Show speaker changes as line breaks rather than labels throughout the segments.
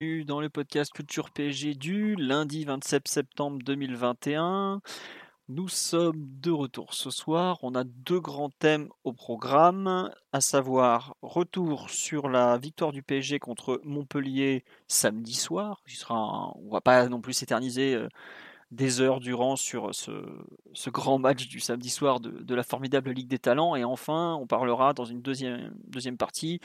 Dans le podcast Culture PSG du lundi 27 septembre 2021. Nous sommes de retour ce soir. On a deux grands thèmes au programme, à savoir retour sur la victoire du PSG contre Montpellier samedi soir. Il sera On va pas non plus s'éterniser euh, des heures durant sur ce, grand match du samedi soir de, la formidable Ligue des Talents. Et enfin, on parlera dans une deuxième, deuxième partie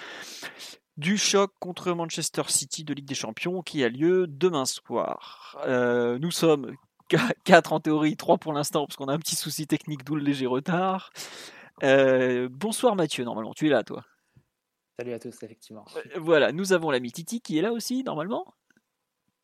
du choc contre Manchester City de Ligue des Champions qui a lieu demain soir. Euh, nous sommes 4 en théorie, 3 pour l'instant, parce qu'on a un petit souci technique, d'où le léger retard. Euh, bonsoir Mathieu, normalement, tu es là, toi.
Salut à tous, effectivement.
Euh, voilà, nous avons l'ami Titi qui est là aussi, normalement.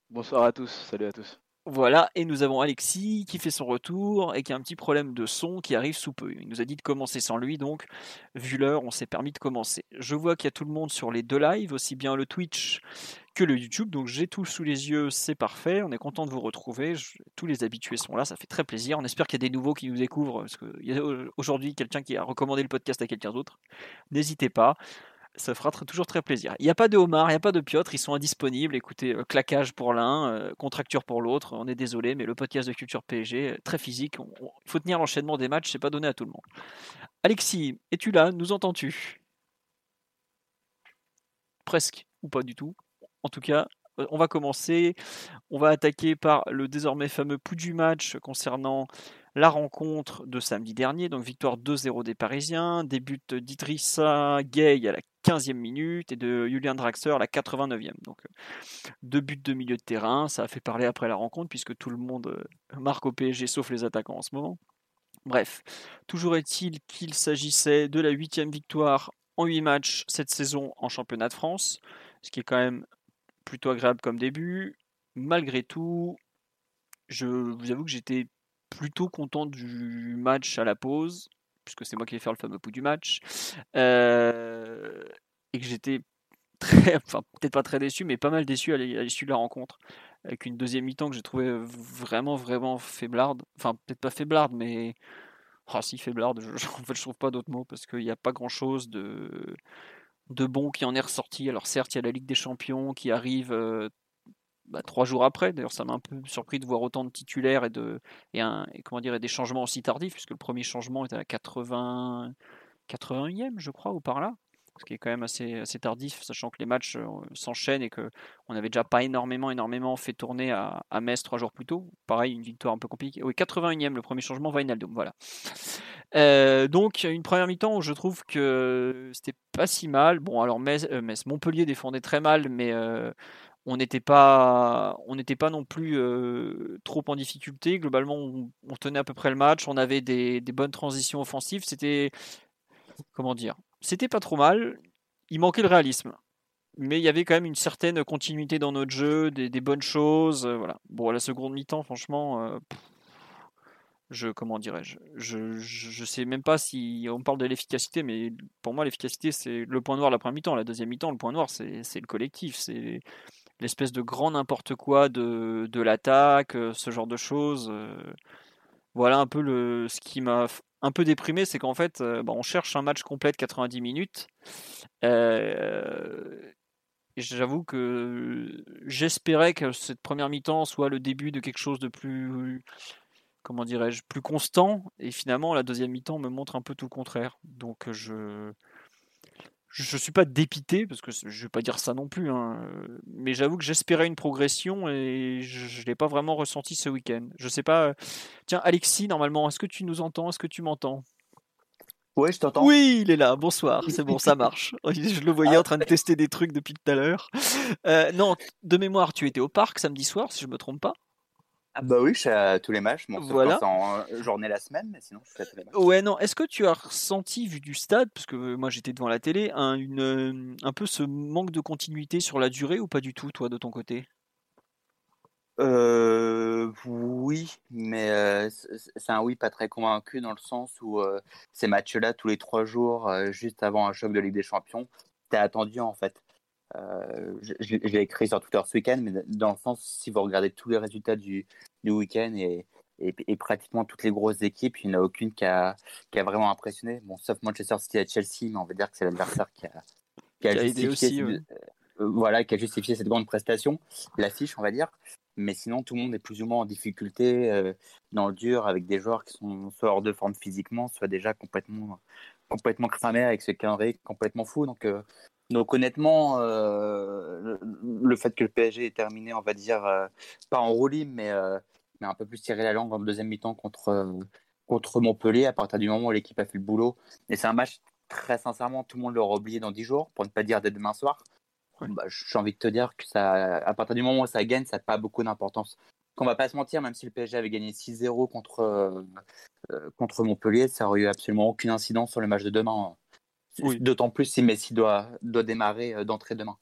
Bonsoir à tous, salut à tous.
Voilà, et nous avons Alexis qui fait son retour et qui a un petit problème de son qui arrive sous peu. Il nous a dit de commencer sans lui, donc vu l'heure, on s'est permis de commencer. Je vois qu'il y a tout le monde sur les deux lives, aussi bien le Twitch que le YouTube, donc j'ai tout sous les yeux, c'est parfait. On est content de vous retrouver. tous les habitués sont là, ça fait très plaisir. On espère qu'il y a des nouveaux qui nous découvrent, parce qu'il y a aujourd'hui quelqu'un qui a recommandé le podcast à quelqu'un d'autre. N'hésitez pas ça fera toujours très plaisir. Il n'y a pas de homard, il n'y a pas de Piotr, ils sont indisponibles. Écoutez, euh, claquage pour l'un, euh, contracture pour l'autre. On est désolé, mais le podcast de Culture PSG, euh, très physique. Il faut tenir l'enchaînement des matchs, c'est pas donné à tout le monde. Alexis, es-tu là? Nous entends-tu? Presque, ou pas du tout. En tout cas, on va commencer. On va attaquer par le désormais fameux pouls du match concernant la rencontre de samedi dernier, donc victoire 2-0 des Parisiens, début d'Idrissa Gay à la 15e minute et de Julian Draxler la 89e. Donc euh, deux buts de milieu de terrain, ça a fait parler après la rencontre puisque tout le monde euh, marque au PSG sauf les attaquants en ce moment. Bref, toujours est-il qu'il s'agissait de la huitième victoire en 8 matchs cette saison en championnat de France, ce qui est quand même plutôt agréable comme début. Malgré tout, je vous avoue que j'étais plutôt content du match à la pause, puisque c'est moi qui vais faire le fameux pouls du match, euh, et que j'étais très, enfin peut-être pas très déçu, mais pas mal déçu à l'issue de la rencontre, avec une deuxième mi-temps que j'ai trouvé vraiment, vraiment faiblarde, enfin peut-être pas faiblarde, mais ah si faiblarde, je, en fait trouve pas d'autres mots, parce qu'il n'y a pas grand-chose de de bon qui en est ressorti. Alors certes, il y a la Ligue des Champions qui arrive euh, bah, trois jours après. D'ailleurs, ça m'a un peu surpris de voir autant de titulaires et, de, et, et comment dire, des changements aussi tardifs, puisque le premier changement était à 80, 81e, je crois, ou par là. Ce qui est quand même assez, assez tardif, sachant que les matchs euh, s'enchaînent et qu'on n'avait déjà pas énormément, énormément fait tourner à, à, Metz trois jours plus tôt. Pareil, une victoire un peu compliquée. Oui, 81e, le premier changement, Vainaldum, voilà. Euh, donc, une première mi-temps où je trouve que c'était pas si mal. Bon, alors Metz, euh, Metz Montpellier défendait très mal, mais on n'était pas, on n'était pas non plus trop en difficulté. Globalement, on, tenait à peu près le match. On avait des, bonnes transitions offensives. C'était, comment dire, c'était pas trop mal. Il manquait le réalisme, mais il y avait quand même une certaine continuité dans notre jeu, des, bonnes choses. voilà. Bon, à la seconde mi-temps, franchement. je comment dirais-je je, je, sais même pas si on parle de l'efficacité mais pour moi l'efficacité c'est le point noir la première mi-temps la deuxième mi-temps le point noir c'est le collectif c'est l'espèce de grand n'importe quoi de, l'attaque, euh, ce genre de choses. Euh. Voilà un peu le, ce qui m'a un peu déprimé, c'est qu'en fait, euh, bah, on cherche un match complet de 90 minutes. J'avoue que j'espérais que cette première mi-temps soit le début de quelque chose de plus, comment dirais-je, plus constant. Et finalement, la deuxième mi-temps me montre un peu tout le contraire. Donc je, je ne suis pas dépité, parce que je ne vais pas dire ça non plus, hein, euh, mais j'avoue que j'espérais une progression et je ne l'ai pas vraiment ressenti ce week-end. Je sais pas. Euh, tiens, Alexis, normalement, est-ce que tu nous entends? Est-ce que tu m'entends?
Oui, je t'entends.
Oui, il est là. Bonsoir. C'est bon, ça marche. Je le voyais en train de tester des trucs depuis tout à l'heure. Euh, non, de mémoire, tu étais au parc samedi soir, si je ne me trompe pas
bah oui, je suis à tous les matchs.
Voilà.
en journée la semaine, mais sinon, je suis à tous les matchs.
Ouais, non. Est-ce que tu as ressenti, vu du stade, parce que euh, moi j'étais devant la télé, un, une, euh, un peu ce manque de continuité sur la durée ou pas du tout, toi, de ton côté?
Euh, oui, mais euh, c'est un oui pas très convaincu dans le sens où euh, ces matchs-là, tous les trois jours, euh, juste avant un choc de Ligue des Champions, t'es attendu en fait. Euh, je, je- je l'ai écrit sur Twitter ce week-end, mais dans le sens, si vous regardez tous les résultats du, du week-end et, et, et pratiquement toutes les grosses équipes, il n'y en a aucune qui a, qui a vraiment impressionné. Bon, sauf Manchester City et Chelsea, mais on va dire que c'est l'adversaire qui a, qui a
Qui a aidé
justifié
aussi,
cette- euh, voilà, qui a justifié cette grande prestation, l'affiche, on va dire. Mais sinon, tout le monde est plus ou moins en difficulté euh, dans le dur avec des joueurs qui sont soit hors de forme physiquement, soit déjà complètement, complètement cramés avec ce calendrier complètement fou. Donc, euh, donc honnêtement, euh, le, le fait que le PSG ait terminé, on va dire, euh, pas en mais, euh, mais un peu plus tiré la langue en deuxième mi-temps contre, contre Montpellier, à partir du moment où l'équipe a fait le boulot. Et c'est un match, très sincèrement, tout le monde l'aura oublié dans 10 jours, pour ne pas dire dès demain soir.
Ouais.
Bah, j'ai envie de te dire que ça, à partir du moment où ça gagne, ça n'a pas beaucoup d'importance. Qu'on va pas se mentir, même si le PSG avait gagné 6-0 contre, euh, contre Montpellier, ça aurait eu absolument aucune incidence sur le match de demain.
Oui.
D'autant plus si Messi doit, doit démarrer euh, d'entrée demain.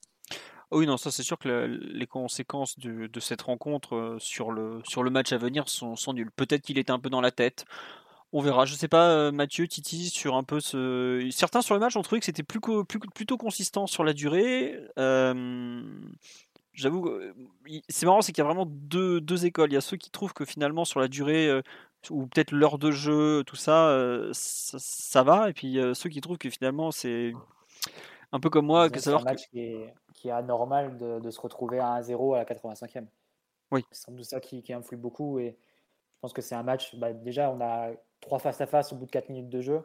Oui, non, ça c'est sûr que le- les conséquences de, de cette rencontre euh, sur le, sur le match à venir sont, sont nulles. Peut-être qu'il était un peu dans la tête. On verra. Je sais pas, euh, Mathieu, Titi, sur un peu ce. Certains sur le match ont trouvé que c'était plus, plutôt consistant sur la durée. Euh, J'avoue, c'est marrant, c'est qu'il y a vraiment deux, deux écoles. Il y a ceux qui trouvent que finalement sur la durée, ou peut-être l'heure de jeu, tout ça, euh, ça, ça va. Et puis euh, ceux qui trouvent que finalement c'est un peu comme moi, que
que c'est un
savoir que.
match qui est, qui est anormal de, de se retrouver à 1-0 à la 85e.
Oui.
C'est sans doute ça qui, qui influe beaucoup. Et je pense que c'est un match. bah, déjà, on a trois face-à-face au bout de 4 minutes de jeu.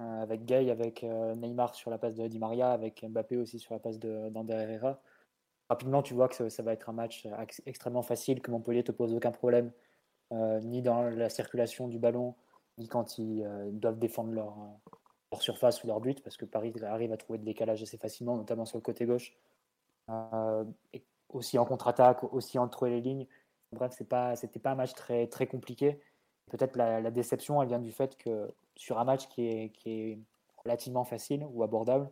euh, avec Gay, avec euh, Neymar sur la passe de Di Maria, avec Mbappé aussi sur la passe d'Ander Herrera. Rapidement, tu vois que ça, ça va être un match ex- extrêmement facile, que Montpellier te pose aucun problème, euh, ni dans la circulation du ballon, ni quand ils euh, doivent défendre leur, euh, leur surface ou leur but, parce que Paris arrive à trouver des décalages assez facilement, notamment sur le côté gauche. Euh, aussi en contre-attaque, aussi entre les lignes. Bref, c'est pas, c'était pas un match très, très compliqué. Peut-être la, déception, elle vient du fait que sur un match qui est, qui est relativement facile ou abordable,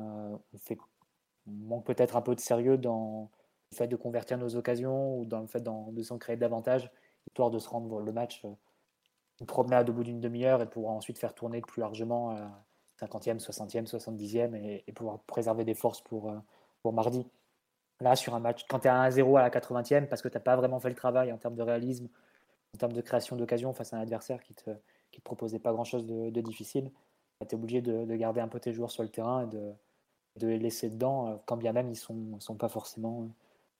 euh, on, fait, on manque peut-être un peu de sérieux dans le fait de convertir nos occasions ou dans le fait de s'en créer davantage, histoire de se rendre le match euh, une promenade au bout d'une demi-heure et de pouvoir ensuite faire tourner plus largement à 50e, 60e, 70e et, pouvoir préserver des forces pour, euh, pour mardi. Là, sur un match, quand tu es à 1-0 à la 80e, parce que tu n'as pas vraiment fait le travail en termes de réalisme, en termes de création d'occasion face à un adversaire qui te, qui te proposait pas grand-chose de, difficile, tu es obligé de, de garder un peu tes joueurs sur le terrain et de, de les laisser dedans, euh, quand bien même ils sont, sont pas forcément euh,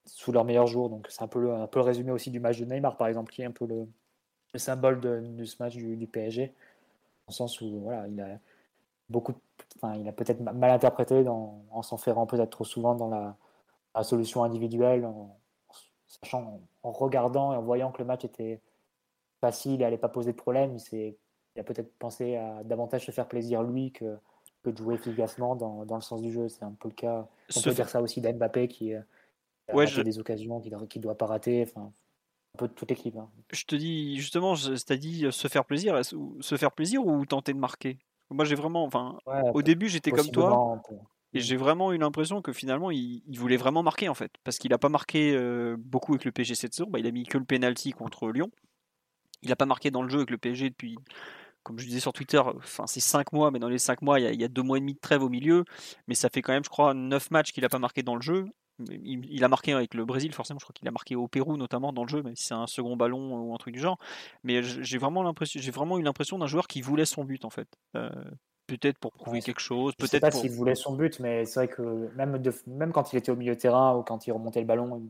sous leur meilleur jour. Donc c'est un peu, le, un peu le résumé aussi du match de Neymar, par exemple, qui est un peu le, le symbole de, de ce match du, du PSG, au sens où voilà, il a beaucoup, enfin, il a peut-être ma- mal interprété dans, en s'enferrant peut-être trop souvent dans la, la solution individuelle, en, en sachant, en, en regardant et en voyant que le match était facile et allait pas poser de problème, il, il a peut-être pensé à davantage se faire plaisir lui que, que de jouer efficacement dans, dans le sens du jeu. C'est un peu le cas. On
Se
peut
fa-
dire ça aussi d'Mbappé qui,
Ouais, je-
des occasions qu'il ne doit pas rater. Enfin, un peu de toute l'équipe. hein.
Je te dis justement, dit euh, se faire plaisir, se faire plaisir ou tenter de marquer? Moi j'ai vraiment, enfin,
Ouais,
au début j'étais comme toi et j'ai vraiment eu l'impression que finalement il, il voulait vraiment marquer en fait, parce qu'il a pas marqué euh, beaucoup avec le PSG cette saison. Bah, il a mis que le penalty contre Lyon. Il a pas marqué dans le jeu avec le PSG depuis, comme je disais sur Twitter, enfin c'est 5 mois, mais dans les 5 mois il y, a, il y a deux mois et demi de trêve au milieu, mais ça fait quand même je crois 9 matchs qu'il a pas marqué dans le jeu. Il, il a marqué avec le Brésil forcément, je crois qu'il a marqué au Pérou notamment dans le jeu, même si c'est un second ballon ou un truc du genre. Mais j'ai vraiment l'impression, j'ai vraiment eu l'impression d'un joueur qui voulait son but en fait. Euh, peut-être pour prouver
Ouais,
quelque chose,
Je sais
peut-être
pas
pour.
s'il voulait son but, mais c'est vrai que même, de- même quand il était au milieu de terrain ou quand il remontait le ballon, au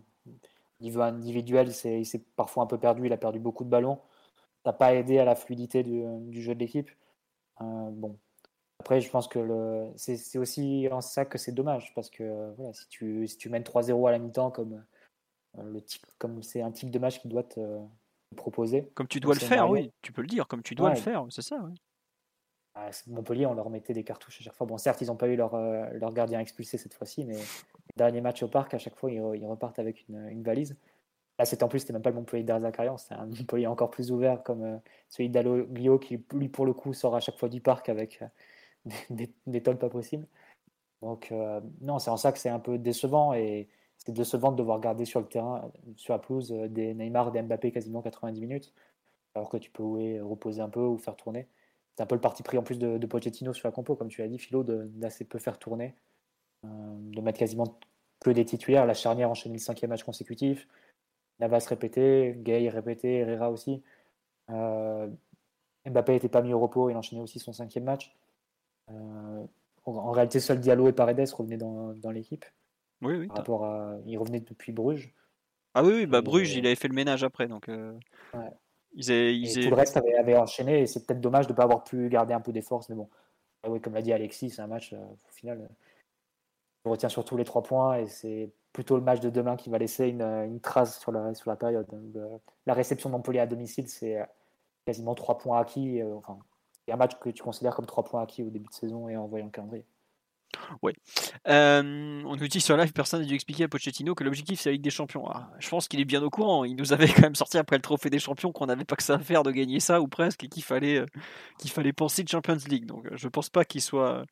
niveau individuel, il s'est il s'est parfois un peu perdu. Il a perdu beaucoup de ballons. Ça n'a pas aidé à la fluidité du, du jeu de l'équipe. Euh, bon. Après, je pense que le- c'est aussi en ça que c'est dommage, parce que voilà, si, tu, si tu mènes 3-0 à la mi-temps, comme euh, le type, comme c'est un type de match qui doit te, proposer,
Comme tu dois le faire, oui, tu peux le dire, comme tu dois
Ouais.
le faire, c'est ça. oui.
à Montpellier, on leur mettait des cartouches à chaque fois. Bon, certes, ils n'ont pas eu leur, euh, leur gardien expulsé cette fois-ci, mais les derniers matchs au parc, à chaque fois, ils, re- ils repartent avec une, une valise. Là, c'était en plus, c'était même pas le Montpellier d'Arzakarian, c'était un Montpellier encore plus ouvert comme euh, celui d'Aloglio qui, lui, pour le coup, sort à chaque fois du parc avec euh, des, des, pas possibles. Donc, euh, non, c'est en ça que c'est un peu décevant et c'est décevant de devoir garder sur le terrain, sur la pelouse, des Neymar, des Mbappé quasiment 90 minutes, alors que tu peux reposer un peu ou faire tourner. C'est un peu le parti pris en plus de, de Pochettino sur la compo, comme tu l'as dit, Philo, d'assez peu faire tourner, de mettre quasiment que des titulaires. La charnière enchaîne le cinquième match consécutif. Navas répété, Gay répété, Herrera aussi. Euh, Mbappé n'était pas mis au repos, il enchaînait aussi son cinquième match. Euh, en, réalité, seul Diallo et Paredes revenaient dans, dans l'équipe.
Oui, oui.
Par rapport à, il revenait depuis Bruges.
Ah oui, oui bah Bruges, il avait fait le ménage après, donc. Euh,
ils Tout le reste avait, enchaîné et c'est peut-être dommage de ne pas avoir pu garder un peu des forces, mais bon. Ah oui, comme l'a dit Alexis, c'est un match au final. on retient surtout les trois points et c'est plutôt le match de demain qui va laisser une, trace sur la, sur la période. la réception de Montpellier à domicile, c'est euh, quasiment trois points acquis. Euh, enfin, un match que tu considères comme trois points acquis au début de saison et en voyant le calendrier.
Oui. Euh, on nous dit sur live, personne n'a dû expliquer à Pochettino que l'objectif c'est la Ligue des Champions. Ah, je pense qu'il est bien au courant. Il nous avait quand même sorti après le trophée des champions qu'on n'avait pas que ça à faire de gagner ça ou presque et qu'il fallait, qu'il fallait penser de Champions League. Donc je pense pas qu'il soit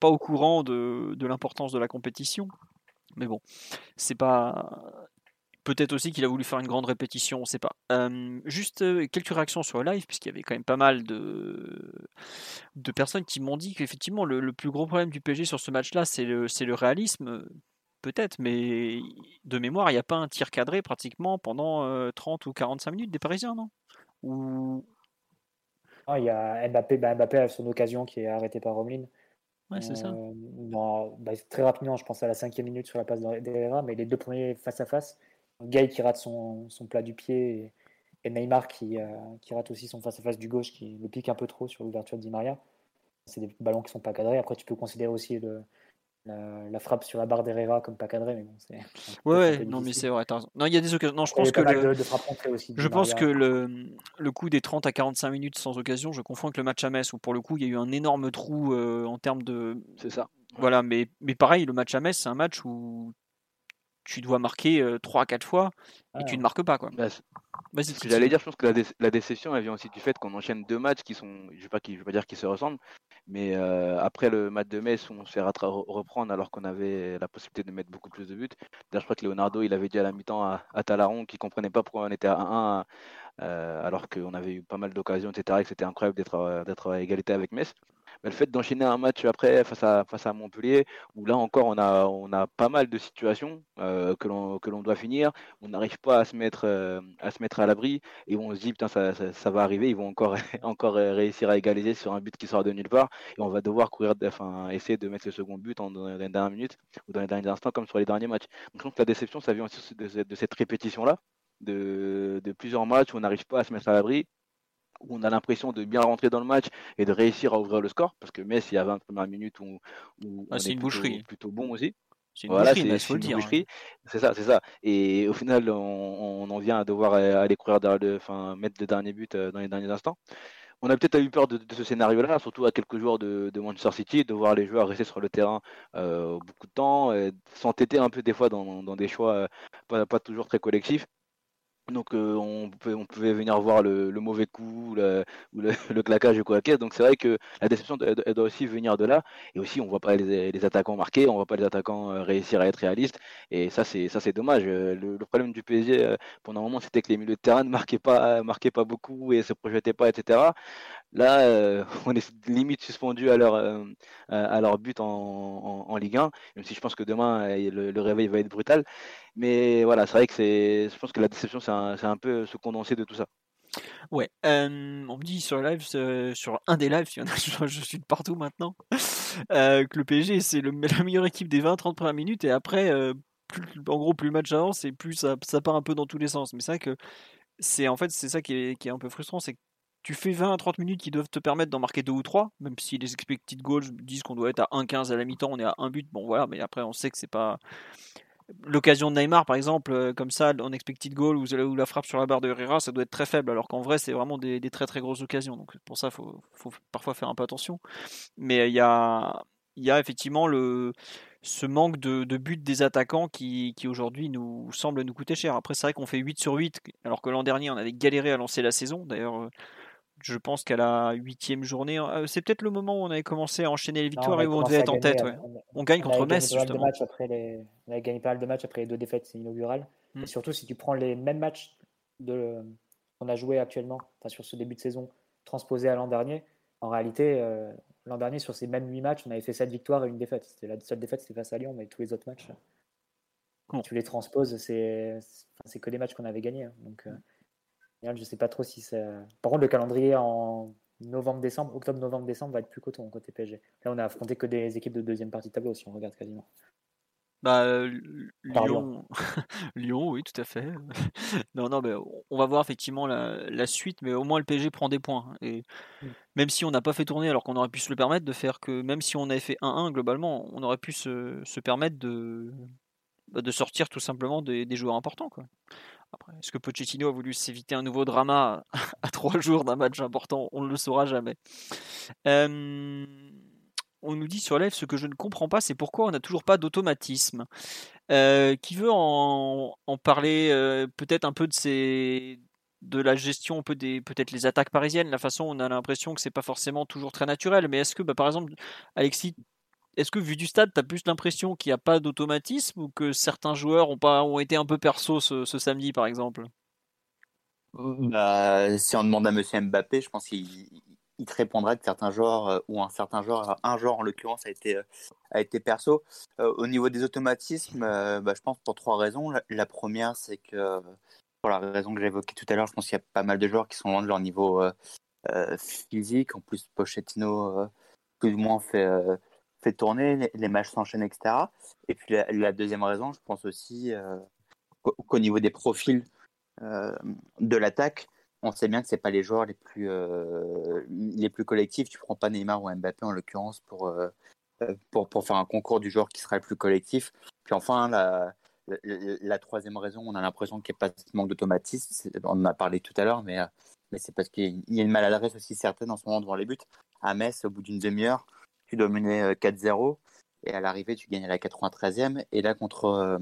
pas au courant de, de l'importance de la compétition. Mais bon, c'est pas. Peut-être aussi qu'il a voulu faire une grande répétition, on ne sait pas. juste quelques réactions sur le live, puisqu'il y avait quand même pas mal de, de personnes qui m'ont dit qu'effectivement, le, plus gros problème du PSG sur ce match-là, c'est le, le réalisme. Peut-être, mais de mémoire, il n'y a pas un tir cadré pratiquement pendant 30 ou 45 minutes des Parisiens, non? Ou...
il y a Mbappé, bah, Mbappé a son occasion qui est arrêtée par Romeline.
Ouais, c'est ça. Euh,
bah, très rapidement, je pense à la cinquième minute sur la passe d'Herrera, mais les deux premiers face à face, Gay qui rate son, son plat du pied et, Neymar qui, euh, qui, rate aussi son face à face du gauche qui le pique un peu trop sur l'ouverture de Di Maria. C'est des ballons qui sont pas cadrés. Après, tu peux considérer aussi le, la, frappe sur la barre d'Herrera comme pas cadré, mais bon, c'est.
Ouais, non, mais c'est vrai, Non, il y a des occasions. Non, je pense que le. je pense que le, le coup des 30 à 45 minutes sans occasion, je confonds avec le match à Metz où pour le coup il y a eu un énorme trou euh, en termes de.
C'est ça.
Voilà, mais, mais pareil, le match à Metz, c'est un match où tu dois marquer 3 à 4 fois et tu ne marques pas. Quoi.
Bah, J'allais dire, je pense que la, déception elle vient aussi du fait qu'on enchaîne deux matchs qui sont, je ne vais, vais, pas dire qu'ils se ressemblent, mais euh, après le match de Metz, on s'est reprendre alors qu'on avait la possibilité de mettre beaucoup plus de buts. D'ailleurs, je crois que Leonardo, il avait dit à la mi-temps à, Talaron qu'il comprenait pas pourquoi on était à 1-1 euh, alors qu'on avait eu pas mal d'occasions, etc. et que c'était incroyable d'être à égalité avec Metz le fait d'enchaîner un match après face à, Montpellier, où là encore on a, pas mal de situations euh, que l'on doit finir, on n'arrive pas à se mettre euh, à se mettre à l'abri et on se dit putain ça, va arriver, ils vont encore encore réussir à égaliser sur un but qui sort de nulle part et on va devoir courir, enfin essayer de mettre le second but dans les dernières minutes ou dans les derniers instants comme sur les derniers matchs. Donc je pense que la déception ça vient de, cette répétition là. De, plusieurs matchs où on n'arrive pas à se mettre à l'abri où on a l'impression de bien rentrer dans le match et de réussir à ouvrir le score, parce que Metz, il y a 20 premières minutes où,
où ah, une boucherie.
Plutôt bon aussi.
C'est une voilà, boucherie, il faut le dire.
Hein. C'est ça, c'est ça. Et au final, on, en vient à devoir aller courir derrière enfin, mettre le dernier but euh, dans les derniers instants. On a peut-être eu peur de, ce scénario-là, surtout à quelques joueurs de, Manchester City, de voir les joueurs rester sur le terrain euh, beaucoup de temps, s'entêter un peu des fois dans, des choix euh, pas, pas, toujours très collectifs. Donc euh, on, pouvait, venir voir le, mauvais coup ou le, claquage quoi caisse. Donc c'est vrai que la déception doit aussi venir de là. Et aussi on voit pas les, attaquants marquer, on voit pas les attaquants euh, réussir à être réalistes. Et ça c'est ça c'est dommage. Euh, le, problème du PSG pendant un moment c'était que les milieux de terrain ne marquaient pas, beaucoup et se projetaient pas, etc. Là, on est limite suspendu à leur, but en, Ligue 1, même si je pense que demain, le, réveil va être brutal. Mais voilà, c'est vrai que c'est, je pense que la déception, c'est un, un, peu ce condensé de tout ça.
Ouais, on me dit sur live, sur un des lives, je, suis de partout maintenant, que le PSG c'est la meilleure équipe des 20-30 premières minutes et après, en gros, plus le match avance et plus ça, ça, part un peu dans tous les sens. Mais c'est vrai que c'est en fait c'est ça qui est, qui est, un peu frustrant, c'est que tu fais 20 à 30 minutes qui doivent te permettre d'en marquer deux ou trois, même si les expected goals disent qu'on doit être à 1,15 à la mi-temps, on est à un but, bon voilà, mais après on sait que c'est pas. L'occasion de Neymar, par exemple, euh, comme ça, en expected goal ou, la frappe sur la barre de Herrera, ça doit être très faible, alors qu'en vrai, c'est vraiment des, très très grosses occasions. Donc pour ça, il faut, parfois faire un peu attention. Mais il y a, y a effectivement le ce manque de, de but des attaquants qui, qui aujourd'hui nous semble nous coûter cher. Après, c'est vrai qu'on fait 8 sur 8, alors que l'an dernier, on avait galéré à lancer la saison. D'ailleurs, euh, je pense qu'à la huitième journée, euh, c'est peut-être le moment où on avait commencé à enchaîner les victoires et où on devait être en tête. On, gagne contre Metz, justement.
les, on a gagné pas mal de matchs après les deux défaites inaugurales. Mm. Et surtout, si tu prends les mêmes matchs qu'on a joué actuellement, sur ce début de saison, transposés à l'an dernier, en réalité, euh, l'an dernier, sur ces mêmes 8 matchs, on avait fait 7 victoires et une défaite. C'était la seule défaite, c'était face à Lyon, mais tous les autres matchs, tu les transposes, c'est que des matchs qu'on avait gagnés. Hein. Donc, euh, je ne sais pas trop si ça. Par contre, le calendrier en novembre-décembre, octobre-novembre-décembre va être plus coton côté PSG. Là, on a affronté que des équipes de deuxième partie de tableau, si on regarde quasiment.
Bah, Lyon... Lyon, oui, tout à fait. non, non, mais on va voir effectivement la, suite, mais au moins le PSG prend des points. Et mmh. même si on n'a pas fait tourner, alors qu'on aurait pu se le permettre de faire que, même si on avait fait 1-1 globalement, on aurait pu se, se permettre de, bah, de sortir tout simplement des, des joueurs importants. Quoi. Est-ce que Pochettino a voulu s'éviter un nouveau drama à trois jours d'un match important? On ne le saura jamais. On nous dit sur live ce que je ne comprends pas, c'est pourquoi on n'a toujours pas d'automatisme. Euh, qui veut en, parler euh, peut-être un peu de la gestion peut des peut-être les attaques parisiennes, la façon on a l'impression que c'est pas forcément toujours très naturel. Mais est-ce que bah, par exemple Alexis, est-ce que vu du stade, tu as plus l'impression qu'il n'y a pas d'automatisme ou que certains joueurs ont été un peu perso ce, samedi par exemple?
Bah, si on demande à Monsieur Mbappé, je pense qu'il il te répondrait que certains joueurs euh, ou un certain joueur, un joueur en l'occurrence a été euh, perso. Euh, au niveau des automatismes, bah, je pense pour trois raisons. La, première, c'est que pour la raison que j'ai évoquée tout à l'heure, je pense qu'il y a pas mal de joueurs qui sont loin de leur niveau physique. En plus, Pochettino plus ou moins fait fait tourner, les, matchs s'enchaînent, etc. Et puis la, deuxième raison, je pense aussi qu'au niveau des profils de l'attaque, on sait bien que c'est pas les joueurs les plus euh, les plus collectifs. Tu prends pas Neymar ou Mbappé en l'occurrence pour, euh, euh, pour pour faire un concours du joueur qui sera le plus collectif. Puis enfin la la, troisième raison, on a l'impression qu'il n'y a pas ce manque d'automatisme. On en a parlé tout à l'heure, mais mais c'est parce qu'il y a une maladresse aussi certaine en ce moment devant les buts. À Metz, au bout d'une demi-heure, tu dois mener 4-0 et à l'arrivée, tu gagnes à la 93e. Et là, contre,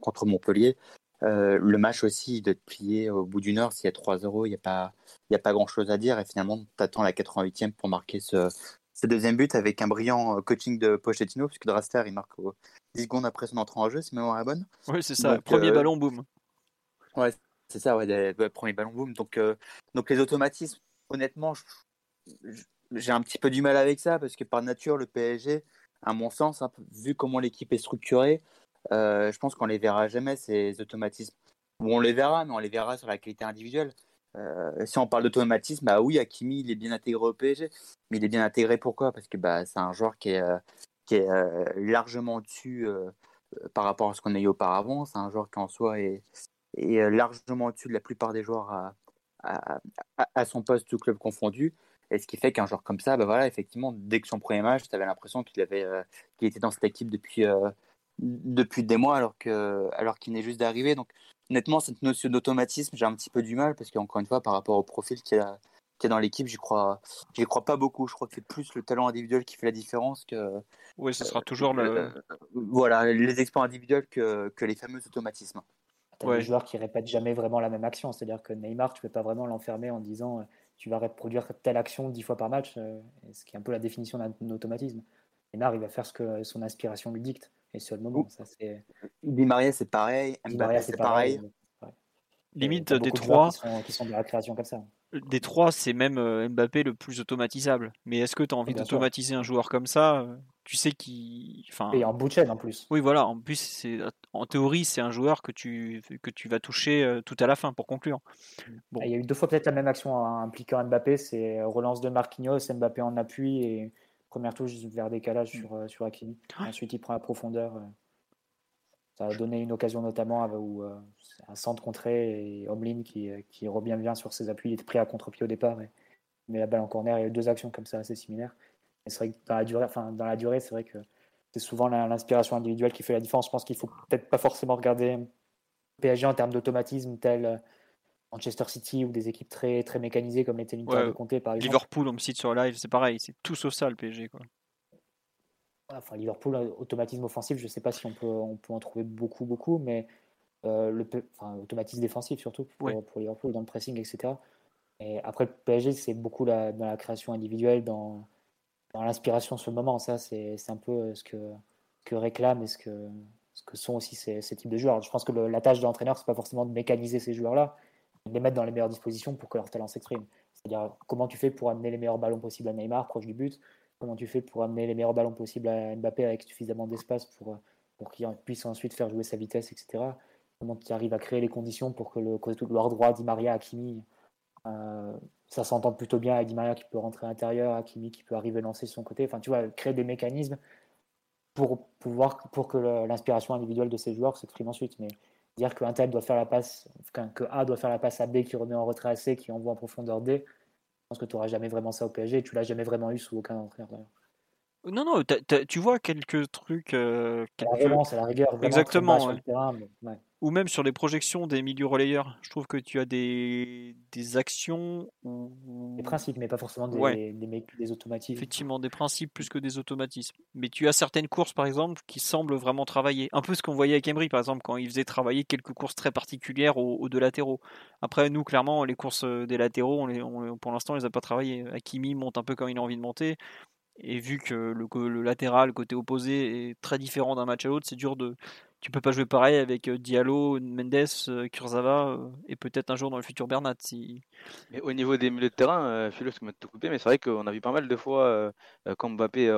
contre Montpellier, euh, le match aussi de te plier au bout d'une heure, s'il y a 3-0, il n'y a pas, a pas grand chose à dire. Et finalement, tu attends la 88e pour marquer ce, deuxième but avec un brillant euh, coaching de Pochettino, puisque Draster il marque 10 secondes après son entrée en jeu, si mémoire est bonne.
Oui, c'est ça, premier euh, ballon, boum.
Ouais, c'est ça, ouais, premier ballon, boum. Donc, donc les automatismes, honnêtement, j'ai un petit peu du mal avec ça, parce que par nature, le PSG, à mon sens, hein, vu comment l'équipe est structurée, euh, je pense qu'on les verra jamais, ces automatismes. Ou on les verra, mais on les verra sur la qualité individuelle. Euh, si on parle d'automatisme, bah oui, Hakimi, il est bien intégré au PSG. Mais il est bien intégré pourquoi? Parce que bah, c'est un joueur qui est, euh, largement dessus par rapport à ce qu'on a eu auparavant. C'est un joueur qui en soi est, largement au-dessus de la plupart des joueurs à, à, son poste, tout club confondu. Et ce qui fait qu'un joueur comme ça, bah voilà, effectivement, dès que son premier match, tu avais l'impression qu'il avait, qu'il était dans cette équipe depuis, depuis des mois alors que alors qu'il n'est juste d'arriver. Donc honnêtement, cette notion d'automatisme, j'ai un petit peu du mal parce qu'encore une fois, par rapport au profil qu'il y a, qui dans l'équipe, j'y crois, j'y crois pas beaucoup. Je crois que c'est plus le talent individuel qui fait la différence que.
Oui, ce sera toujours le. Euh,
voilà, les experts individuels que, que les fameux automatismes.
Tu as des joueurs qui répètent jamais vraiment la même action. C'est-à-dire que Neymar, tu peux pas vraiment l'enfermer en disant euh, tu vas reproduire telle action dix fois par match, euh, ce qui est un peu la définition d'un automatisme. Neymar, il va faire ce que son inspiration lui dicte. Et sur le moment, ça c'est.
Di Maria, c'est pareil. Mbappé, c'est pareil.
Limite des trois.
Qui sont, de la création comme ça.
Des trois, c'est même euh, Mbappé le plus automatisable. Mais est-ce que tu as envie d'automatiser un joueur comme ça euh, Tu sais qu'il. Enfin...
Et en bout en plus.
Oui, voilà. En plus, c'est en théorie, c'est un joueur que tu, que tu vas toucher euh, tout à la fin pour conclure.
Bon. Il y a eu deux fois peut-être la même action impliquant Mbappé c'est relance de Marquinhos, Mbappé en appui et Première touche vers décalage sur, euh, sur Hakimi. Ensuite, il prend la profondeur. Euh. Ça a donné une occasion notamment où euh, un centre contré et Omlin qui, qui revient bien sur ses appuis. Il était pris à contre-pied au départ et met la balle en corner. Il y a eu deux actions comme ça assez similaires. c'est vrai que dans la durée, enfin, dans la durée, c'est vrai que c'est souvent l'inspiration individuelle qui fait la différence. Je pense qu'il faut peut-être pas forcément regarder PSG en termes d'automatisme tel Manchester City ou des équipes très, très mécanisées comme l'était l'Inter de Comté par exemple.
Liverpool, on me cite sur live, c'est pareil, c'est tout sauf ça le PSG. Quoi.
Enfin, Liverpool, automatisme offensif, je ne sais pas si on peut, on peut en trouver beaucoup, beaucoup, mais le enfin, automatisme défensif surtout pour, pour, Liverpool dans le pressing, etc. Et après, le PSG, c'est beaucoup dans la création individuelle, dans, dans l'inspiration sur le moment. Ça, c'est un peu ce que, que réclament et ce que, ce que sont aussi ces, ces types de joueurs. Je pense que la tâche de l'entraîneur, c'est pas forcément de mécaniser ces joueurs-là, mais de les mettre dans les meilleures dispositions pour que leur talent s'exprime. C'est-à-dire comment tu fais pour amener les meilleurs ballons possibles à Neymar, proche du but, comment tu fais pour amener les meilleurs ballons possibles à Mbappé avec suffisamment d'espace pour, pour qu'il puisse ensuite faire jouer sa vitesse, etc. Comment tu arrives à créer les conditions pour que le côté droit, Di Maria, Hakimi, euh, ça s'entend plutôt bien avec Di Maria qui peut rentrer à l'intérieur, Hakimi qui peut arriver lancer de son côté. Enfin, tu vois, créer des mécanismes pour pouvoir pour que l'inspiration individuelle de ces joueurs s'exprime ensuite. Mais dire qu'un tel doit faire la passe, que A doit faire la passe à B qui remet en retrait à C, qui envoie en profondeur D, pense que tu n'auras jamais vraiment ça au PSG et tu l'as jamais vraiment eu sous aucun entraîneur
Non, non, tu vois quelques trucs. Euh,
quelques... La la rigueur.
Exactement. Terrain, mais, ou même sur les projections des milieux relayeurs. Je trouve que tu as des, des actions ou
des principes, mais pas forcément des, des, des, automatismes.
Effectivement, des principes plus que des automatismes. Mais tu as certaines courses, par exemple, qui semblent vraiment travailler. Un peu ce qu'on voyait avec Emery, par exemple, quand il faisait travailler quelques courses très particulières aux, deux latéraux. Après, nous, clairement, les courses des latéraux, on les, pour l'instant, on les a pas travaillées. Hakimi monte un peu comme il a envie de monter. Et vu que le, le latéral, côté opposé, est très différent d'un match à l'autre, c'est dur de, tu peux pas jouer pareil avec euh, Diallo, Mendes, euh, Kurzawa euh, et peut-être un jour dans le futur Bernat. Si...
Mais au niveau des milieux de terrain, Philo, que tout coupé, mais c'est vrai qu'on a vu pas mal de fois quand Mbappé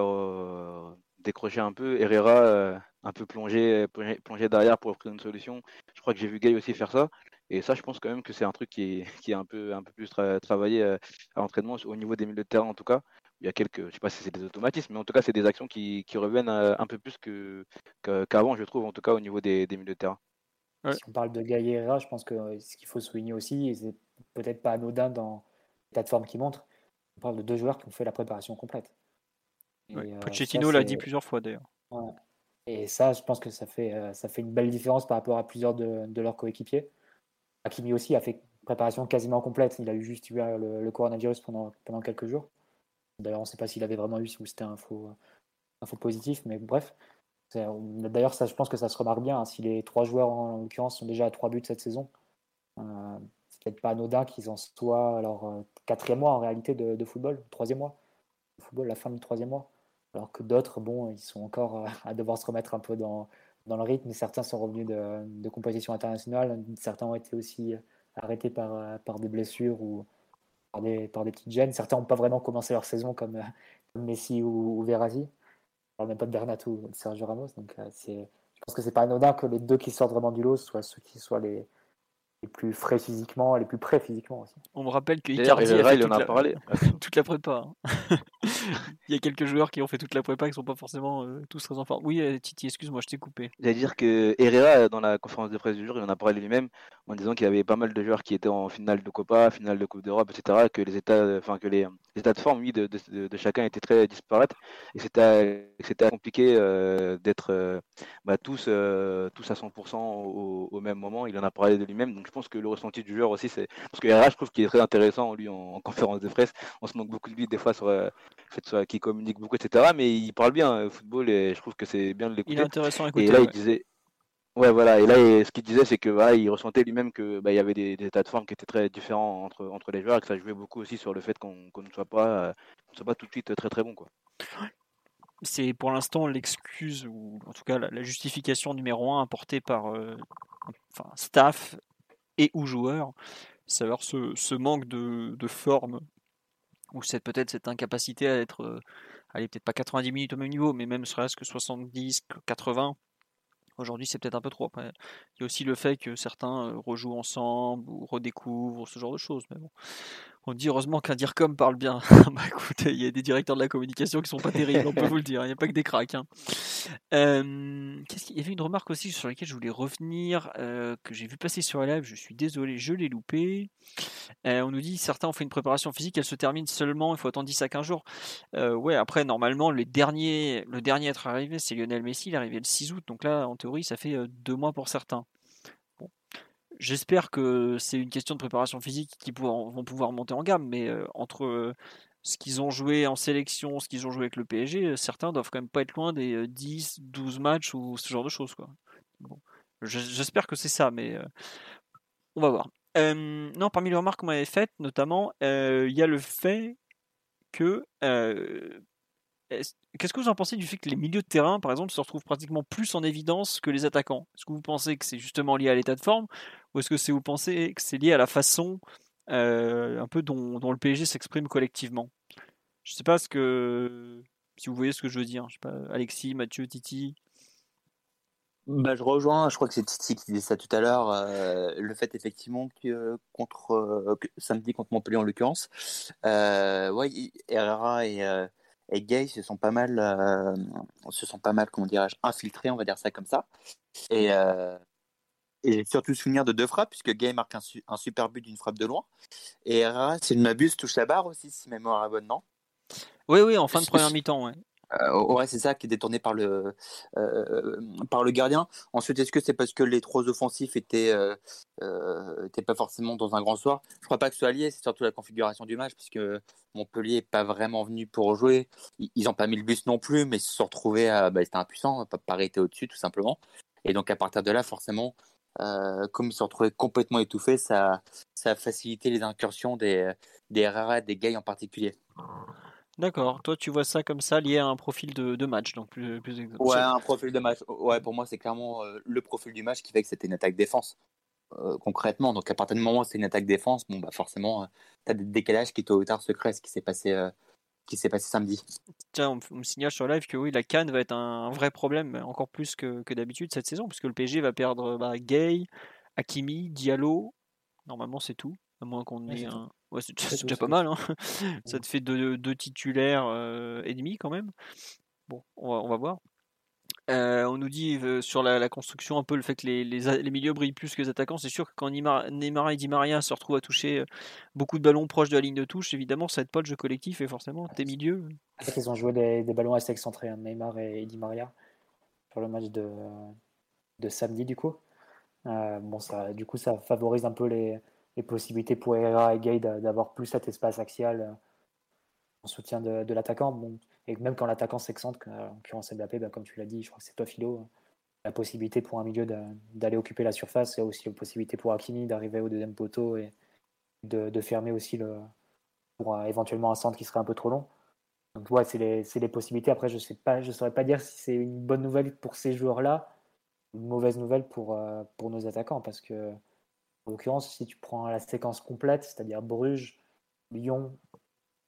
décroché un peu, Herrera un peu plongé, plongé, derrière pour offrir une solution. Je crois que j'ai vu Gay aussi faire ça. Et ça, je pense quand même que c'est un truc qui est, qui est un, peu, un peu plus travaillé à l'entraînement, au niveau des milieux de terrain en tout cas il y a quelques, je sais pas si c'est des automatismes, mais en tout cas, c'est des actions qui, reviennent euh, un peu plus que, qu'avant, je trouve, en tout cas au niveau des, milieux de terrain.
Si on parle de Gaillera, je pense que euh, ce qu'il faut souligner aussi, et c'est peut-être pas anodin dans l'état de forme qui montre, on parle de deux joueurs qui ont fait la préparation complète.
Euh, Pochettino l'a dit plusieurs fois d'ailleurs.
Et ça, je pense que ça fait, ça fait une belle différence par rapport à plusieurs de, leurs coéquipiers. Hakimi aussi a fait préparation quasiment complète. Il a eu juste eu le, coronavirus pendant, pendant quelques jours. D'ailleurs, on ne sait pas s'il avait vraiment eu ou c'était un faux, positif, mais bref. D'ailleurs, je pense que ça se remarque bien. Hein, si les trois joueurs, en l'occurrence, sont déjà à trois buts cette saison, euh, c'est peut-être pas anodin qu'ils en soient alors euh, quatrième mois en réalité de, football, troisième mois de football, la fin du troisième mois. Alors que d'autres, bon, ils sont encore euh, à devoir se remettre un peu dans, dans le rythme. Certains sont revenus de, de compétitions internationales, certains ont été aussi arrêtés par, par des blessures ou, par des, par des petites gènes. Certains n'ont pas vraiment commencé leur saison comme, euh, Messi ou, ou Verratti. On même pas de Bernat ou de Sergio Ramos. Donc, euh, je pense que c'est pas anodin que les deux qui sortent vraiment du lot soient ceux qui soient les, les plus frais physiquement, les plus prêts physiquement aussi.
On me rappelle que Icardi a fait toute, la... Parlé. toute la prépa. Hein. il y a quelques joueurs qui ont fait toute la prépa qui sont pas forcément euh, tous très en forme. Oui, euh, Titi, excuse-moi, je t'ai coupé.
J'allais dire que Herrera, dans la conférence de presse du jour, il en a parlé lui-même en disant qu'il y avait pas mal de joueurs qui étaient en finale de Copa, finale de Coupe d'Europe, etc. Que les états, enfin que les, états de forme, oui, de, de, chacun étaient très disparates et c'était c'était compliqué euh, d'être bah, tous tous à 100% au, au, même moment. Il en a parlé de lui-même, donc je pense que le ressenti du joueur aussi, c'est parce que RH, je trouve qu'il est très intéressant lui en, conférence de presse. On se manque beaucoup de lui des fois sur le fait soit qu'il communique beaucoup, etc. Mais il parle bien au euh, football et je trouve que c'est bien de l'écouter.
Il est intéressant à écouter.
Et là, il disait. Ouais, voilà. Et là, ce qu'il disait, c'est que voilà, il ressentait lui-même que bah, il y avait des, états de forme qui étaient très différents entre, entre les joueurs et que ça jouait beaucoup aussi sur le fait qu'on ne soit pas, euh, soit pas tout de suite très très bon, quoi
c'est pour l'instant l'excuse ou en tout cas la, justification numéro un apportée par euh, enfin, staff et ou joueurs, alors ce, ce, manque de, de forme ou c'est peut-être cette incapacité à être, euh, allez peut-être pas 90 minutes au même niveau, mais même serait-ce que 70, 80. Aujourd'hui, c'est peut-être un peu trop. Il y a aussi le fait que certains euh, rejouent ensemble ou redécouvrent ce genre de choses. Mais bon, on dit heureusement qu'un DIRCOM parle bien. bah écoutez, il y a des directeurs de la communication qui sont pas terribles, on peut vous le dire. Il n'y a pas que des cracks. Hein. qu'est-ce qu'il y avait une remarque aussi sur laquelle je voulais revenir, euh, que j'ai vu passer sur la live. Je suis désolé, je l'ai loupé. Euh, on nous dit certains ont fait une préparation physique, elle se termine seulement, il faut attendre 10 à 15 jours. Euh, ouais, après, normalement, le dernier à être arrivé, c'est Lionel Messi. Il est arrivé le 6 août. Donc là, en théorie, ça fait deux mois pour certains. J'espère que c'est une question de préparation physique qui vont pouvoir monter en gamme, mais euh, entre ce qu'ils ont joué en sélection, ce qu'ils ont joué avec le PSG, certains doivent quand même pas être loin des 10, 12 matchs ou ce genre de choses. Quoi. J'espère que c'est ça, mais on va voir. non, parmi les remarques qu'on m'avait faites, notamment, il y a le fait que Qu'est-ce que vous en pensez du fait que les milieux de terrain, par exemple, se retrouvent pratiquement plus en évidence que les attaquants? Est-ce que vous pensez que c'est justement lié à l'état de forme ou est-ce que vous pensez que c'est lié à la façon un peu dont, le PSG s'exprime collectivement? Je ne sais pas si vous voyez ce que je veux dire. Alexis, Mathieu, Titi.
Bah, je rejoins, je crois que c'est Titi qui disait ça tout à l'heure, le fait effectivement que contre samedi contre Montpellier en l'occurrence, ouais, Herrera et et Gay se sont pas mal, euh, se sont pas mal, comment dirais-je, infiltrés, on va dire ça comme ça. Et, euh, et surtout souvenir de deux frappes, puisque Gay marque un, super but d'une frappe de loin. Et Herrera, si je ne m'abuse, touche la barre aussi, si mémoire est bonne, non?
Oui, oui, en fin de première mi-temps, ouais.
Euh, ouais, c'est ça qui est détourné par le, euh, par le gardien. Ensuite, est-ce que c'est parce que les trois offensifs étaient, euh, étaient pas forcément dans un grand soir? Je crois pas que ce soit lié, c'est surtout la configuration du match, puisque Montpellier n'est pas vraiment venu pour jouer. Ils n'ont pas mis le bus non plus, mais ils se sont retrouvés à. Bah, ils étaient impuissants, Paris était au-dessus, tout simplement. Et donc, à partir de là, forcément, comme ils se sont retrouvés complètement étouffés, ça, ça a facilité les incursions des, des des Gays en particulier.
D'accord. Toi, tu vois ça comme ça, lié à un profil de, match, donc plus, plus
Ouais, un profil de match. Ouais, pour moi, c'est clairement euh, le profil du match qui fait que c'était une attaque défense. Euh, concrètement, donc à partir du moment où c'est une attaque défense, bon bah forcément, euh, tu as des décalages qui tôt ou tard se créent, ce qui s'est passé, qui s'est passé samedi.
Tiens, on, me signale sur live que oui, la canne va être un, vrai problème, encore plus que, d'habitude cette saison, puisque le PSG va perdre bah, Gay, Hakimi, Diallo. Normalement, c'est tout, à moins qu'on ait un Ouais, c'est déjà, pas mal. Hein. Ça te fait deux, titulaires euh, ennemis quand même. Bon, on va, voir. Euh, on nous dit euh, sur la, construction un peu le fait que les, les, milieux brillent plus que les attaquants. C'est sûr que quand Neymar, et Di Maria se retrouvent à toucher beaucoup de ballons proches de la ligne de touche, évidemment, ça aide pas le jeu collectif et forcément, tes milieux.
En fait, ils ont joué des, ballons assez excentrés, hein, Neymar et, Di Maria, sur le match de, de samedi, du coup. bon, ça, du coup, ça favorise un peu les, les possibilités pour Herrera et Gay d'avoir plus cet espace axial euh, en soutien de, l'attaquant. Bon, et même quand l'attaquant s'excentre, en l'occurrence Mbappé, bah, comme tu l'as dit, je crois que c'est toi Philo, la possibilité pour un milieu d'aller occuper la surface, et aussi la possibilité pour Hakimi d'arriver au deuxième poteau et de, fermer aussi le, pour éventuellement un centre qui serait un peu trop long. Donc ouais, c'est les, les, possibilités. Après, je sais pas, je saurais pas dire si c'est une bonne nouvelle pour ces joueurs-là, une mauvaise nouvelle pour, euh, pour nos attaquants, parce que en l'occurrence, si tu prends la séquence complète, c'est-à-dire Bruges, Lyon,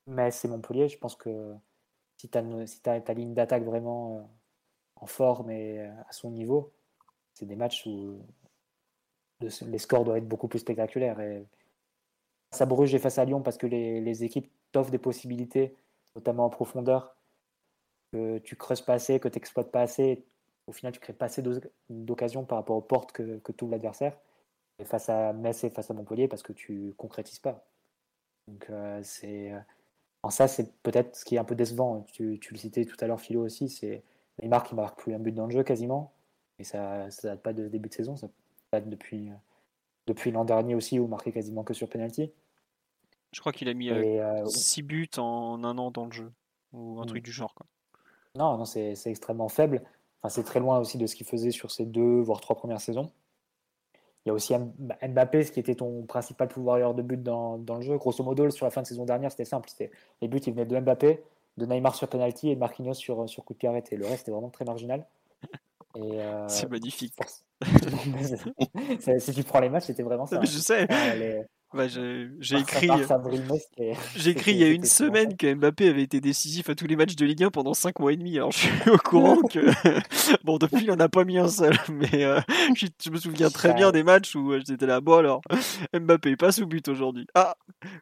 Metz et Montpellier, je pense que si tu as, ta ligne d'attaque vraiment euh, en forme et euh, à son niveau, c'est des matchs où les scores doivent être beaucoup plus spectaculaires. Et face à Bruges et face à Lyon, parce que les, équipes t'offrent des possibilités, notamment en profondeur, que tu creuses pas assez, que tu n'exploites pas assez. Au final, tu crées pas assez d'occasions par rapport aux portes que, que tout l'adversaire face à Metz et face à Montpellier parce que tu concrétises pas. Donc euh, c'est en ça c'est peut-être ce qui est un peu décevant. Tu, tu le citais tout à l'heure Philo aussi, c'est Neymar qui marque plus un but dans le jeu quasiment et ça ça date pas de début de saison, ça date depuis depuis l'an dernier aussi où il marquait quasiment que sur penalty.
Je crois qu'il a mis 6 euh, euh, buts en un an dans le jeu ou un mm. truc du genre quoi.
Non, non c'est extrêmement faible. Enfin, c'est très loin aussi de ce qu'il faisait sur ses deux voire trois premières saisons. Il y a aussi Mbappé, ce qui était ton principal pouvoir de but dans, dans, le jeu. Grosso modo, sur la fin de saison dernière, c'était simple. Les buts, ils venaient de Mbappé, de Neymar sur penalty et de Marquinhos sur, sur coup de pied arrêté. Le reste, c'était vraiment très marginal.
Euh, c'est magnifique.
si tu prends les matchs, c'était vraiment ça.
je sais. Bah, j'ai écrit, j'ai écrit il y a une semaine que Mbappé avait été décisif à tous les matchs de Ligue 1 pendant 5 mois et demi. Alors je suis au courant que bon depuis il en a pas mis un seul, mais euh, je, me souviens très bien des matchs où euh, j'étais là. Bon alors Mbappé passe au but aujourd'hui. Ah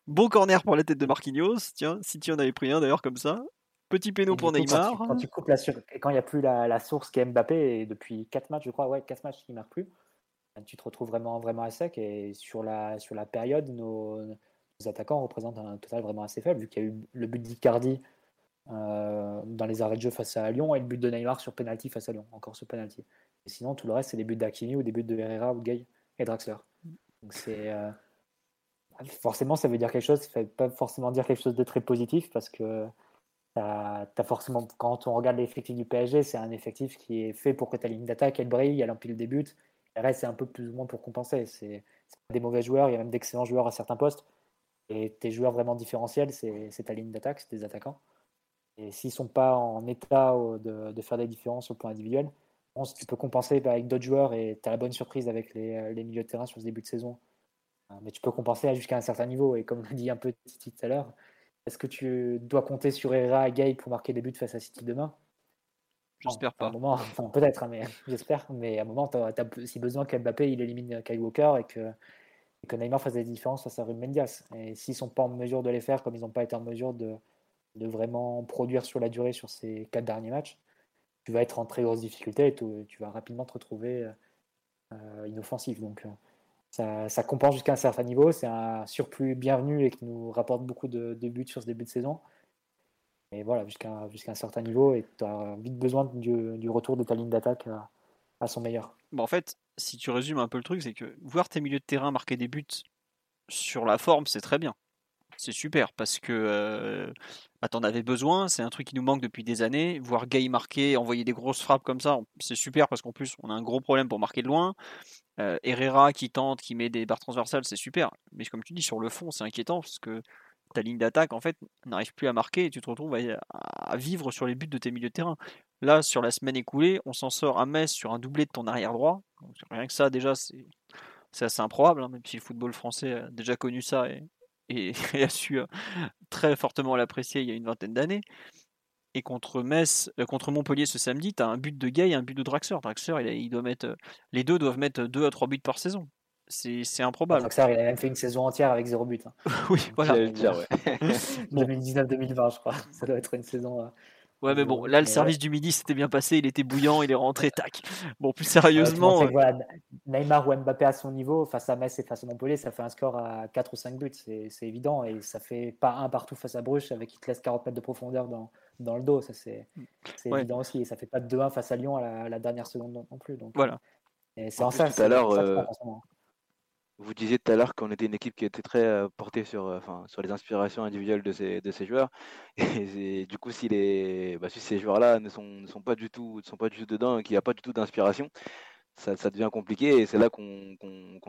bon corner pour la tête de Marquinhos. Tiens, si tu en avais pris un d'ailleurs comme ça. Petit péno pour Neymar.
Quand tu, coupes la quand il n'y a plus la, source qui est Mbappé et depuis 4 matchs je crois ouais 4 matchs qui marque plus tu te retrouves vraiment, vraiment à sec. Et sur la, sur la période, nos, attaquants représentent un total vraiment assez faible, vu qu'il y a eu le but d'Icardi euh, dans les arrêts de jeu face à Lyon et le but de Neymar sur penalty face à Lyon, encore ce penalty. Et sinon, tout le reste, c'est des buts d'Akini ou des buts de Herrera ou Gay et Draxler. Donc c'est. Euh, forcément, ça veut dire quelque chose. Ça ne veut pas forcément dire quelque chose de très positif parce que as, forcément, quand on regarde l'effectif du PSG, c'est un effectif qui est fait pour que ta ligne d'attaque elle brille, elle empile des buts. Le reste, c'est un peu plus ou moins pour compenser. C'est des mauvais joueurs, il y a même d'excellents joueurs à certains postes. Et tes joueurs vraiment différentiels, c'est ta ligne d'attaque, c'est des attaquants. Et s'ils ne sont pas en état de, faire des différences au plan individuel, bon, tu peux compenser avec d'autres joueurs et tu as la bonne surprise avec les, milieux de terrain sur ce début de saison. Euh, mais tu peux compenser jusqu'à un certain niveau. Et comme l'a dit un peu Titi tout à l'heure, est-ce que tu dois compter sur Herrera et Gay pour marquer des buts face à City demain?
J'espère pas.
moment, peut-être, hein, mais j'espère. Mais à un moment, tu as, si besoin qu'Mbappé il élimine Kyle Walker et que, que Neymar fasse des différences face à Ruben Mendias. Et s'ils sont pas en mesure de les faire, comme ils n'ont pas été en mesure de, de, vraiment produire sur la durée sur ces quatre derniers matchs, tu vas être en très grosse difficulté et tu, vas rapidement te retrouver euh, inoffensif. Donc, euh, ça, compense jusqu'à un certain niveau. C'est un surplus bienvenu et qui nous rapporte beaucoup de, de buts sur ce début de saison. Et voilà, jusqu'à jusqu'à un certain niveau, et tu as vite besoin du, du, retour de ta ligne d'attaque à, son meilleur.
Bon, en fait, si tu résumes un peu le truc, c'est que voir tes milieux de terrain marquer des buts sur la forme, c'est très bien. C'est super parce que euh, bah, t'en avais besoin, c'est un truc qui nous manque depuis des années. Voir Gay marquer, envoyer des grosses frappes comme ça, c'est super parce qu'en plus on a un gros problème pour marquer de loin. Euh, Herrera qui tente, qui met des barres transversales, c'est super. Mais comme tu dis, sur le fond, c'est inquiétant parce que ta ligne d'attaque en fait n'arrive plus à marquer et tu te retrouves à, vivre sur les buts de tes milieux de terrain. Là, sur la semaine écoulée, on s'en sort à Metz sur un doublé de ton arrière droit. rien que ça, déjà, c'est, assez improbable, hein, même si le football français a déjà connu ça et, a su euh, très fortement l'apprécier il y a une vingtaine d'années. Et contre Metz, euh, contre Montpellier ce samedi, tu as un but de Gay et un but de Draxler. Draxler, il, doit mettre, euh, les deux doivent mettre 2 à 3 buts par saison c'est improbable.
il a même fait une saison entière avec zéro but. Hein.
oui, voilà.
2019-2020, je crois. Ça doit être une saison. Euh,
ouais, mais bon, là, le service du midi s'était bien passé, il était bouillant, il est rentré, tac. Bon, plus sérieusement.
Euh, Neymar ou Mbappé à son niveau, face à Metz et face à Montpellier, ça fait un score à 4 ou 5 buts, c'est évident. Et ça fait pas un partout face à Bruges avec qui te laisse 40 mètres de profondeur dans, dans le dos, ça c'est évident aussi. Et ça fait pas 2-1 face à Lyon à la, dernière seconde non, plus. Donc,
voilà.
C'est en, ça.
Tout à l'heure, vous disiez tout à l'heure qu'on était une équipe qui était très euh, portée sur, euh, sur les inspirations individuelles de ces, de ces joueurs. Et, du coup, si, les, bah, si ces joueurs-là ne sont, ne sont, pas du tout, ne sont pas du tout dedans et qu'il n'y a pas du tout d'inspiration, ça, ça, devient compliqué. Et c'est là qu'on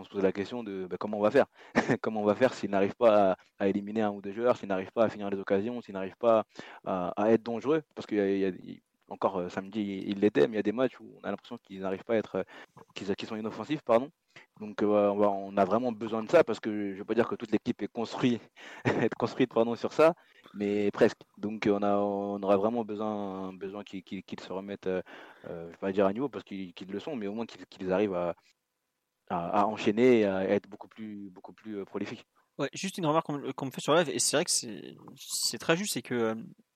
se pose la question de bah, comment on va faire? comment on va faire s'ils n'arrivent pas à, éliminer un ou deux joueurs, s'ils n'arrivent pas à finir les occasions, s'ils n'arrivent pas à, être dangereux? Parce qu'il y a, encore euh, samedi, il l'était, mais il y a des matchs où on a l'impression qu'ils n'arrivent pas à être, qu'ils sont inoffensifs, pardon. Donc euh, on a vraiment besoin de ça parce que je ne veux pas dire que toute l'équipe est construite, est construite pardon, sur ça, mais presque. Donc on, a, on aura vraiment besoin, besoin qu'ils se remettent, euh, euh, je ne vais pas dire à niveau parce qu'ils le sont, mais au moins qu'ils arrivent à, à, enchaîner et à être beaucoup plus, beaucoup plus prolifiques.
Ouais, juste une remarque qu'on me fait sur live, et c'est vrai que c'est très juste, c'est que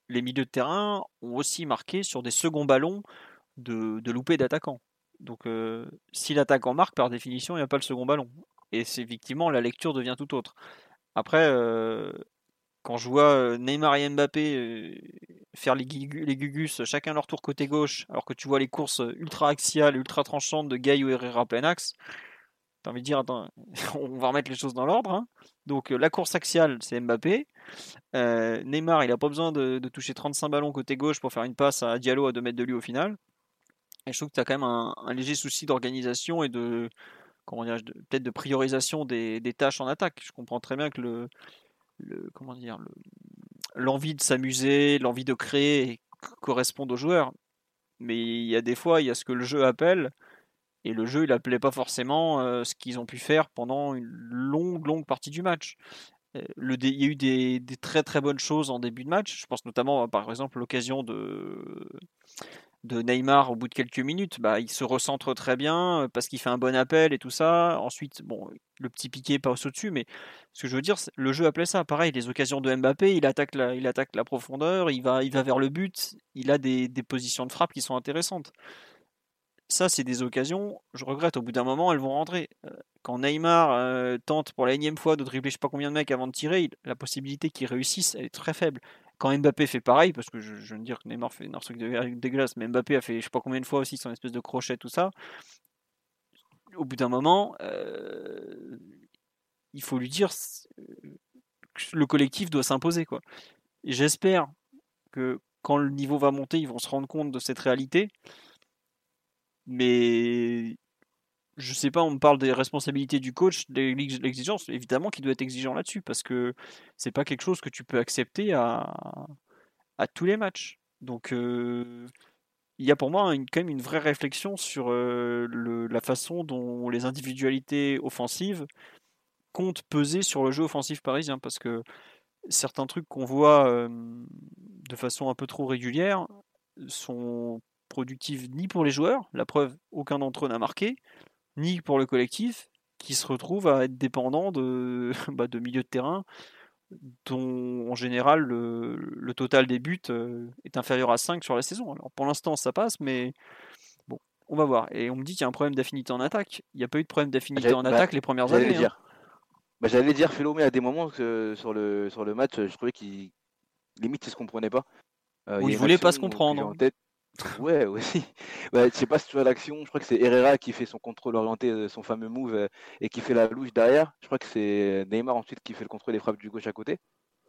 les milieux de terrain ont aussi marqué sur des seconds ballons de, de loupés d'attaquants. Donc, euh, si l'attaquant marque, par définition, il n'y a pas le second ballon. Et c'est effectivement, la lecture devient tout autre. Après, euh, quand je vois euh, Neymar et Mbappé faire les, gugus, chacun leur tour côté gauche, alors que tu vois les courses ultra axiales, ultra tranchantes de Gay ou Herrera plein axe, t'as envie de dire, attends, on va remettre les choses dans l'ordre. Hein. Donc, la course axiale, c'est Mbappé. Neymar, il n'a pas besoin de, de, toucher 35 ballons côté gauche pour faire une passe à Diallo à 2 mètres de lui au final. Je trouve que tu as quand même un, léger souci d'organisation et de comment peut-être de priorisation des, tâches en attaque. Je comprends très bien que le, comment dire l'envie de s'amuser, l'envie de créer correspondent aux joueurs. Mais il y a des fois, il y a ce que le jeu appelle, et le jeu, il appelait pas forcément euh, ce qu'ils ont pu faire pendant une longue, longue partie du match. Euh, il y a eu des, des, très très bonnes choses en début de match. Je pense notamment, par exemple, l'occasion de de Neymar au bout de quelques minutes, bah, il se recentre très bien euh, parce qu'il fait un bon appel et tout ça. Ensuite, bon, le petit piqué passe au-dessus, mais ce que je veux dire, le jeu appelait ça. Pareil, les occasions de Mbappé, il attaque la, il attaque la profondeur, il va, il va vers le but, il a des, positions de frappe qui sont intéressantes. Ça, c'est des occasions, je regrette, au bout d'un moment, elles vont rentrer. Euh, quand Neymar euh, tente pour la énième fois de dribbler je sais pas combien de mecs avant de tirer, la possibilité qu'il réussisse, elle est très faible. Quand Mbappé fait pareil, parce que je, je veux dire que Neymar fait un truc dégueulasse, mais Mbappé a fait je sais pas combien de fois aussi son espèce de crochet, tout ça. Au bout d'un moment, euh, il faut lui dire que le collectif doit s'imposer. quoi. J'espère que quand le niveau va monter, ils vont se rendre compte de cette réalité. Mais je sais pas, on me parle des responsabilités du coach, l'exigence, évidemment qu'il doit être exigeant là-dessus, parce que c'est pas quelque chose que tu peux accepter à, à tous les matchs. Donc euh, il y a pour moi quand même une vraie réflexion sur euh, la façon dont les individualités offensives comptent peser sur le jeu offensif parisien, parce que certains trucs qu'on voit euh, de façon un peu trop régulière sont productifs ni pour les joueurs, la preuve, aucun d'entre eux n'a marqué, ni pour le collectif, qui se retrouve à être dépendant de, bah, de milieux de terrain dont en général le, total des buts euh, est inférieur à 5 sur la saison. Alors pour l'instant ça passe, mais bon, on va voir. Et on me dit qu'il y a un problème d'affinité en attaque. Il n'y a pas eu de problème d'affinité en attaque les premières années.
Hein. Dire. Bah, j'allais dire Philomé à des moments que sur le, sur le match, je trouvais qu'il limite il se comprenait pas.
Euh, il voulait pas se comprendre. En tête,
Ouais, aussi. Ouais, je sais pas si tu vois l'action, je crois que c'est Herrera qui fait son contrôle orienté, euh, son fameux move, euh, et qui fait la louche derrière. Je crois que c'est Neymar ensuite qui fait le contrôle des frappes du gauche à côté.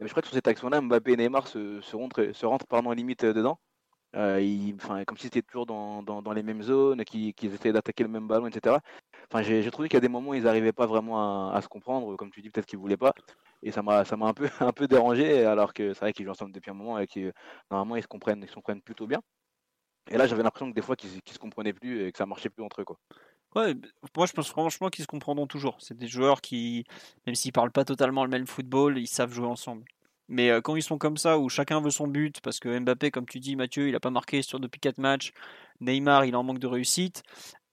Mais je crois que sur cette action-là, Mbappé et Neymar se, rentrent, se rentrent pardon, limite euh, dedans. Comme si c'était toujours dans, les mêmes zones, qu'ils essayaient d'attaquer le même ballon, etc. Enfin, j'ai trouvé qu'à des moments, ils n'arrivaient pas vraiment à, se comprendre. Comme tu dis, peut-être qu'ils voulaient pas. Et ça m'a un peu, un peu dérangé, alors que c'est vrai qu'ils jouent ensemble depuis un moment et que normalement, ils se comprennent, ils se comprennent plutôt bien. Et là, j'avais l'impression que des fois, qu'ils se comprenaient plus et que ça marchait plus entre eux. Quoi.
Ouais, moi je pense franchement qu'ils se comprendront toujours. C'est des joueurs qui, même s'ils parlent pas totalement le même football, ils savent jouer ensemble. Mais euh, quand ils sont comme ça, où chacun veut son but, parce que Mbappé, comme tu dis, Mathieu, il a pas marqué sur depuis 4 matchs, Neymar, il en manque de réussite.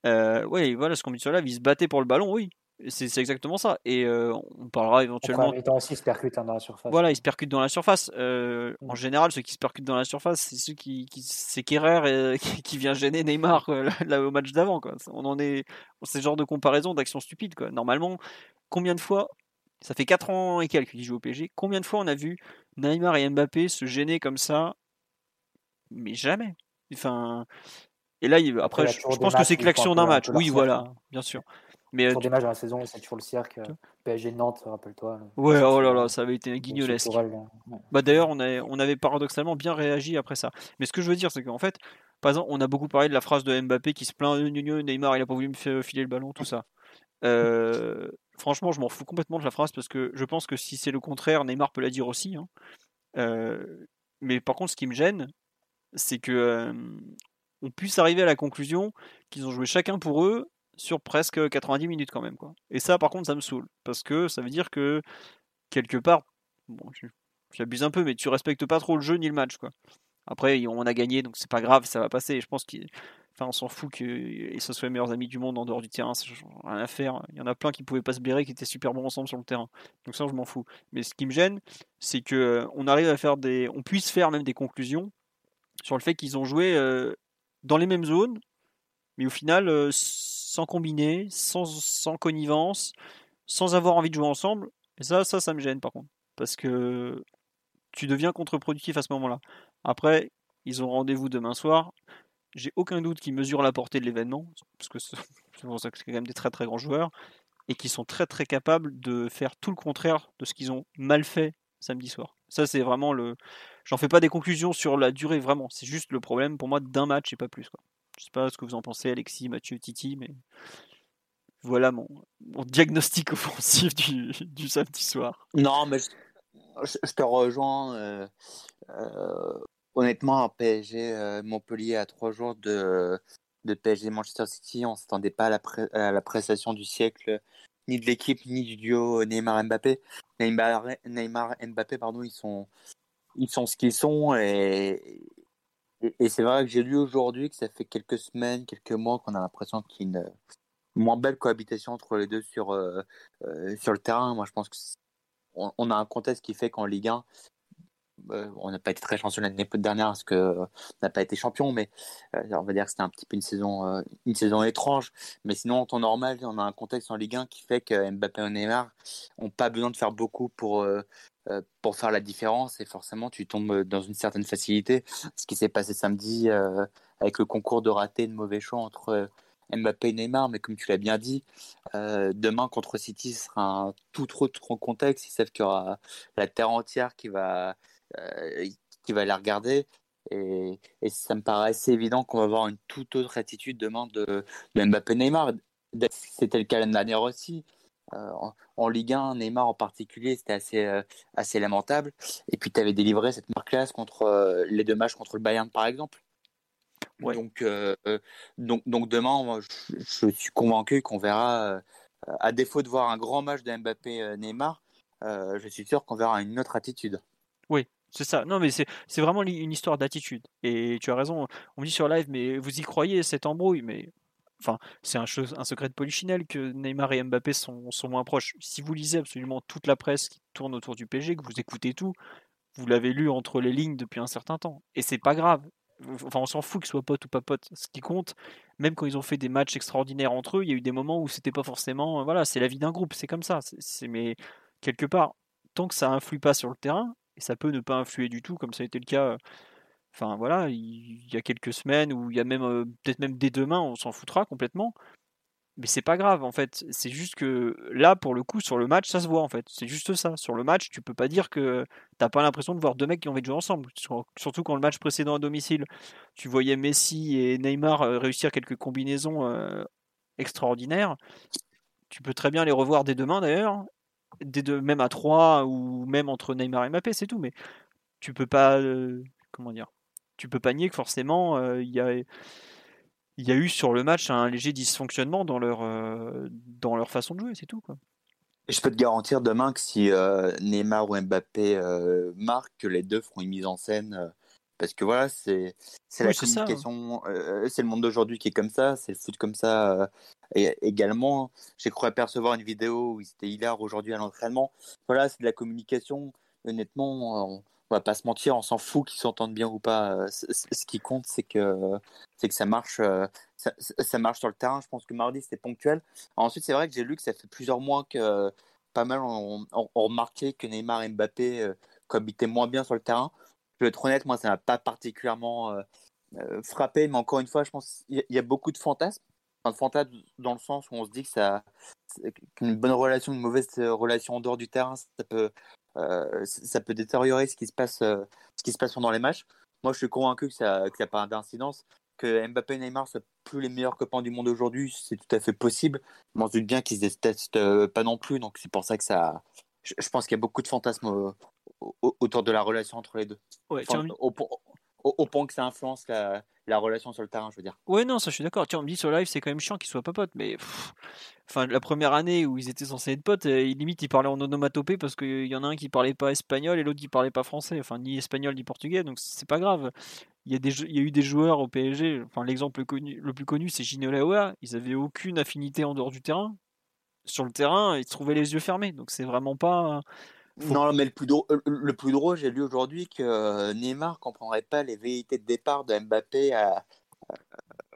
Euh, voilà, ce qu'on dit sur là, il se battait pour le ballon, oui. C'est exactement ça. Et euh, on parlera éventuellement.
En aussi, il se percute hein, dans la surface.
Voilà, il se percute dans la surface. Euh, en mm. général, ceux qui se percutent dans la surface, c'est ceux qui, qui c'est Kerrer qui, vient gêner Neymar là, au match d'avant. On en est, c'est ce genre de comparaison d'action stupide. Quoi. Normalement, combien de fois, ça fait 4 ans et quelques qu'il joue au PSG, combien de fois on a vu Neymar et Mbappé se gêner comme ça? Mais jamais. Enfin, et là, après, je, pense que c'est que l'action d'un match. Oui, voilà, hein. bien sûr.
Mais sur des matchs dans la saison, c'est toujours le cirque. Euh, PSG Nantes, rappelle-toi.
Ouais, oh là là, ça avait été guignolesque. Bah d'ailleurs, on, on avait paradoxalement bien réagi après ça. Mais ce que je veux dire, c'est qu'en fait, par exemple, on a beaucoup parlé de la phrase de Mbappé qui se plaint Neymar, il a pas voulu me filer le ballon, tout ça. Euh, franchement, je m'en fous complètement de la phrase parce que je pense que si c'est le contraire, Neymar peut la dire aussi. Hein. Euh, mais par contre, ce qui me gêne, c'est que on puisse arriver à la conclusion qu'ils ont joué chacun pour eux sur presque 90 minutes quand même. Quoi. Et ça, par contre, ça me saoule. Parce que ça veut dire que, quelque part, bon, j'abuse un peu, mais tu respectes pas trop le jeu ni le match. Quoi. Après, on a gagné, donc c'est pas grave, ça va passer. Je pense Enfin, on s'en fout qu'ils se soient les meilleurs amis du monde en dehors du terrain, ça rien à faire. Il y en a plein qui pouvaient pas se blairer, qui étaient super bons ensemble sur le terrain. Donc ça, je m'en fous. Mais ce qui me gêne, c'est que euh, on arrive à faire des, on puisse faire même des conclusions sur le fait qu'ils ont joué euh, dans les mêmes zones, mais au final, euh, sans combiner, sans, connivence, sans avoir envie de jouer ensemble. Ça, ça, ça me gêne par contre. Parce que tu deviens contre-productif à ce moment-là. Après, ils ont rendez-vous demain soir. J'ai aucun doute qu'ils mesurent la portée de l'événement, parce que c'est pour ça que c'est quand même des très très grands joueurs, et qui sont très très capables de faire tout le contraire de ce qu'ils ont mal fait samedi soir. Ça, c'est vraiment le. J'en fais pas des conclusions sur la durée, vraiment. C'est juste le problème pour moi d'un match et pas plus. Quoi. Je sais pas ce que vous en pensez, Alexis, Mathieu, Titi, mais voilà mon, diagnostic offensif du, samedi soir.
Non, mais je, te rejoins. Euh, euh, honnêtement, un PSG euh, Montpellier à trois jours de, PSG Manchester City, on ne s'attendait pas à la, prestation du siècle, ni de l'équipe, ni du duo Neymar-Mbappé. Neymar, Neymar Mbappé, pardon, ils sont, ils sont ce qu'ils sont et, et, c'est vrai que j'ai lu aujourd'hui que ça fait quelques semaines, quelques mois qu'on a l'impression qu'il y a une moins belle cohabitation entre les deux sur, euh, euh, sur le terrain. Moi, je pense qu'on on a un contexte qui fait qu'en Ligue 1, euh, on n'a pas été très chanceux l'année dernière parce qu'on n'a pas été champion, mais on va dire que c'était un petit peu une saison, une saison étrange. Mais sinon, en temps normal, on a un contexte en Ligue 1 qui fait que Mbappé et Neymar n'ont pas besoin de faire beaucoup pour, euh, pour faire la différence et forcément tu tombes dans une certaine facilité. Ce qui s'est passé samedi euh, avec le concours de ratés de mauvais choix entre Mbappé et Neymar, mais comme tu l'as bien dit, demain contre City, sera un tout autre contexte. Ils savent qu'il y aura la terre entière qui va, qui va les regarder. Et, ça me paraît assez évident qu'on va avoir une toute autre attitude demain de, de Mbappé-Neymar. C'était le cas l'année dernière aussi. Euh, en, Ligue 1, Neymar en particulier, c'était assez, euh, assez lamentable. Et puis tu avais délivré cette marque classe contre euh, les deux matchs contre le Bayern, par exemple. Donc, donc, donc demain, je, je, suis convaincu qu'on verra, à défaut de voir un grand match de Mbappé-Neymar, je suis sûr qu'on verra une autre attitude.
Oui, c'est ça. Non, mais c'est vraiment une histoire d'attitude. Et tu as raison. On me dit sur live, mais vous y croyez, cette embrouille. Mais enfin, c'est un, secret de polichinelle que Neymar et Mbappé sont, moins proches. Si vous lisez absolument toute la presse qui tourne autour du PSG, que vous écoutez tout, vous l'avez lu entre les lignes depuis un certain temps. Et c'est pas grave. Enfin, on s'en fout qu'ils soient potes ou pas potes. Ce qui compte, même quand ils ont fait des matchs extraordinaires entre eux, il y a eu des moments où c'était pas forcément. Voilà, c'est la vie d'un groupe, c'est comme ça. Mais quelque part, tant que ça influe pas sur le terrain, et ça peut ne pas influer du tout, comme ça a été le cas. Enfin voilà, il y a quelques semaines ou il y a même peut-être même dès demain, on s'en foutra complètement. Mais c'est pas grave en fait. C'est juste que là, pour le coup, sur le match, ça se voit en fait. C'est juste ça. Sur le match, tu peux pas dire que t'as pas l'impression de voir deux mecs qui ont envie de jouer ensemble. Surtout quand le match précédent à domicile, tu voyais Messi et Neymar réussir quelques combinaisons extraordinaires. Tu peux très bien les revoir dès demain d'ailleurs des deux, même à 3 ou même entre Neymar et Mbappé, c'est tout. Mais tu peux pas, euh, comment dire, tu peux pas nier que forcément euh, il y a il y a eu sur le match un léger dysfonctionnement dans leur, euh, dans leur façon de jouer, c'est tout. Quoi.
Et je peux te garantir demain que si Neymar ou Mbappé marquent, que les deux feront une mise en scène. parce que voilà, c'est la hein. communication, c'est le monde d'aujourd'hui qui est comme ça, c'est le foot comme ça et également, j'ai cru apercevoir une vidéo où c'était hilar aujourd'hui à l'entraînement. Voilà, c'est de la communication. Honnêtement, va pas se mentir, on s'en fout qu'ils s'entendent bien ou pas. Ce qui compte, c'est que, c'est que ça marche, ça, marche sur le terrain. Je pense que mardi, c'était ponctuel. Ensuite, c'est vrai que j'ai lu que ça fait plusieurs mois que pas mal ont, remarqué que Neymar et Mbappé euh, cohabitaient moins bien sur le terrain. Je vais être honnête, moi, ça m'a pas particulièrement euh, euh, frappé, mais encore une fois, je pense qu'il y, a beaucoup de fantasmes un fantasme dans le sens où on se dit que ça qu'une bonne relation, une mauvaise relation en dehors du terrain, ça peut euh, ça peut détériorer ce qui se passe euh, ce qui se passe pendant les matchs. Moi, je suis convaincu que ça qu'il n'y a pas d'incidence. Que Mbappé et Neymar soient plus les meilleurs copains du monde aujourd'hui, c'est tout à fait possible. Mais on se doute bien qu'ils se détestent euh, pas non plus, donc c'est pour ça que ça. Je, pense qu'il y a beaucoup de fantasmes autour de la relation entre les deux. au, au, point que ça influence la, la relation sur le terrain, je veux dire.
Ouais, non, ça je suis d'accord. On me dit sur live, c'est quand même chiant qu'ils soient pas potes, mais enfin, la première année où ils étaient censés être potes, euh, limite ils parlaient en onomatopée parce qu'il y en a un qui parlait pas espagnol et l'autre qui parlait pas français, enfin ni espagnol ni portugais, donc c'est pas grave. Il y, a des, il y a eu des joueurs au PSG, enfin l'exemple le plus connu c'est Ginola ils avaient aucune affinité en dehors du terrain. Sur le terrain, ils se trouvaient les yeux fermés, donc c'est vraiment pas
non, mais le plus drôle, le plus drôle j'ai lu aujourd'hui que euh, Neymar comprendrait pas les vérités de départ de Mbappé à,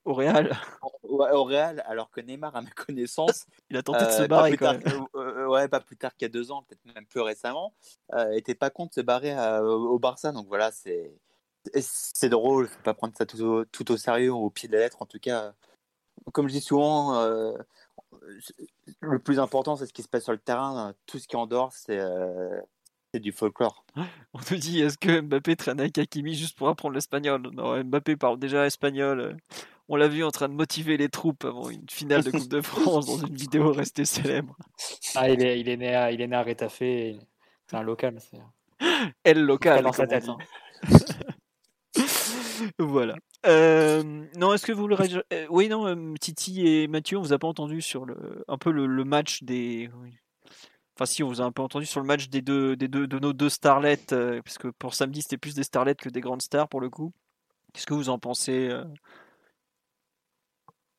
au Real.
au Real, alors que Neymar, à ma connaissance,
il a tenté de se euh, barrer quand
même. Euh, ouais, pas plus tard qu'il y a deux ans, peut-être même plus récemment, euh, était pas contre de se barrer au Barça. Donc voilà, c'est c'est drôle, faut pas prendre ça tout au, tout au sérieux, au pied de la lettre en tout cas. Comme je dis souvent, le plus important, c'est ce qui se passe sur le terrain. Tout ce qui est en dehors, c'est du folklore.
On te dit, est-ce que Mbappé traîne avec Hakimi juste pour apprendre l'espagnol? Non, Mbappé parle déjà espagnol. On l'a vu en train de motiver les troupes avant une finale de Coupe de France dans une vidéo restée célèbre.
Ah, il est, il est, né, à, il est né à Rétafé. C'est un local.
Elle local. Dans sa tête. Voilà. Euh, non, est-ce que vous le euh, Oui, non, euh, Titi et Mathieu, on vous a pas entendu sur le un peu le, match des. Enfin, si, on vous a un peu entendu sur le match des deux, des deux de nos deux starlets, puisque pour samedi c'était plus des starlets que des grandes stars pour le coup. Qu'est-ce que vous en pensez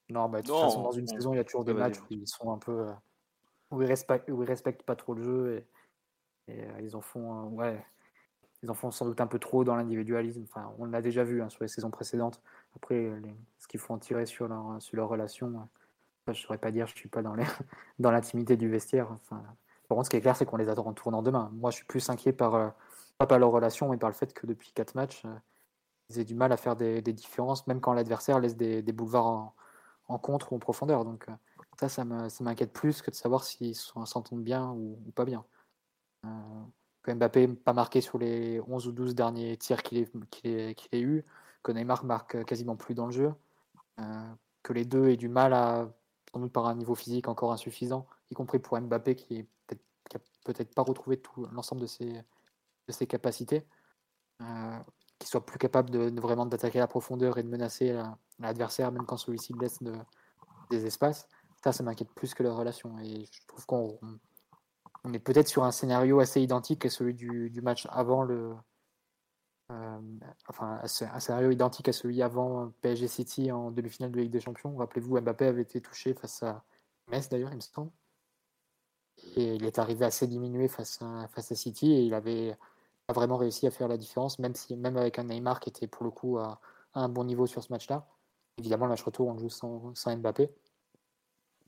Non, bah, de toute façon, dans une saison, il y a toujours des matchs où ils sont un peu. où, ils respectent, où ils respectent pas trop le jeu et, et ils en font. ouais ils en font sans doute un peu trop dans l'individualisme. Enfin, on l'a déjà vu hein, sur les saisons précédentes. Après, ce qu'il faut en tirer sur leur, sur leur relation, euh, ça, je ne saurais pas dire, je ne suis pas dans, l'intimité du vestiaire. Enfin, par contre, ce qui est clair, c'est qu'on les attend en tournant demain. Moi, je suis plus inquiet par, euh, pas par leur relation, mais par le fait que depuis quatre matchs, euh, ils aient du mal à faire des, différences, même quand l'adversaire laisse des, boulevards en contre ou en profondeur. Donc ça, ça m'inquiète plus que de savoir s'ils s'entendent bien ou, pas bien. Que Mbappé pas marqué sur les 11 ou 12 derniers tirs qu'il ait, ait, eu, que Neymar marque quasiment plus dans le jeu, que les deux aient du mal à, sans doute par un niveau physique encore insuffisant, y compris pour Mbappé qui est peut-être pas retrouvé tout l'ensemble de ses, de ses capacités, euh, qu'il soit plus capable de, vraiment d'attaquer la profondeur et de menacer l'adversaire même quand celui-ci laisse de, des espaces. Ça, ça m'inquiète plus que leur relation. Et je trouve qu'on on est peut-être sur un scénario assez identique à celui du, match avant le, euh, enfin, un scénario identique à celui avant PSG City en demi-finale de Ligue des Champions. Rappelez-vous, Mbappé avait été touché face à Metz d'ailleurs, il me semble. Et il est arrivé assez diminué face à, City et il avait pas vraiment réussi à faire la différence, même, si, même avec un Neymar qui était pour le coup à, un bon niveau sur ce match-là. Évidemment, le match retour, on joue sans Mbappé.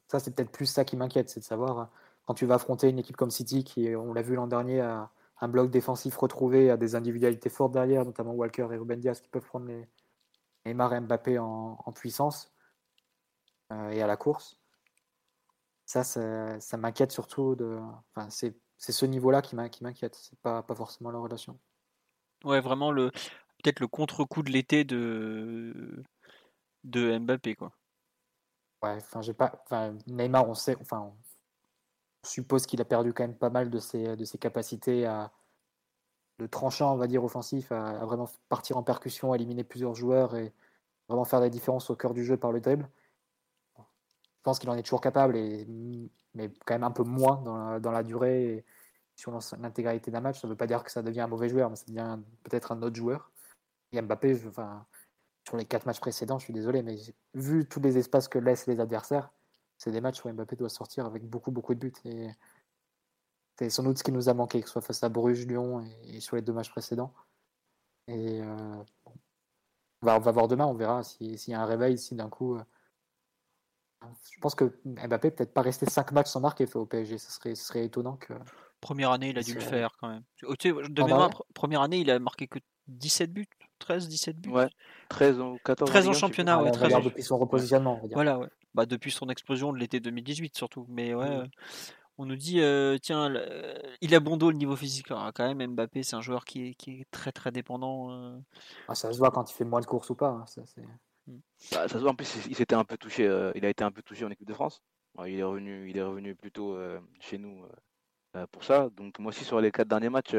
Ça, c'est peut-être plus ça qui m'inquiète, c'est de savoir quand tu vas affronter une équipe comme City qui, on l'a vu l'an dernier, a, un bloc défensif retrouvé à des individualités fortes derrière, notamment Walker et Ruben Diaz qui peuvent prendre les Neymar et Mbappé en, puissance euh, et à la course. Ça, ça, m'inquiète surtout. De... Enfin, c'est, ce niveau-là qui, m'inquiète, c'est pas, pas forcément la relation.
Ouais, vraiment le peut-être le contre-coup de l'été de de Mbappé quoi.
Ouais, enfin j'ai pas, enfin Neymar, on sait, enfin suppose qu'il a perdu quand même pas mal de ses, de ses capacités à de tranchant, on va dire, offensif, à, vraiment partir en percussion, éliminer plusieurs joueurs et vraiment faire des différences au cœur du jeu par le dribble. Je pense qu'il en est toujours capable, et, mais quand même un peu moins dans la, dans la durée et sur l'intégralité d'un match. Ça ne veut pas dire que ça devient un mauvais joueur, mais ça devient peut-être un autre joueur. Et Mbappé, sur les quatre matchs précédents, je suis désolé, mais vu tous les espaces que laissent les adversaires, c'est des matchs où Mbappé doit sortir avec beaucoup, beaucoup de buts. Et c'est sans doute ce qui nous a manqué, que ce soit face à Bruges, Lyon et, sur les deux matchs précédents. Et euh, on, va, voir demain, on verra s'il y a un réveil, si d'un coup. Euh, je pense que Mbappé peut-être pas rester 5 matchs sans marquer au PSG. Ce serait, ce serait étonnant que.
Première année, il a dû le faire quand même. De mémoire, première année, il a marqué que 17 buts. 13, 17 buts.
Ouais, 13 ou 14.
13 en championnat, ouais. 13
depuis son repositionnement.
Voilà, ouais. Bah, depuis son explosion de l'été 2018 surtout. Mais ouais, mmh. on nous dit, euh, tiens, il a bon dos le niveau physique. Alors, quand même, Mbappé, c'est un joueur qui est, qui est, très très dépendant. Euh.
Ah, ça se voit quand il fait moins de courses ou pas. Hein, ça,
mmh. bah, ça se voit en plus, il s'était un peu touché. Euh, il a été un peu touché en équipe de France. il est revenu, il est revenu plutôt chez nous pour ça. Donc moi aussi sur les quatre derniers matchs,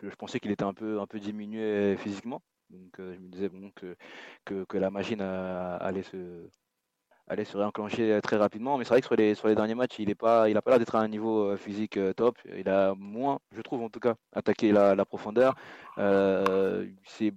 je, pensais qu'il était un peu, un peu diminué physiquement. Donc je me disais bon que, que, que la machine allait se allait se réenclencher euh, très rapidement. Mais c'est vrai que sur les, sur les derniers matchs, il n'a pas, pas l'air d'être à un niveau euh, physique euh, top. Il a moins, je trouve en tout cas, attaqué la, profondeur. c'est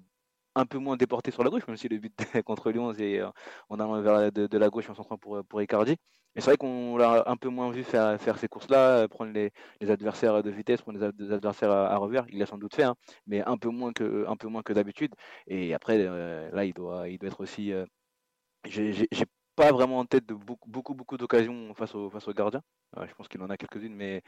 un peu moins déporté sur la gauche, même si le but contre Lyon, c'est en allant vers de, la gauche en centrant pour, pour Icardi. Mais c'est vrai qu'on l'a un peu moins vu faire, faire ces courses-là, prendre les, adversaires de vitesse, prendre les, adversaires à, revers. Il l'a sans doute fait, hein, mais un peu moins que, que d'habitude. Et après, là, il doit, il doit être aussi. Pas vraiment en tête de beaucoup, beaucoup, beaucoup d'occasions face au, face au gardien. Euh, je pense qu'il en a quelques-unes, mais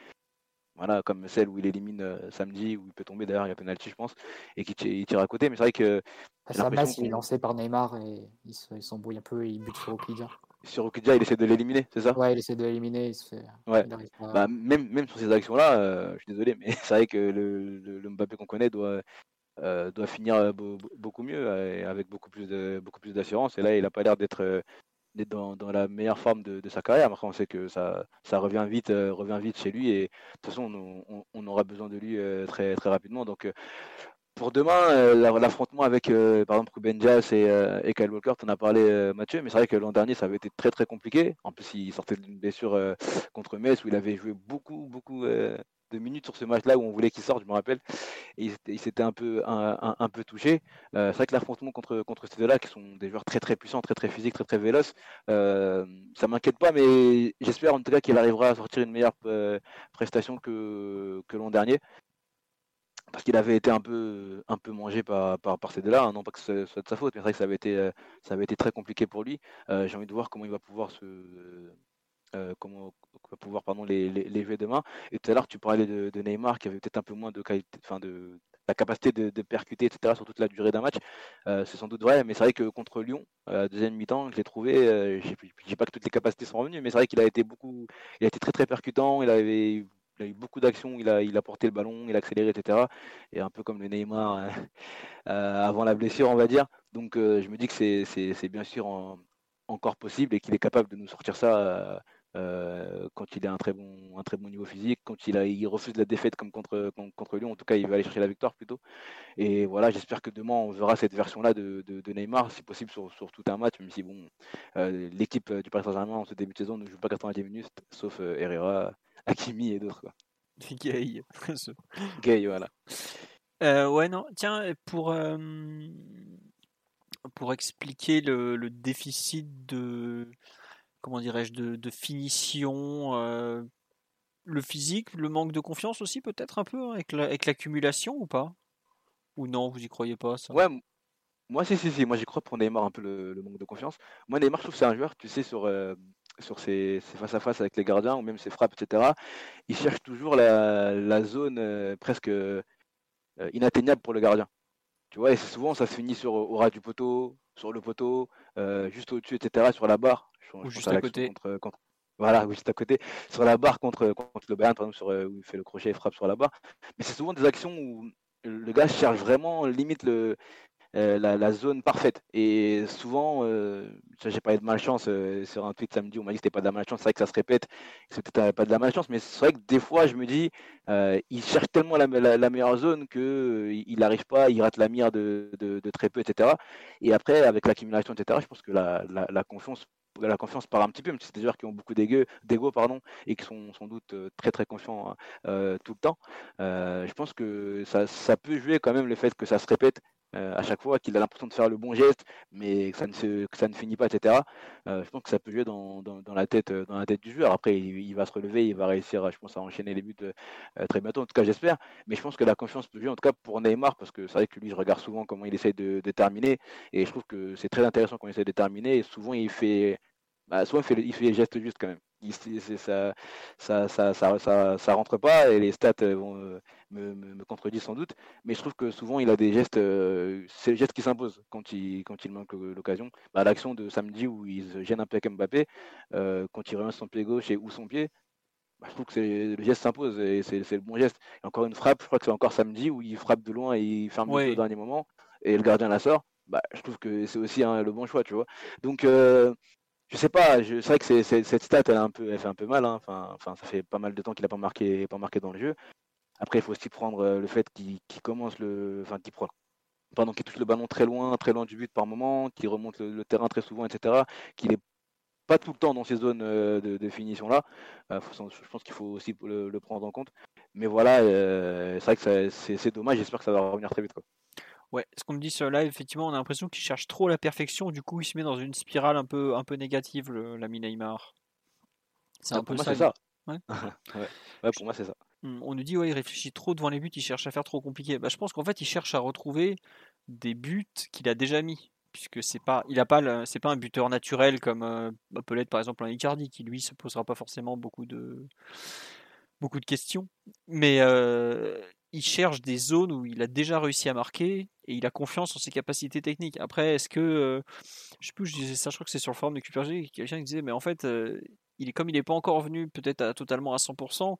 voilà, comme celle où il élimine euh, samedi, où il peut tomber d'ailleurs, il y a penalty, je pense, et qui tire à côté. Mais c'est vrai que.
Ça masse, il est lancé par Neymar et il s'embrouille un peu et il bute sur Okidja.
Sur Okidja, il essaie de l'éliminer, c'est ça?
Ouais, il essaie de l'éliminer.
Ouais. Bah, même, même sur ces actions-là, euh, je suis désolé, mais c'est vrai que le, le, Mbappé qu'on connaît doit. doit finir beaucoup mieux avec beaucoup plus de beaucoup plus d'assurance et là il n'a pas l'air d'être dans, dans, la meilleure forme de, de, sa carrière. Après, on sait que ça, ça revient vite, euh, revient vite chez lui et de toute façon, on, on, aura besoin de lui euh, très, très rapidement. Donc, euh, pour demain, l'affrontement avec, par exemple, Ruben et, et Kyle Walker, tu en as parlé, Mathieu, mais c'est vrai que l'an dernier, ça avait été très, très compliqué. En plus, il sortait d'une blessure contre Metz où il avait joué beaucoup, beaucoup de minutes sur ce match-là où on voulait qu'il sorte, je me rappelle. Et il s'était un peu, un, peu touché. Euh, c'est vrai que l'affrontement contre, contre ces deux-là, qui sont des joueurs très très puissants, très très physiques, très très véloces, euh, ça m'inquiète pas, mais j'espère en tout cas qu'il arrivera à sortir une meilleure euh, prestation que, que l'an dernier. Parce qu'il avait été un peu, un peu mangé par, par, par ces deux-là, hein. non pas que ce soit de sa faute, mais c'est vrai que ça avait été, ça avait été très compliqué pour lui. J'ai envie de voir comment il va pouvoir se, euh, comment va pouvoir pardon, les, les, jouer demain. Et tout à l'heure, tu parlais de, Neymar qui avait peut-être un peu moins de qualité, enfin de, la capacité de, percuter, etc., sur toute la durée d'un match, c'est sans doute vrai. Mais c'est vrai que contre Lyon, deuxième mi-temps, je l'ai trouvé, je dis pas que toutes les capacités sont revenues, mais c'est vrai qu'il a été beaucoup, il a été très très percutant, il avait il a eu beaucoup d'actions, il a, il a porté le ballon, il a accéléré, etc. Et un peu comme le Neymar euh, euh, avant la blessure, on va dire. Donc euh, je me dis que c'est bien sûr encore possible et qu'il est capable de nous sortir ça quand il a un très bon, un très bon niveau physique, quand il, a, il refuse la défaite comme contre, contre Lyon. En tout cas, il va aller chercher la victoire plutôt. Et voilà, j'espère que demain, on verra cette version-là de, de, Neymar, si possible, sur, sur, tout un match, même si bon, l'équipe du Paris Saint-Germain en ce début de saison ne joue pas 90 minutes, sauf Herrera Hakimi et d'autres.
Gay.
Gay, voilà.
Euh, ouais, non, tiens, pour, pour expliquer le, le, déficit de, comment dirais-je, de, finition, euh, le physique, le manque de confiance aussi, peut-être un peu, hein, avec l'accumulation ou pas? Ou non, vous y croyez pas ça?
Ouais, moi, si, si, si, moi j'y crois pour Neymar un peu le, manque de confiance. Moi, Neymar, je trouve que c'est un joueur, tu sais, sur, euh, sur ses, face-à-face avec les gardiens ou même ses frappes, etc., il cherche toujours la, zone euh, presque inatteignable pour le gardien. Tu vois, et souvent ça se finit sur, au ras du poteau, sur le poteau, juste au-dessus, etc., sur la barre.
ou juste à, côté.
voilà, juste à côté, sur la barre contre, contre le Bayern, par exemple, sur, où il fait le crochet et frappe sur la barre. Mais c'est souvent des actions où le gars cherche vraiment limite le, euh, la, zone parfaite. Et souvent, euh, j'ai parlé de malchance euh, sur un tweet samedi, on m'a dit que c'était pas de la malchance. C'est vrai que ça se répète, que c'était pas de la malchance, mais c'est vrai que des fois, je me dis, il cherche tellement la, meilleure zone que il n'arrive pas, il rate la mire de, très peu, etc. Et après, avec l'accumulation, etc., je pense que la, confiance la confiance part un petit peu, même si c'est des joueurs qui ont beaucoup d'ego, pardon, et qui sont sans doute très très confiants hein, tout le temps. je pense que ça, ça, peut jouer quand même le fait que ça se répète euh, à chaque fois, qu'il a l'impression de faire le bon geste, mais que ça ne, se, que ça ne finit pas, etc. Euh, je pense que ça peut jouer dans, dans, la tête, dans la tête du joueur. Après, il, va se relever, il va réussir, je pense, à enchaîner les buts euh, très bientôt. En tout cas, j'espère. Mais je pense que la confiance peut jouer, en tout cas pour Neymar, parce que c'est vrai que lui, je regarde souvent comment il essaye de, de terminer, et je trouve que c'est très intéressant quand il essaie de terminer. Et souvent, il fait, bah, souvent, il fait, il fait les gestes justes quand même ça, ça, ça, ça, ça, rentre pas et les stats euh, vont, euh, me, me, contredisent sans doute. Mais je trouve que souvent il a des gestes, euh, c'est le geste qui s'impose quand il, quand il manque l'occasion. Bah, L'action de samedi où il se gêne un peu avec Mbappé, quand il remet son pied gauche et ou son pied, bah, je trouve que le geste s'impose et c'est le bon geste. encore une frappe, je crois que c'est encore samedi où il frappe de loin et il ferme le au dernier moment et le gardien la sort. Bah, je trouve que c'est aussi le bon choix, tu vois. Donc, je sais pas, c'est vrai que cette stat, elle, un peu, elle fait un peu mal. Hein. Enfin, enfin, ça fait pas mal de temps qu'il n'a pas marqué, pas marqué dans le jeu. Après, il faut aussi prendre euh, le fait qu'il commence le. Enfin, qu'il pendant qu'il touche le ballon très loin, très loin du but par moment, qu'il remonte le, terrain très souvent, etc. Qu'il n'est pas tout le temps dans ces zones euh, de, finition là. Euh, je pense qu'il faut aussi le, prendre en compte. Mais voilà, c'est vrai que c'est dommage. J'espère que ça va revenir très vite. Quoi.
Ouais, ce qu'on me dit sur live, effectivement, on a l'impression qu'il cherche trop la perfection, du coup il se met dans une spirale un peu, un peu négative, l'ami Neymar.
C'est un peu ça. ça. Ouais. ouais. pour moi c'est ça.
Mmh, on nous dit ouais, il réfléchit trop devant les buts, il cherche à faire trop compliqué. Bah, je pense qu'en fait il cherche à retrouver des buts qu'il a déjà mis, puisque c'est pas, il a pas, c'est pas un buteur naturel comme euh, peut l'être par exemple un Icardi qui lui se posera pas forcément beaucoup de beaucoup de questions, mais euh, il cherche des zones où il a déjà réussi à marquer et il a confiance en ses capacités techniques. Après, est-ce que, euh, je sais plus, je disais ça, je crois que c'est sur le forum de QPRG, quelqu'un qui disait, mais en fait, euh, il est comme il n'est pas encore venu peut-être totalement à 100%,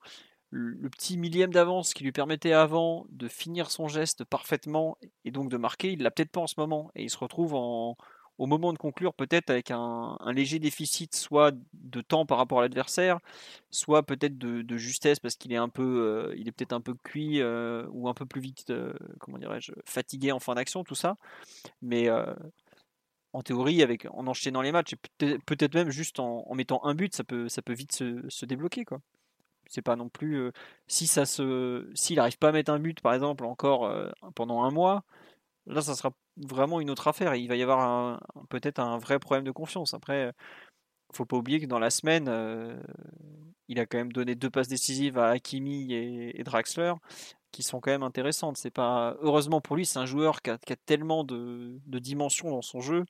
le, petit millième d'avance qui lui permettait avant de finir son geste parfaitement et donc de marquer, il l'a peut-être pas en ce moment et il se retrouve en, au moment de conclure peut-être avec un, léger déficit soit de temps par rapport à l'adversaire, soit peut-être de, justesse parce qu'il est un peu, euh, il est peut-être un peu cuit euh, ou un peu plus vite, euh, comment dirais-je, fatigué en fin d'action, tout ça. Mais en théorie, avec en enchaînant les matchs et peut-être même juste en, mettant un but, ça peut, ça peut vite se, débloquer quoi. C'est pas non plus si ça se, s'il n'arrive pas à mettre un but par exemple encore pendant un mois, là ça sera vraiment une autre affaire. Il va y avoir peut-être un vrai problème de confiance. Après, faut pas oublier que dans la semaine, euh, il a quand même donné deux passes décisives à Hakimi et, Draxler qui sont quand même intéressantes. C'est pas heureusement pour lui, c'est un joueur qui a, tellement de, dimensions dans son jeu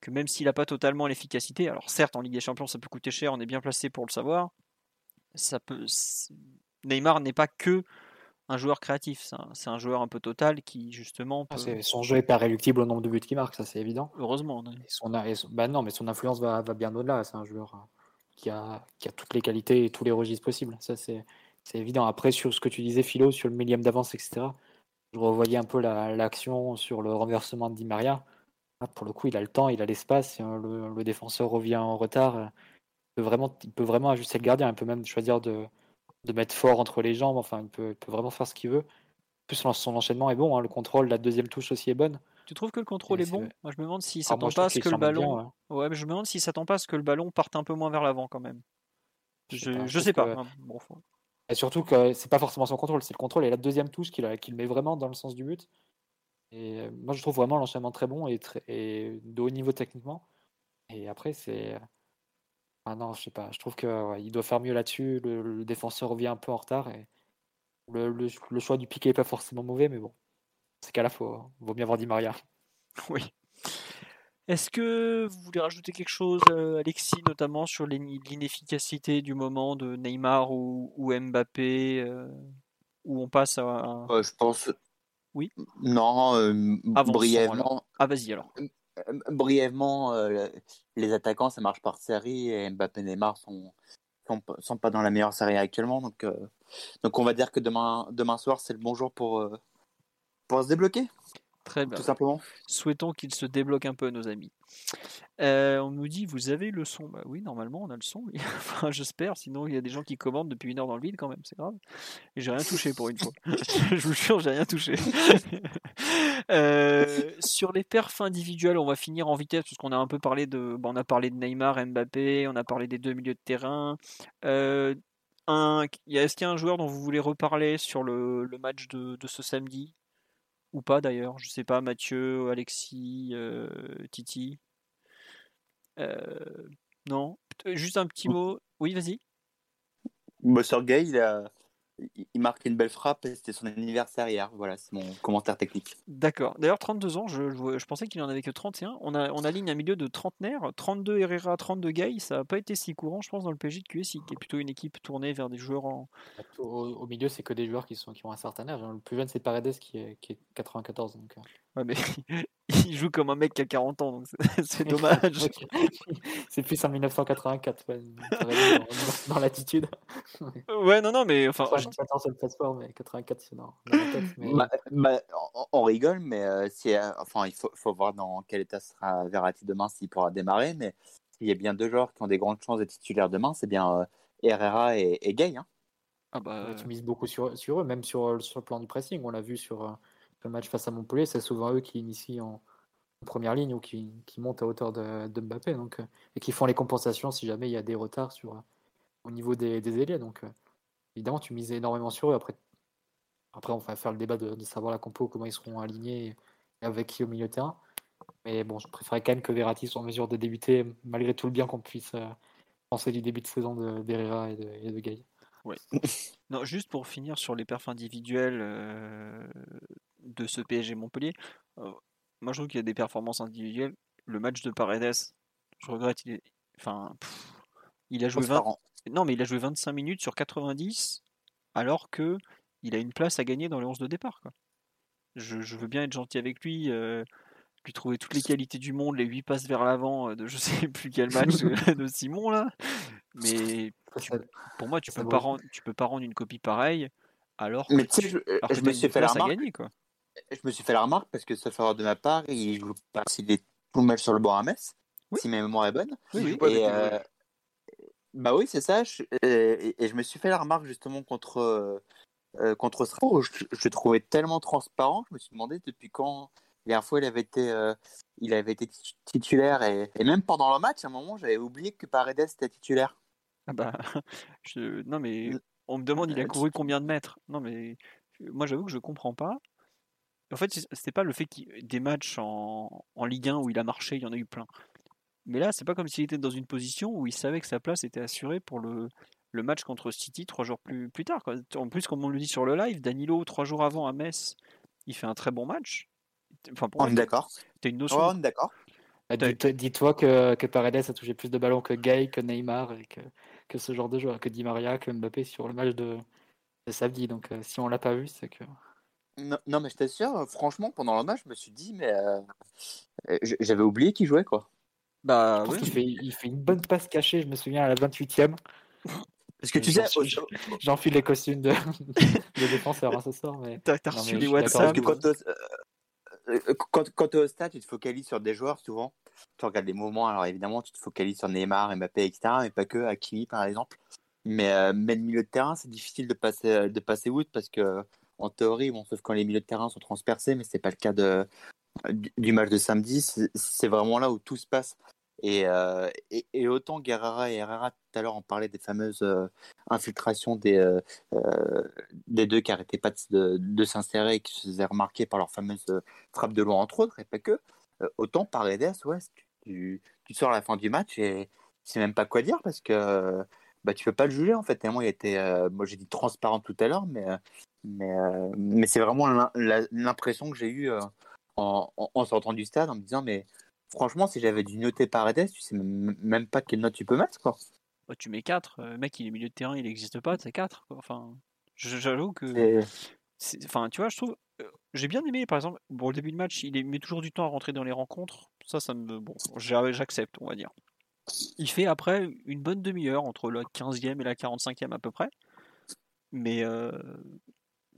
que même s'il n'a pas totalement l'efficacité, alors certes en Ligue des Champions ça peut coûter cher, on est bien placé pour le savoir. Neymar n'est pas que un joueur créatif. C'est un, joueur un peu total qui, justement.
Ah, son jeu est pas réductible au nombre de buts qu'il marque, ça c'est évident.
Heureusement.
Son, bah non, mais son influence va, bien au-delà. C'est un joueur hein, qui a, qui a toutes les qualités et tous les registres possibles. Ça c'est évident. Après, sur ce que tu disais, Philo, sur le millième d'avance, etc., je revoyais un peu l'action sur le renversement de Di Maria. pour le coup, il a le temps, il a l'espace. Le, le, défenseur revient en retard. Il peut, vraiment, il peut vraiment ajuster le gardien. Il peut même choisir de, de mettre fort entre les jambes. Enfin, il peut, vraiment faire ce qu'il veut. En plus, son enchaînement est bon. Hein. Le contrôle, la deuxième touche aussi est bonne.
Tu trouves que le contrôle est, bon? Moi, je me demande s'il s'attend pas à ce que le ballon. ouais. mais je me demande s'il s'attend pas à ce que le ballon parte un peu moins vers l'avant quand même. Je, je, sais pas.
Et surtout que c'est pas forcément son contrôle, c'est le contrôle et la deuxième touche qu'il le met vraiment dans le sens du but. Et euh, moi, je trouve vraiment l'enchaînement très bon et, très, et de haut niveau techniquement. Et après, c'est ah non, je sais pas. Je trouve qu'il doit faire mieux là-dessus. Le, défenseur revient un peu en retard. Et le, choix du piqué n'est pas forcément mauvais, mais bon. C'est qu'à la fois, il vaut bien voir Di Maria.
Oui. Est-ce que vous voulez rajouter quelque chose, euh, Alexis, notamment sur l'inefficacité du moment de Neymar ou, Mbappé, euh, où on passe à.
Euh, je pense.
Oui.
Non, brièvement.
Ah, vas-y alors.
Euh, brièvement, euh, les attaquants, ça marche par série et Mbappé et Neymar sont, sont, pas dans la meilleure série actuellement. Donc, euh, donc on va dire que demain, demain soir, c'est le bon jour pour, pour se débloquer.
Très bien.
Tout simplement.
Souhaitons qu'il se débloque un peu, nos amis. On nous dit, vous avez le son Bah oui, normalement, on a le son. enfin, j'espère. Sinon, il y a des gens qui commandent depuis une heure dans le vide, quand même. C'est grave. Et j'ai rien touché pour une fois. Je vous jure, j'ai rien touché. Euh, sur les perfs individuels, on va finir en vitesse parce qu'on a un peu parlé de. Bah, on a parlé de Neymar, Mbappé, on a parlé des deux milieux de terrain. Euh, un... Est-ce qu'il y a un joueur dont vous voulez reparler sur le, le match de, de ce samedi? Ou pas d'ailleurs. Je sais pas, Mathieu, Alexis, euh, Titi. Non, juste un petit mot. Oui, vas-y.
Gay, il a, il marque une belle frappe et c'était son anniversaire hier. Voilà, c'est mon commentaire technique.
D'accord. D'ailleurs, 32 ans, je, je, pensais qu'il en avait que 31. On, a, on aligne un milieu de trentenaire. 32 Herrera, 32 Gay. Ça n'a pas été si courant, je pense, dans le PSG de QSI, qui est plutôt une équipe tournée vers des joueurs en.
Au, milieu, c'est que des joueurs qui, sont, qui ont un certain âge. Hein. Le plus jeune, c'est Paredes qui est, qui est 94. Donc... Euh.
Ouais, mais il joue comme un mec qui a 40 ans, donc c'est dommage.
c'est plus en 1984, dans, l'attitude.
ouais, non, non, mais enfin.
Je... le passeport, mais 84, c'est dans,
bah, bah, on, rigole, mais euh, si, euh, enfin, il faut, faut, voir dans quel état sera Verratti demain s'il pourra démarrer. Mais il y a bien deux joueurs qui ont des grandes chances d'être titulaires demain, c'est bien euh, Herrera et, et Gay. Hein.
Ah bah... Tu mises beaucoup sur, sur eux, même sur, sur le plan du pressing. On l'a vu sur le match face à Montpellier, c'est souvent eux qui initient en, première ligne ou qui, qui, montent à hauteur de, Mbappé donc, et qui font les compensations si jamais il y a des retards sur, euh, au niveau des, des ailiers. Donc, euh, évidemment, tu mises énormément sur eux. Après, après on va faire le débat de, savoir la compo, comment ils seront alignés et avec qui au milieu de terrain. Mais bon, je préférerais quand même que Verratti soit en mesure de débuter, malgré tout le bien qu'on puisse penser du début de saison d'Herrera et de, et de.
Ouais. non, juste pour finir sur les perfs individuels de ce PSG Montpellier, euh, moi je trouve qu'il y a des performances individuelles. Le match de Paredes, je regrette, il est, enfin, il a joué 20... non mais il a joué 25 minutes sur 90, alors que il a une place à gagner dans les 11 de départ. Quoi. Je, veux bien être gentil avec lui, euh, lui trouver toutes les qualités du monde, les 8 passes vers l'avant euh, de je sais plus quel match de Simon là, mais pour moi tu peux pas rendre, tu peux pas rendre une copie pareille alors que, tu,
je, je me suis fait la remarque. Gagner, quoi je me suis fait la remarque parce que, sauf erreur de ma part, il joue pas s'il est tout le match sur le banc à Metz, si ma mémoire est bonne.
Oui,
euh, bah oui, c'est ça. et, je me suis fait la remarque justement contre, euh, euh contre Strasbourg. Je, je, le trouvais tellement transparent. Je me suis demandé depuis quand. La dernière fois, il avait été, euh, il avait été titulaire et, même pendant le match, à un moment, j'avais oublié que Paredes était titulaire.
Ah bah, je... non mais on me demande il a couru combien de mètres? Non mais moi j'avoue que je comprends pas. En fait, c'était pas le fait qu'il des matchs en, Ligue 1 où il a marché, il y en a eu plein. Mais là, c'est pas comme s'il était dans une position où il savait que sa place était assurée pour le, le match contre City trois jours plus, plus tard. En plus, comme on le dit sur le live, Danilo, trois jours avant à Metz, il fait un très bon match.
Enfin, on est d'accord.
Tu une notion.
on est d'accord.
Bah, dis-toi que, que Paredes a touché plus de ballons que Gay, que Neymar et que, que ce genre de joueur, que Di Maria, que Mbappé sur le match de, C'est samedi, donc euh, si on l'a pas vu, c'est que.
Non, non, mais je t'assure, franchement, pendant le match, je me suis dit, mais euh, j'avais oublié qu'il jouait, quoi.
Bah
qu'il fait, il fait une bonne passe cachée, je me souviens à la 28e.
Parce que tu sais,
J'enfile les costumes de, de défenseur hein, ce soir, mais
T'as reçu les WhatsApp.
avec
Parce que quand, euh, euh, quand, quand tu es au stade, tu te focalises sur des joueurs souvent. Tu regardes les moments, alors évidemment, tu te focalises sur Neymar, Mbappé, etc. Mais pas que, Hakimi par exemple. Mais, euh, mais le milieu de terrain, c'est difficile de passer, de passer outre parce que, en théorie, bon, sauf quand les milieux de terrain sont transpercés, mais c'est pas le cas de, du, match de samedi. C'est vraiment là où tout se passe. Et, euh, autant Guerrera et Herrera, tout à l'heure, on parlait des fameuses euh, infiltrations des, euh, des deux qui n'arrêtaient pas de, s'insérer et qui se faisaient remarquer par leurs fameuses euh, frappes de loin, entre autres, et pas que. Autant Paredes, ouais, tu, sors à la fin du match et tu sais même pas quoi dire parce que bah, tu peux pas le juger en fait. Tellement il était, moi j'ai dit transparent tout à l'heure, mais, mais, mais c'est vraiment l'impression que j'ai eue en, en, en sortant du stade en me disant, mais franchement, si j'avais dû noter Paredes, tu sais même pas quelle note tu peux mettre. Quoi.
Bah, tu mets 4. mec, il est milieu de terrain, il n'existe pas, c'est 4. Enfin, je- j'avoue que. Enfin, tu vois, je trouve. euh, J'ai bien aimé, par exemple, pour le début de match, il met toujours du temps à rentrer dans les rencontres. Ça, ça me. Bon, j'a- j'accepte, on va dire. Il fait après une bonne demi-heure, entre la 15e et la 45e à peu près. Mais euh,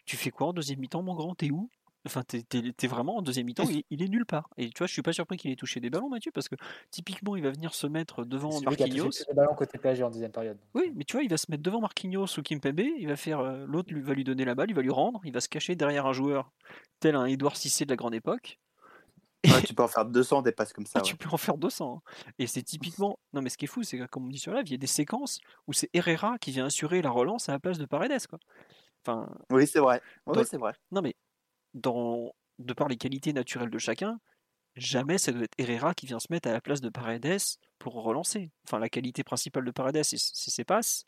tu fais quoi en deuxième mi-temps, mon grand? T'es où? Enfin, t'es, t'es- t'es vraiment en deuxième mi-temps, il, il est nulle part. Et tu vois, je suis pas surpris qu'il ait touché des ballons, Mathieu, parce que typiquement, il va venir se mettre devant
a
Marquinhos.
tous les ballons côté PSG en deuxième période.
Oui, mais tu vois, il va se mettre devant Marquinhos ou Kimpembe, il va faire euh, l'autre lui va lui donner la balle, il va lui rendre, il va se cacher derrière un joueur tel un Édouard Cissé de la grande époque.
ouais, tu peux en faire 200 des passes comme ça.
Ah,
ouais.
tu peux en faire 200. hein. Et c'est typiquement. Non, mais ce qui est fou, c'est que, comme on dit sur live, il y a des séquences où c'est Herrera qui vient assurer la relance à la place de Paredes. Quoi. Enfin,
Oui, c'est vrai. Oui,
Dans-
c'est vrai.
non, mais dans... de par les qualités naturelles de chacun, jamais ça doit être Herrera qui vient se mettre à la place de Paredes pour relancer. Enfin, la qualité principale de Paredes, c'est c'est ses passes.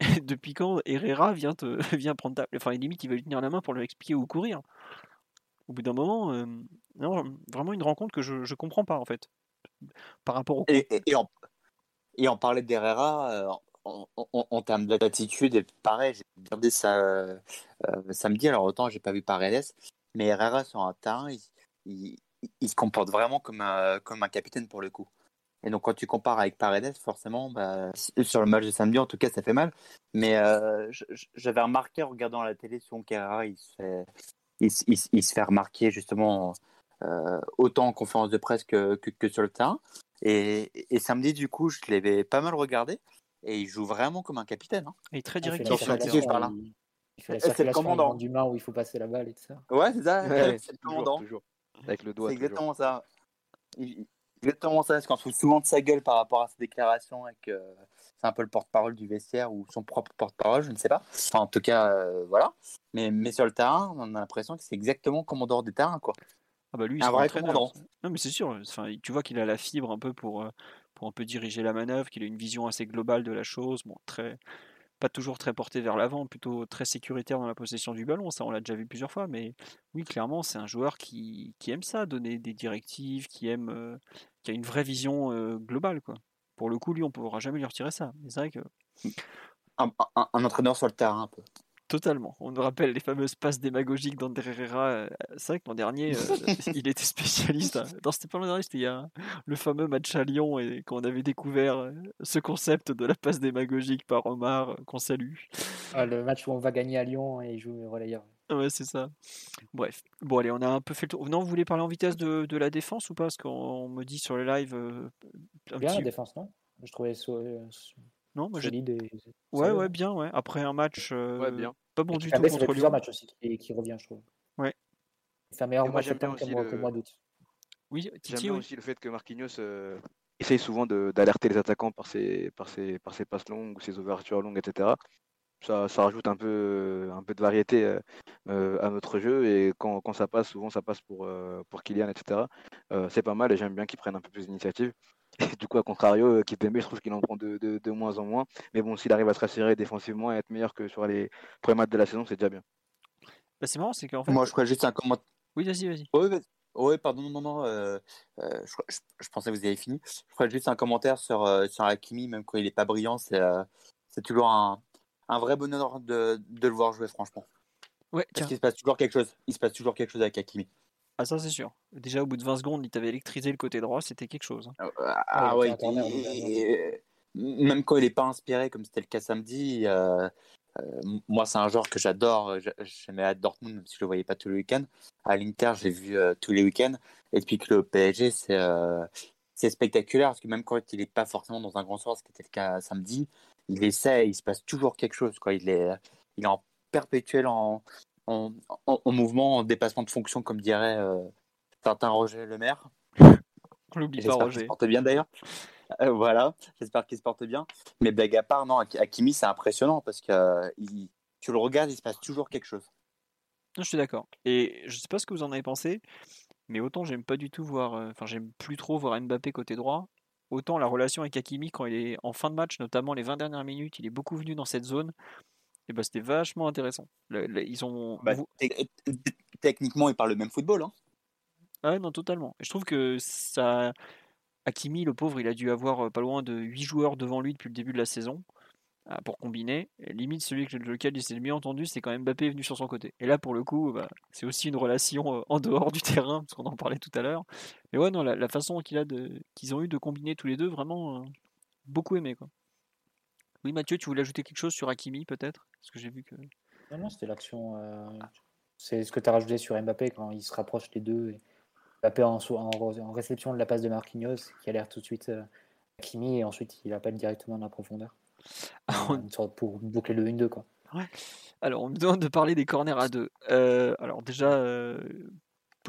Depuis quand Herrera vient, te... vient prendre ta. Enfin, limite, il va lui tenir la main pour lui expliquer où courir. Au bout d'un moment, euh, non, vraiment une rencontre que je ne comprends pas, en fait. Par rapport au.
Et, et, et on, et on parlait d'Herrera euh, en, termes d'attitude, et pareil, j'ai regardé ça euh, samedi, alors autant j'ai pas vu Paredes, mais Herrera sur un terrain, il, se comporte vraiment comme un, comme un capitaine pour le coup. Et donc quand tu compares avec Paredes, forcément, bah, sur le match de samedi, en tout cas, ça fait mal. Mais euh, j'avais remarqué en regardant la télé souvent qu'Herrera, il se fait, remarquer justement euh, autant en conférence de presse que, sur le terrain. Et samedi, du coup, je l'avais pas mal regardé. Et il joue vraiment comme un capitaine. hein.
Il est très
Il fait
directif.
sur
le
parle, hein.
il- il fait la
C'est le
circulation
commandant.
du main où il faut passer la balle et tout ça.
Ouais, c'est ça.
Ouais,
c'est le
toujours,
commandant.
toujours. Avec le doigt.
C'est
toujours.
exactement ça. Exactement ça, parce qu'on se fout souvent de sa gueule par rapport à ses déclarations et que c'est un peu le porte-parole du vestiaire ou son propre porte-parole, je ne sais pas. Enfin, en tout cas, euh, voilà. Mais, mais sur le terrain, on a l'impression que c'est exactement comme en dehors des terrains, quoi.
Ah bah lui, il
Un vrai
entraîneur.
commandant.
Non mais c'est sûr. Enfin, tu vois qu'il a la fibre un peu pour, euh, pour un peu diriger la manœuvre, qu'il a une vision assez globale de la chose. Bon, pas toujours très porté vers l'avant, plutôt très sécuritaire dans la possession du ballon. Ça, on l'a déjà vu plusieurs fois. Mais oui, clairement, c'est un joueur qui, aime ça, donner des directives, qui aime, euh, qui a une vraie vision euh, globale. Pour le coup, lui, on ne pourra jamais lui retirer ça. C'est vrai que
un entraîneur sur le terrain, un peu.
Totalement. On nous rappelle les fameuses passes démagogiques d'André Herrera. euh, C'est vrai que l'an dernier, euh, il était spécialiste. hein. Non, c'était pas l'an dernier, c'était il y a le fameux match à Lyon et quand on avait découvert euh, ce concept de la passe démagogique par Omar, qu'on salue.
Ah, le match où on va gagner à Lyon et il joue relayeur.
Ouais, c'est ça. Bref. Bon, allez, on a un peu fait le tour. Non, vous voulez parler en vitesse de, de la défense ou pas? Parce qu'on me dit sur le live. euh, un
Bien
petit-
la défense, non? Je trouvais so-
Non, moi j'ai.
solide. Et...
Ouais, ouais, bien, ouais. Après un match euh,
Ouais, bien.
pas bon
Et
du tout
ça fait
contre
plusieurs matchs aussi qui, qui revient, je trouve.
Ouais.
Fait un meilleur
Et moi,
mois de septembre
le-
que mois d'août.
Oui,
J'aime
Titi, oui.
aussi le fait que Marquinhos euh, essaye souvent d'alerter les attaquants par ses, par, ses, par ses passes longues ou ses ouvertures longues, etc. Ça, ça rajoute un peu, un peu de variété euh, euh, à notre jeu et quand, quand ça passe, souvent ça passe pour, euh, pour Kylian, etc. Euh, c'est pas mal et j'aime bien qu'ils prennent un peu plus d'initiative. Et du coup, à contrario, euh, Kimpembe, je trouve qu'il en prend de, de, de moins en moins. Mais bon, s'il arrive à se rassurer défensivement et être meilleur que sur les premiers matchs de la saison, c'est déjà bien.
Bah, c'est marrant, c'est qu'en fait.
Moi, je ferais juste un commentaire.
Oui, vas-y, vas-y.
Oui, vas- oui, pardon, non, non, non. euh, euh, je, je- je pensais que vous avez fini. Je ferais juste un commentaire sur, euh, sur Hakimi, même quand il n'est pas brillant, c'est euh, toujours un, un vrai bonheur de, de le voir jouer, franchement.
Ouais,
Parce qu'il se passe toujours quelque chose. Il se passe toujours quelque chose avec Hakimi.
Ah, ça, c'est sûr. Déjà, au bout de 20 secondes, il t'avait électrisé le côté droit, c'était quelque chose. hein.
Ah
Ouais,
ouais,
il
il- il- même quand il n'est pas inspiré, comme c'était le cas samedi, euh, euh, moi c'est un joueur que j'adore. J'a- J'aimais à Dortmund, même si je le voyais pas tous les week-ends. À l'Inter, j'ai vu euh, tous les week-ends. Et depuis que le PSG, c'est euh, c'est spectaculaire parce que même quand il n'est pas forcément dans un grand soir, ce qui était le cas samedi, il essaie, il se passe toujours quelque chose. Quoi. Il, est, il est en perpétuel en, en, en- en mouvement, en dépassement de fonction, comme dirait euh, Tintin Roger Le Maire.
On l'oublie pas, Roger.
se porte bien d'ailleurs. Euh, voilà, j'espère qu'il se porte bien. Mais blague à part, non, Hakimi, c'est impressionnant parce que euh, il- tu le regardes, il se passe toujours quelque chose.
Non, je suis d'accord. Et je sais pas ce que vous en avez pensé, mais autant j'aime pas du tout voir, euh, enfin j'aime plus trop voir Mbappé côté droit, autant la relation avec Hakimi quand il est en fin de match, notamment les 20 dernières minutes, il est beaucoup venu dans cette zone, et bah c'était vachement intéressant. Le- le- ils ont,
Bah, Techniquement, il parle le même football. Hein.
Ah ouais, non, totalement. Et je trouve que ça. Hakimi, le pauvre, il a dû avoir euh, pas loin de 8 joueurs devant lui depuis le début de la saison ah, pour combiner. Et limite, celui que- lequel il s'est le mieux entendu, c'est quand Mbappé est venu sur son côté. Et là, pour le coup, bah, c'est aussi une relation euh, en dehors du terrain, parce qu'on en parlait tout à l'heure. Mais ouais, non, la, la façon qu'il a de, qu'ils ont eu de combiner tous les deux, vraiment, euh, beaucoup aimé. Quoi. Oui, Mathieu, tu voulais ajouter quelque chose sur Hakimi, peut-être? Parce que j'ai vu que.
Non, non, c'était l'action. euh, C'est ce que tu as rajouté sur Mbappé quand il se rapproche les deux. Et Mbappé en, en, en réception de la passe de Marquinhos qui a l'air tout de suite euh, Hakimi et ensuite il appelle directement dans la profondeur.
Ah,
une sorte pour boucler le 1-2 quoi.
Alors, on me demande de parler des corners à deux. Euh, alors, déjà, euh,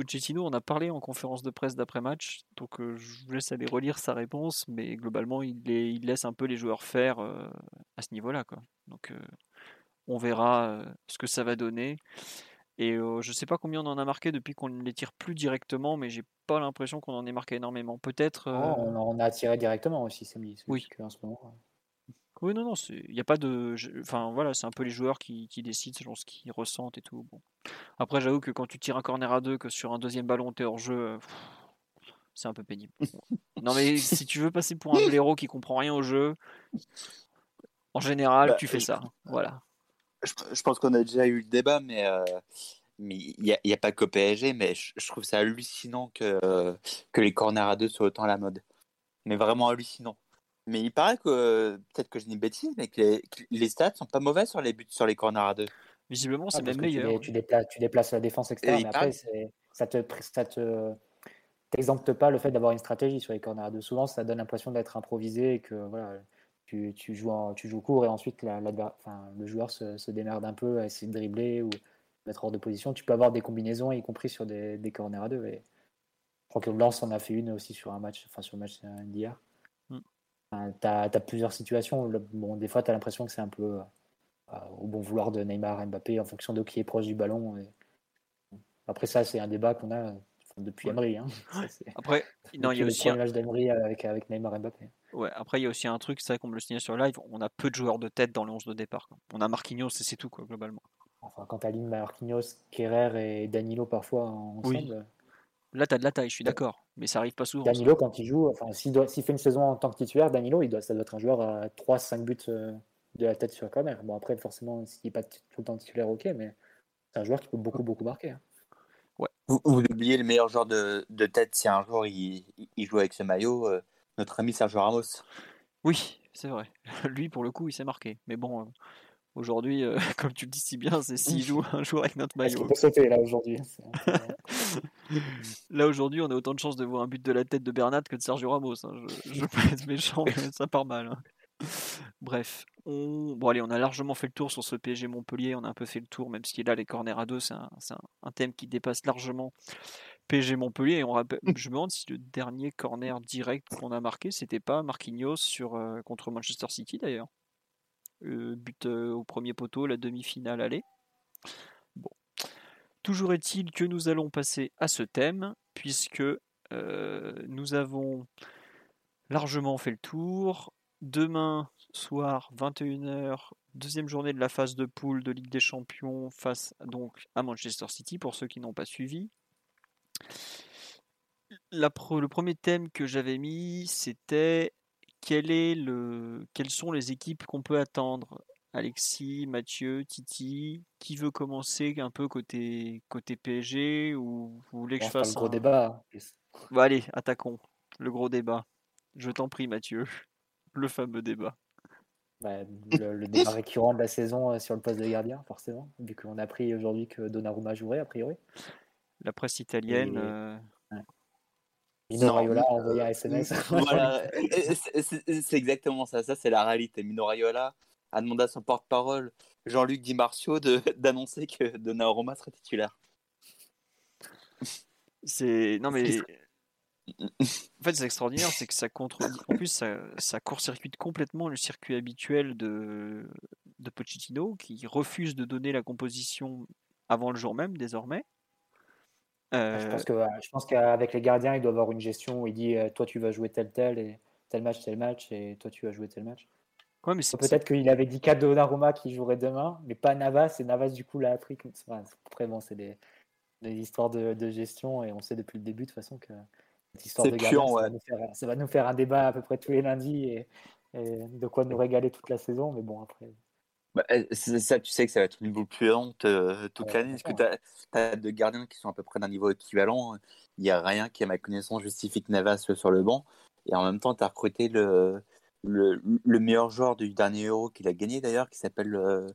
Pochettino, on a parlé en conférence de presse d'après-match, donc euh, je vous laisse aller relire sa réponse, mais globalement, il, les- il laisse un peu les joueurs faire euh, à ce niveau-là. quoi. Donc, on verra ce que ça va donner. Et je sais pas combien on en a marqué depuis qu'on ne les tire plus directement, mais j'ai pas l'impression qu'on en ait marqué énormément. Peut-être. Euh,
on, en a tiré directement aussi c'est
Oui.
ce moment.
Oui, non, non, il n'y a pas de. je- Enfin, voilà, c'est un peu les joueurs qui, qui décident selon ce qu'ils ressentent et tout. Bon. Après, j'avoue que quand tu tires un corner à deux, que sur un deuxième ballon, t'es hors jeu, euh, pff, c'est un peu pénible. non, mais si tu veux passer pour un blaireau qui comprend rien au jeu, en général,
Bah,
tu fais
je-
ça. Voilà.
Je, je pense qu'on a déjà eu le débat, mais euh, mais il n'y a, il y a pas qu'au PSG, mais je, je trouve ça hallucinant que, que les corners à deux soient autant à la mode. Mais vraiment hallucinant. Mais il paraît que, peut-être que je dis une bêtise, mais que les, que les stats sont pas mauvais sur les buts sur les corners à deux.
Visiblement, c'est
Ah,
même
tu
meilleur.
dé- Tu, déplaces, tu déplaces la défense, etc.
il
mais après, c'est- ça te, ça te t'exempte pas le fait d'avoir une stratégie sur les corners à deux. Souvent, ça donne l'impression d'être improvisé et que voilà, tu, tu joues en- tu joues court et ensuite la- l'adver- enfin, le joueur se, se démerde un peu à essayer de dribbler ou mettre hors de position. Tu peux avoir des combinaisons, y compris sur des, des corners à deux. Et je crois que Lens en a fait une aussi sur un match, enfin sur le match euh, d'hier. Enfin, tu as, plusieurs situations. Le- Bon, des fois, tu as l'impression que c'est un peu euh, au bon vouloir de Neymar, Mbappé, en fonction de qui est proche du ballon. Et... Après, ça, c'est un débat qu'on a depuis. Emery. Hein. Ça,
Après, non, il y a aussi un...
d'Emery avec, avec Neymar et Mbappé.
Ouais, après, il y a aussi un truc, c'est vrai qu'on me le signale sur live, on a peu de joueurs de tête dans le 11 de départ. quoi. On a Marquinhos et c'est tout, quoi, globalement.
Enfin, quand tu alignes Marquinhos, Kerrer et Danilo parfois ensemble.
Oui. Là, tu as de la taille, je suis d'accord, mais ça arrive pas souvent.
Danilo, quand il joue, enfin, s'il, doit, s'il fait une saison en tant que titulaire, Danilo, il doit, ça doit être un joueur à 3-5 buts euh, de la tête sur corner. Bon, après, forcément, s'il n'est pas tout le temps titulaire, ok, mais c'est un joueur qui peut beaucoup, beaucoup marquer. hein.
Vous, vous oubliez le meilleur joueur de, de tête si un jour il, il joue avec ce maillot, euh, notre ami Sergio Ramos.
Oui, c'est vrai. Lui, pour le coup, il s'est marqué. Mais bon, euh, aujourd'hui, euh, comme tu le dis si bien, c'est s'il joue un jour avec notre maillot.
peut sauter là aujourd'hui
Là, aujourd'hui, on a autant de chances de voir un but de la tête de Bernat que de Sergio Ramos. hein. Je, je peux être méchant, mais ça part mal. hein. Bref, on... bon, allez, on a largement fait le tour sur ce PSG Montpellier. On a un peu fait le tour, même si là, les corners à deux, c'est un, c'est un- un thème qui dépasse largement PSG Montpellier. Et on rappelle, je me demande si le dernier corner direct qu'on a marqué, c'était pas Marquinhos sur, euh, contre Manchester City d'ailleurs. Euh, but euh, au premier poteau, la demi-finale aller. Bon. Toujours est-il que nous allons passer à ce thème, puisque euh, nous avons largement fait le tour. Demain soir, 21h, deuxième journée de la phase de poule de Ligue des Champions face donc à Manchester City, pour ceux qui n'ont pas suivi. Le premier thème que j'avais mis, c'était quel est le, quelles sont les équipes qu'on peut attendre? Alexis, Mathieu, Titi, qui veut commencer un peu côté, côté PSG ou vous voulez que je fasse
le gros
un...
débat.
Bon, allez, attaquons. Le gros débat. Je t'en prie, Mathieu. Le fameux débat.
Bah, le, le, débat récurrent de la saison euh, sur le poste de gardien, forcément, vu qu'on a appris aujourd'hui que Donnarumma jouerait, a priori.
La presse italienne. Et... Euh...
Ouais. Mino Raiola a envoyé un SMS.
Voilà, c'est exactement ça. Ça, c'est la réalité. Mino Raiola a demandé à son porte-parole, Jean-Luc Di Marcio, d'annoncer que Donnarumma serait titulaire.
C'est. Non, mais. En fait, c'est extraordinaire, c'est que ça contredit. En plus, ça, ça court-circuite complètement le circuit habituel de, de Pochettino, qui refuse de donner la composition avant le jour même, désormais.
Euh... Je pense que je pense qu'avec les gardiens, il doit avoir une gestion où il dit toi tu vas jouer tel tel et tel match tel match et toi tu vas jouer tel match.
Ouais, mais
peut-être qu'il avait dit qu'à Donnarumma qui jouerait demain, mais pas Navas et Navas du coup l'a appris. Enfin, après bon, c'est des, des, histoires de, de, gestion et on sait depuis le début de toute façon que cette histoire de gardien, ça, va faire, ça, va nous faire un débat à peu près tous les lundis et, et de quoi nous régaler toute la saison. Mais bon après.
Bah, ça, tu sais que ça va être une niveau puante euh, toute ouais, l'année. Parce que tu as, deux gardiens qui sont à peu près d'un niveau équivalent. Il n'y a rien qui, à ma connaissance, justifie que Navas soit sur le banc. Et en même temps, tu as recruté le, le, le, meilleur joueur du dernier Euro qu'il a gagné d'ailleurs, qui s'appelle euh,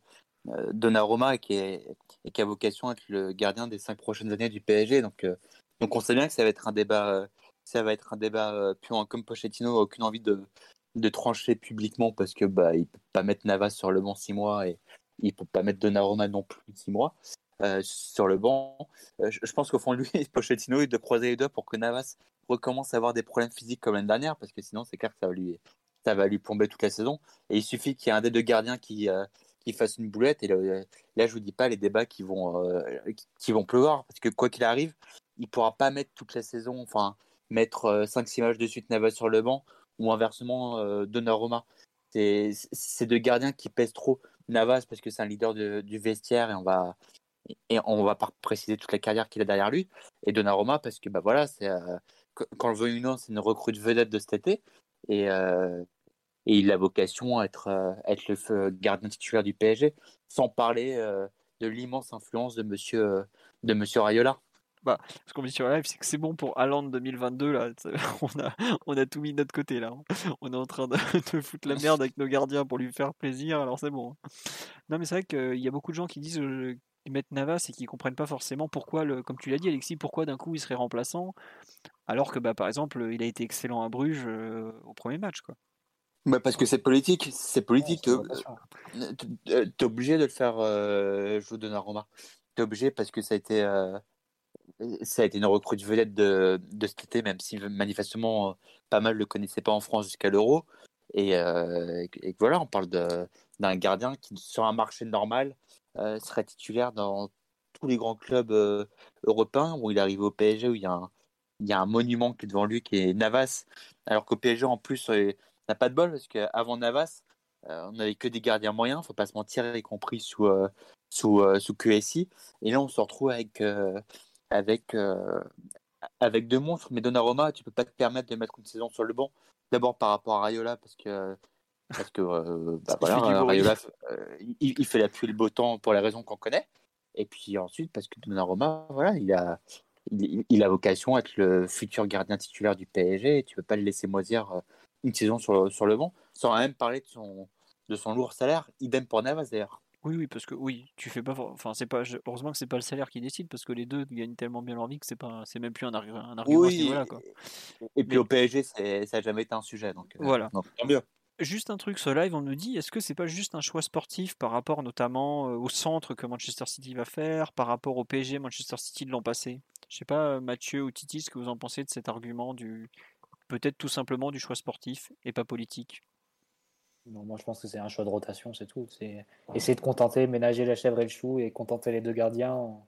Donnarumma et qui, est, et qui a vocation à être le gardien des cinq prochaines années du PSG. Donc, euh, donc on sait bien que ça va être un débat, ça va être un débat puant. Comme Pochettino n'a aucune envie de, de trancher publiquement parce que bah il peut pas mettre Navas sur le banc six mois et il peut pas mettre Donnarumma non plus six mois euh, sur le banc. Euh, je, pense qu'au fond lui, Pochettino, il doit croiser les doigts pour que Navas recommence à avoir des problèmes physiques comme l'année dernière parce que sinon c'est clair que ça va lui ça va lui plomber toute la saison. Et il suffit qu'il y ait un des deux gardiens qui euh, qui fasse une boulette et là je vous dis pas les débats qui vont qui, vont pleuvoir parce que quoi qu'il arrive, il pourra pas mettre toute la saison, enfin mettre 5-6 matchs de suite Navas sur le banc ou inversement euh, Donnarumma. C'est deux gardiens qui pèsent trop. Navas parce que c'est un leader de, du vestiaire et on va et on va pas préciser toute la carrière qu'il a derrière lui. Et Donnarumma parce que bah voilà, c'est euh, quand le veut une c'est une recrue vedette de cet été et, euh, et il a vocation à être euh, être le gardien titulaire du PSG, sans parler de l'immense influence de Monsieur de Monsieur Rayola.
Bah, ce qu'on dit sur la live, c'est que c'est bon pour Haaland 2022. Là. On, a, on a tout mis de notre côté. là. On est en train de, de, foutre la merde avec nos gardiens pour lui faire plaisir. Alors c'est bon. Non, mais c'est vrai qu'il y a beaucoup de gens qui disent euh, qu'ils mettent Navas et qui comprennent pas forcément pourquoi, le, comme tu l'as dit, Alexis, pourquoi d'un coup il serait remplaçant alors que, bah, par exemple, il a été excellent à Bruges euh, au premier match. Quoi.
Bah parce que c'est politique, c'est politique. Ouais, tu es obligé de le faire euh, jouer de Naroma. Tu es obligé parce que ça a été. Euh, ça a été une recrue vedette de, de cet été, même si manifestement pas mal ne le connaissaient pas en France jusqu'à l'Euro. Et, euh, et, voilà, on parle d'un gardien qui, sur un marché normal, euh, serait titulaire dans tous les grands clubs euh, européens, où il arrive au PSG, où il y, a un, il y a un monument qui est devant lui, qui est Navas. Alors qu'au PSG, en plus, n'a pas de bol, parce qu'avant Navas, on n'avait que des gardiens moyens, faut pas se mentir, y compris sous, sous, sous QSI. Et là, on se retrouve avec avec, euh, avec deux monstres. Mais Donnarumma, tu peux pas te permettre de mettre une saison sur le banc. D'abord par rapport à Rayola, parce que, parce que euh, bah, voilà, Rayola, euh, il, il, fait la pluie le beau temps pour les raisons qu'on connaît. Et puis ensuite, parce que Donnarumma, voilà, il a, il, il, a vocation à être le futur gardien titulaire du PSG. Et tu peux pas le laisser moisir une saison sur, sur le banc, sans même parler de son, de son lourd salaire. Idem pour Navas d'ailleurs.
Oui, oui, parce que oui, tu fais pas. Enfin, c'est pas. Heureusement que c'est pas le salaire qui décide, parce que les deux gagnent tellement bien leur vie que c'est pas. C'est même plus un, un argument.
Oui,
voilà, quoi.
Et puis Mais... au PSG, ça n'a jamais été un sujet, donc.
Voilà.
Donc, tant mieux.
Juste un truc, ce live, on nous dit, est-ce que c'est pas juste un choix sportif par rapport notamment au centre que Manchester City va faire, par rapport au PSG Manchester City de l'an passé? Je sais pas, Mathieu ou Titi, ce que vous en pensez de cet argument du peut-être tout simplement du choix sportif et pas politique?
Non, moi je pense que c'est un choix de rotation, c'est tout. C'est essayer de contenter, ménager la chèvre et le chou et contenter les deux gardiens en,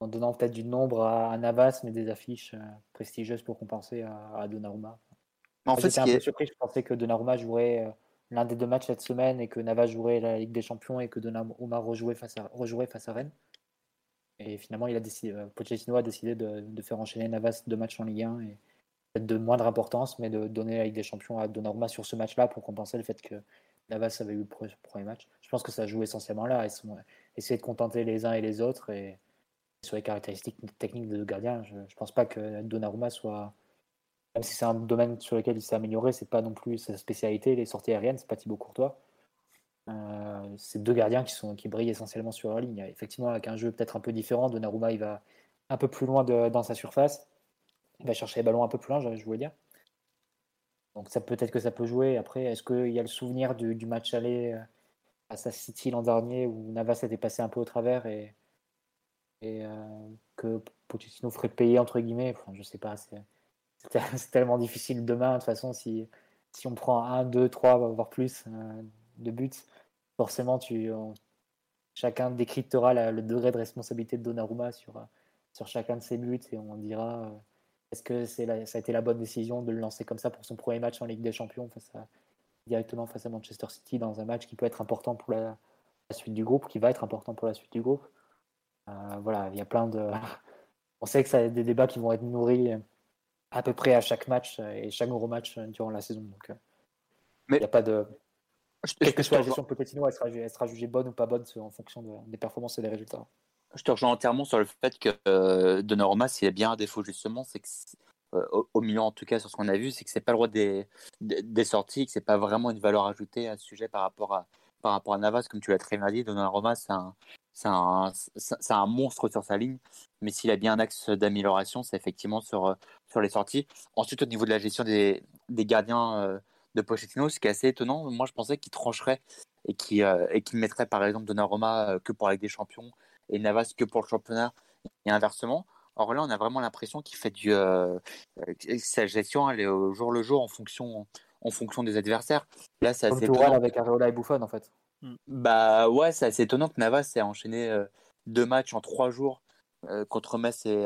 en donnant peut-être du nombre à, à, Navas, mais des affiches euh, prestigieuses pour compenser à, à Donnarumma.
En fait,
j'étais un peu est... surpris, je pensais que Donnarumma jouerait euh, l'un des deux matchs cette semaine et que Navas jouerait la Ligue des Champions et que Donnarumma rejouerait face à, rejouerait face à Rennes. Et finalement, il a décidé, euh, Pochettino a décidé de, de, faire enchaîner Navas deux matchs en Ligue 1 et de moindre importance, mais de donner la Ligue des Champions à Donnarumma sur ce match-là pour compenser le fait que Navas avait eu le premier match. Je pense que ça joue essentiellement là. Ils sont essayer de contenter les uns et les autres et sur les caractéristiques techniques de gardiens. Je ne pense pas que Donnarumma soit, même si c'est un domaine sur lequel il s'est amélioré, c'est pas non plus sa spécialité. Les sorties aériennes, c'est pas Thibaut Courtois. Euh, c'est deux gardiens qui, brillent essentiellement sur leur ligne. Effectivement, avec un jeu peut-être un peu différent, Donnarumma il va un peu plus loin dans sa surface. Va chercher les ballons un peu plus loin, je voulais dire. Donc ça peut-être que ça peut jouer. Après, est-ce qu'il y a le souvenir du, match aller euh, à sa City l'an dernier où Navas était passé un peu au travers et, et euh, que Pochettino ferait payer entre guillemets? Enfin, je sais pas, c'est tellement difficile demain. De toute façon, si, si on prend un, deux, trois, voire plus euh, de buts, forcément, tu, chacun décryptera le degré de responsabilité de Donnarumma sur, sur chacun de ses buts et on dira est-ce que c'est ça a été la bonne décision de le lancer comme ça pour son premier match en Ligue des Champions face à, directement face à Manchester City dans un match qui peut être important pour la, suite du groupe, qui va être important pour la suite du groupe? Euh, voilà, il y a plein de. On sait que ça a des débats qui vont être nourris à peu près à chaque match et chaque gros match durant la saison. Donc, euh, il n'y a pas de. Quelle que soit la gestion de Pochettino, elle sera, elle sera, jugée bonne ou pas bonne en fonction des performances et des résultats.
Je te rejoins entièrement sur le fait que euh, Donnarumma, s'il a bien un défaut justement, c'est que euh, au, milieu en tout cas sur ce qu'on a vu, c'est que c'est pas le droit des, des, sorties, que c'est pas vraiment une valeur ajoutée à ce sujet par rapport à, par rapport à Navas, comme tu l'as très bien dit, Donnarumma c'est un, c'est un, un monstre sur sa ligne, mais s'il a bien un axe d'amélioration, c'est effectivement sur, sur les sorties. Ensuite, au niveau de la gestion des, des gardiens euh, de Pochettino, ce qui est assez étonnant, moi je pensais qu'il trancherait et qu'il euh, qu'il mettrait par exemple Donnarumma que pour la Ligue des Champions et Navas que pour le championnat et inversement. Or là, on a vraiment l'impression qu'il fait du euh, sa gestion, elle est au jour le jour en fonction en fonction des adversaires. Là, c'est assez
étonnant. avec Areola et Buffon en fait.
Hmm. Bah ouais, c'est assez étonnant que Navas ait enchaîné euh, deux matchs en trois jours euh, contre Metz et,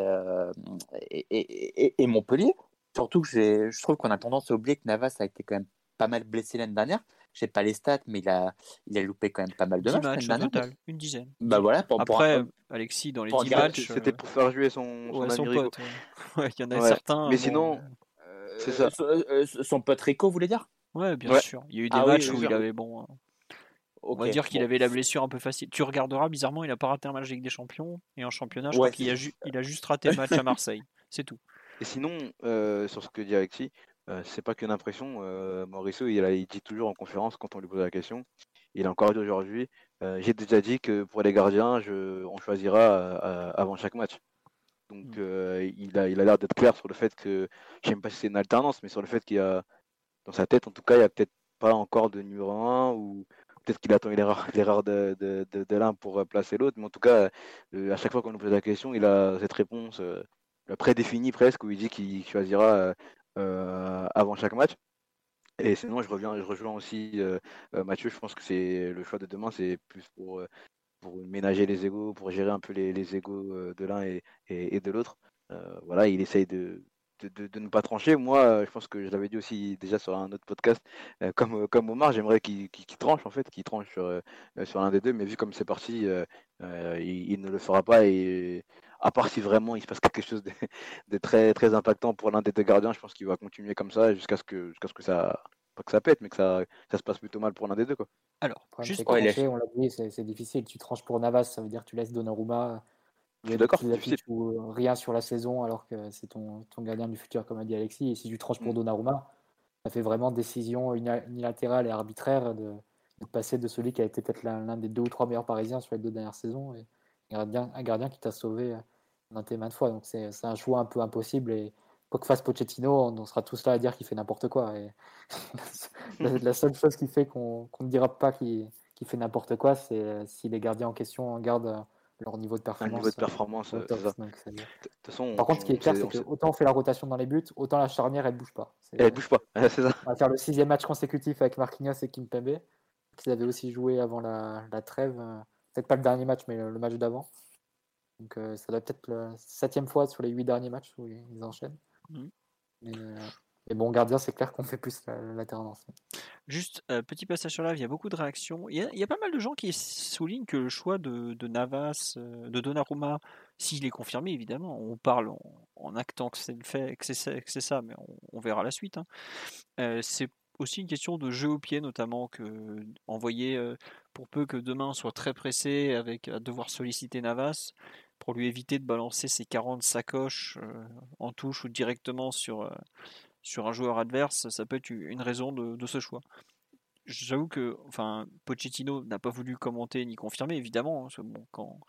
et, et, Montpellier. Surtout que je trouve qu'on a tendance à oublier que Navas a été quand même pas mal blessé l'année dernière. Je sais pas les stats, mais il a, il a loupé quand même pas mal de matchs.
matchs total, une dizaine.
Bah voilà,
pour, Après, Alexis, dans les 10 matchs.
C'était pour faire jouer son,
son, ouais, son pote. Ouais. il y en a certains.
Mais sinon,
euh, c'est ça. Euh, son pote Rico, vous voulez dire?
Ouais, bien sûr. Il y a eu des ah matchs où il avait bon. On va dire qu'il avait la blessure un peu facile. Tu regarderas, bizarrement, il n'a pas raté un match Ligue des Champions. Et en championnat, je crois qu'il a, il a juste raté le match à Marseille. C'est tout.
Et sinon, euh, sur ce que dit Alexis, euh, c'est pas qu'une impression. Euh, Mauricio, il, dit toujours en conférence quand on lui pose la question, il a encore dit aujourd'hui, euh, j'ai déjà dit que pour les gardiens, on choisira avant chaque match. Donc mm. il a il a l'air d'être clair sur le fait que, je sais pas si c'est une alternance, mais sur le fait qu'il y a, dans sa tête en tout cas, il n'y a peut-être pas encore de numéro 1 ou peut-être qu'il attend l'erreur de, de, l'un pour placer l'autre. Mais en tout cas, à chaque fois qu'on nous pose la question, il a cette réponse prédéfinie presque où il dit qu'il choisira euh, avant chaque match. Et sinon, je reviens, je rejoins aussi euh, euh, Mathieu. Je pense que c'est le choix de demain, c'est plus pour pour ménager les égaux, pour gérer un peu les, les égaux de l'un et, et, de l'autre. voilà, il essaye de, de, de, ne pas trancher. Moi, je pense que je l'avais dit aussi déjà sur un autre podcast, comme, comme Omar, j'aimerais qu'il tranche en fait, qu'il tranche sur, sur l'un des deux, mais vu comme c'est parti, il, il, ne le fera pas et à part si vraiment il se passe quelque chose de, très, très impactant pour l'un des deux gardiens, je pense qu'il va continuer comme ça jusqu'à ce que, jusqu'à ce que ça, pas que ça pète, mais que ça, ça se passe plutôt mal pour l'un des deux. Quoi.
Alors, juste
pour trancher, on l'a dit, c'est, difficile. Tu tranches pour Navas, ça veut dire que tu laisses Donnarumma.
Je suis d'accord,
rien sur la saison alors que c'est ton, ton gardien du futur, comme a dit Alexis. Et si tu tranches pour mm. Donnarumma, ça fait vraiment décision unilatérale et arbitraire de, de passer de celui qui a été peut-être l'un des deux ou trois meilleurs parisiens sur les deux dernières saisons. Et, gardien, un gardien qui t'a sauvé maintes et maintes fois. Donc c'est un choix un peu impossible. Et quoi que fasse Pochettino, on sera tous là à dire qu'il fait n'importe quoi. Et la, seule chose qui fait qu'on ne dira pas qu'il fait n'importe quoi, c'est si les gardiens en question gardent leur niveau de performance.
niveau de performance,
Par contre, ce qui est clair, c'est que autant on fait la rotation dans les buts, autant la charnière, elle bouge pas.
Elle bouge pas, c'est ça.
On va faire le sixième match consécutif avec Marquinhos et Kimpembe, qu'ils avaient aussi joué avant la, la trêve. Peut-être pas le dernier match, mais le match d'avant. Donc euh, ça doit être la septième fois sur les huit derniers matchs où ils enchaînent. Mmh. Euh, mais, bon, gardien, c'est clair qu'on fait plus l'alternance.
Juste, euh, petit passage sur live, il y a beaucoup de réactions. Il y, a, pas mal de gens qui soulignent que le choix de, Navas, de Donnarumma, s'il est confirmé, évidemment, on parle en, actant que c'est le fait, que c'est ça, mais on, verra la suite. Hein. c'est aussi une question de jeu au pied, notamment, que envoyer pour peu que demain soit très pressé avec à devoir solliciter Navas pour lui éviter de balancer ses 40 sacoches en touche ou directement sur, sur un joueur adverse, ça peut être une raison de, ce choix. J'avoue que enfin, Pochettino n'a pas voulu commenter ni confirmer, évidemment. Hein, bon, quand,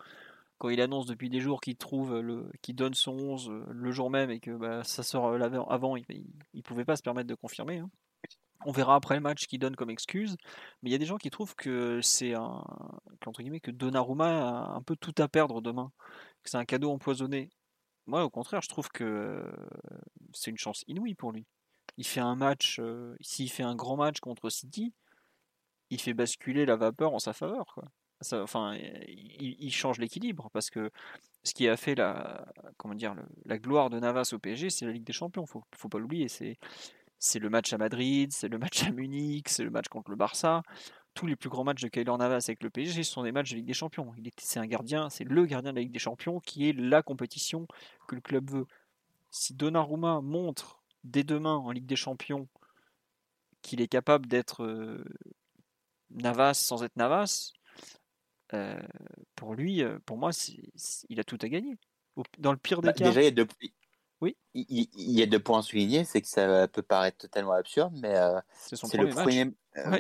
quand il annonce depuis des jours qu'il trouve le, qu'il donne son 11 le jour même et que bah, ça sort avant, il ne pouvait pas se permettre de confirmer. Hein. On verra après le match qu'il donne comme excuse, mais il y a des gens qui trouvent que c'est un qu'entre guillemets que Donnarumma a un peu tout à perdre demain, que c'est un cadeau empoisonné. Moi, au contraire, je trouve que c'est une chance inouïe pour lui. Il fait un match, euh, s'il fait un grand match contre City, il fait basculer la vapeur en sa faveur. Enfin, il, change l'équilibre parce que ce qui a fait la, comment dire, la gloire de Navas au PSG, c'est la Ligue des Champions. Faut, faut pas l'oublier. C'est le match à Madrid, c'est le match à Munich, c'est le match contre le Barça. Tous les plus grands matchs de Kyler Navas avec le PSG sont des matchs de Ligue des Champions. Il c'est un gardien, c'est le gardien de la Ligue des Champions qui est la compétition que le club veut. Si Donnarumma montre dès demain en Ligue des Champions qu'il est capable d'être euh, Navas sans être Navas, euh, pour lui, euh, pour moi, il a tout à gagner. Dans le pire des bah, cas.
Déjà, il y a deux, oui. il, y a deux points à souligner. C'est que ça peut paraître totalement absurde, mais euh, c'est le premier,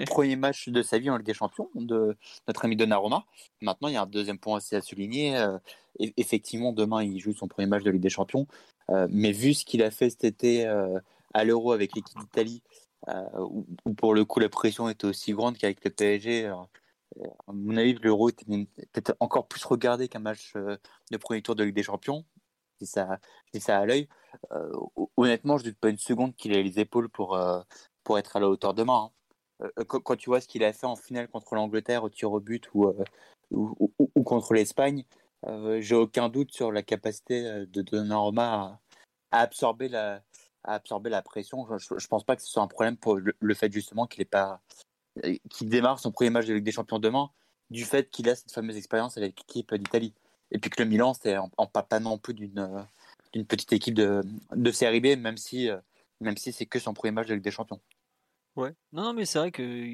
premier, match de sa vie en Ligue des Champions de notre ami Donnarumma. Maintenant, il y a un deuxième point aussi à souligner. effectivement, demain, il joue son premier match de Ligue des Champions. mais vu ce qu'il a fait cet été à l'Euro avec l'équipe d'Italie, où, pour le coup la pression était aussi grande qu'avec le PSG à mon avis, l'Euro était peut-être encore plus regardé qu'un match euh, de premier tour de Ligue des Champions. Ça, ça à l'œil. Euh, honnêtement, je doute pas une seconde qu'il ait les épaules pour, euh, pour être à la hauteur demain. Hein. Quand, tu vois ce qu'il a fait en finale contre l'Angleterre au tir au but ou, ou, contre l'Espagne, j'ai aucun doute sur la capacité de Donnarumma à, absorber la, à absorber la pression. Je ne pense pas que ce soit un problème pour le, fait justement qu'il n'ait pas euh, qui démarre son premier match de des Champions demain, du fait qu'il a cette fameuse expérience avec l'équipe d'Italie. Et puis que le Milan, c'est en, pas non plus d'une euh, d'une petite équipe de, de série B, même si, euh, même si c'est que son premier match de Ligue des Champions.
Ouais, non, non mais c'est vrai que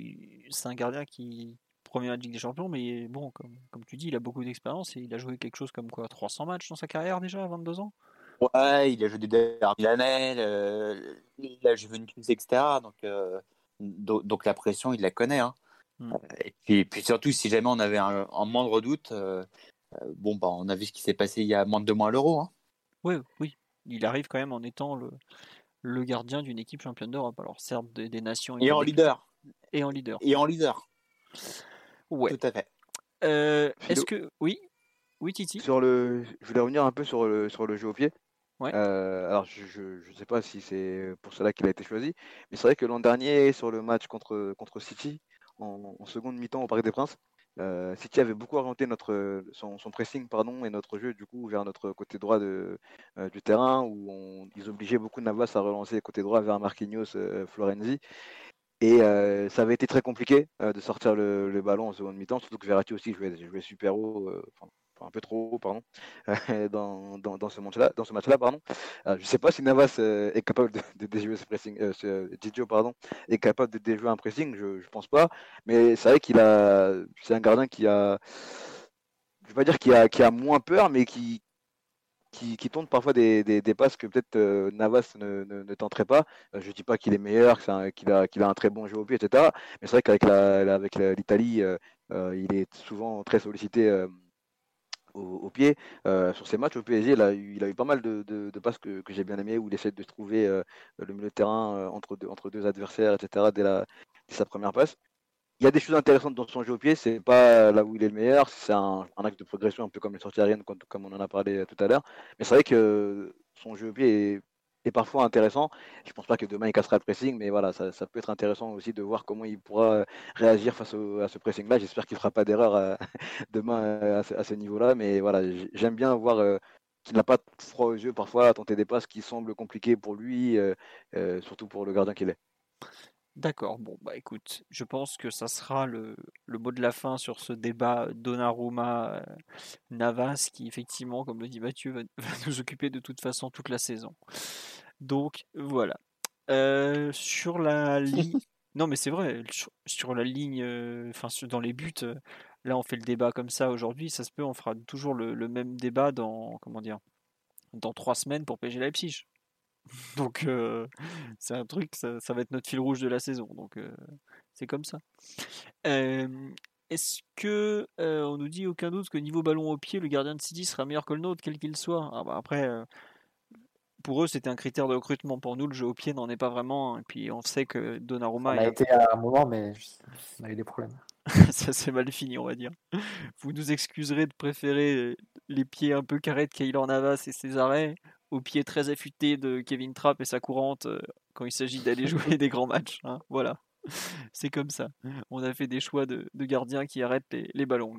c'est un gardien qui. Premier match de Ligue des Champions, mais bon, comme, comme tu dis, il a beaucoup d'expérience et il a joué quelque chose comme quoi 300 matchs dans sa carrière déjà à 22 ans?
Ouais, il a joué des derby Milanais, la Juventus, etc. Donc, donc, la pression, il la connaît. Hein. Hmm. Et puis, surtout, si jamais on avait un, moindre doute, euh, euh, bon, bah, on a vu ce qui s'est passé il y a moins de deux mois à l'Euro. Hein.
Oui, oui. Il arrive quand même en étant le, le gardien d'une équipe championne d'Europe. Alors, certes, des, nations.
Et en leader.
Et en leader.
Et en leader.
Ouais.
Tout à fait.
Euh, est-ce que. Oui Oui, Titi
sur le... Je voulais revenir un peu sur le, sur le jeu au pied. Euh, alors, je ne sais pas si c'est pour cela qu'il a été choisi, mais c'est vrai que l'an dernier, sur le match contre, contre City, en, seconde mi-temps au Parc des Princes, euh, City avait beaucoup orienté notre, son, pressing pardon, et notre jeu du coup vers notre côté droit de, euh, du terrain, où ils obligeaient beaucoup Navas à relancer côté droit vers Marquinhos, Florenzi. Et ça avait été très compliqué de sortir le, ballon en seconde mi-temps, surtout que Verratti aussi jouait, jouait super haut, un peu trop haut, pardon, dans, dans, dans, ce match-là. Dans ce match-là, pardon. Euh, je sais pas si Navas euh, est capable de, déjouer ce pressing. Euh, ce, pardon, est capable de déjouer un pressing. Je, ne pense pas. Mais c'est vrai qu'il a, c'est un gardien qui a, je vais pas dire qu'il a, qui a moins peur, mais qui qui, qui tente parfois des, des, passes que peut-être Navas ne, ne, tenterait pas. je ne dis pas qu'il est meilleur, qu'il a, qu'il a un très bon jeu au pied, etc. Mais c'est vrai qu'avec l'Italie, il est souvent très sollicité au, pied. Euh, sur ces matchs au PSG, il a eu, il a eu pas mal de, de, passes que, j'ai bien aimé, où il essaie de trouver euh, le milieu de terrain euh, entre, deux, entre deux adversaires, etc., dès, la, dès sa première passe. Il y a des choses intéressantes dans son jeu au pied, c'est pas là où il est le meilleur, c'est un, un, acte de progression, un peu comme les sorties aériennes, comme on en a parlé tout à l'heure. Mais c'est vrai que son jeu au pied est est parfois intéressant. Je pense pas que demain il cassera le pressing, mais voilà, ça, peut être intéressant aussi de voir comment il pourra euh, réagir face à ce pressing-là. J'espère qu'il fera pas d'erreur euh, demain euh, à ce, niveau-là, mais voilà, j'aime bien voir qu'il n'a pas froid aux yeux parfois à tenter des passes qui semblent compliquées pour lui, surtout pour le gardien qu'il est.
D'accord, bon bah écoute, je pense que ça sera le, le mot de la fin sur ce débat Donnarumma-Navas qui effectivement, comme le dit Mathieu, va, nous occuper de toute façon toute la saison. Donc voilà. Euh, sur la ligne. Non, mais c'est vrai, sur, sur la ligne, euh, enfin dans les buts, euh, là on fait le débat comme ça aujourd'hui, ça se peut, on fera toujours le, le même débat dans, comment dire, dans trois semaines pour PSG Leipzig. Donc euh, c'est un truc, ça, ça va être notre fil rouge de la saison, donc euh, c'est comme ça. Euh, Est-ce que on nous dit aucun doute que niveau ballon au pied, le gardien de City sera meilleur que le nôtre, quel qu'il soit? Ah bah après, pour eux, c'était un critère de recrutement. Pour nous, le jeu au pied n'en est pas vraiment. Et puis, on sait que Donnarumma
On a été à un moment, mais on a eu des problèmes.
ça s'est mal fini, on va dire. Vous nous excuserez de préférer les pieds un peu carrés de Keylor Navas et ses arrêts aux pieds très affûtés de Kevin Trapp et sa courante euh, quand il s'agit d'aller jouer des grands matchs. hein. Voilà, c'est comme ça. On a fait des choix de, de gardiens qui arrêtent les, les ballons.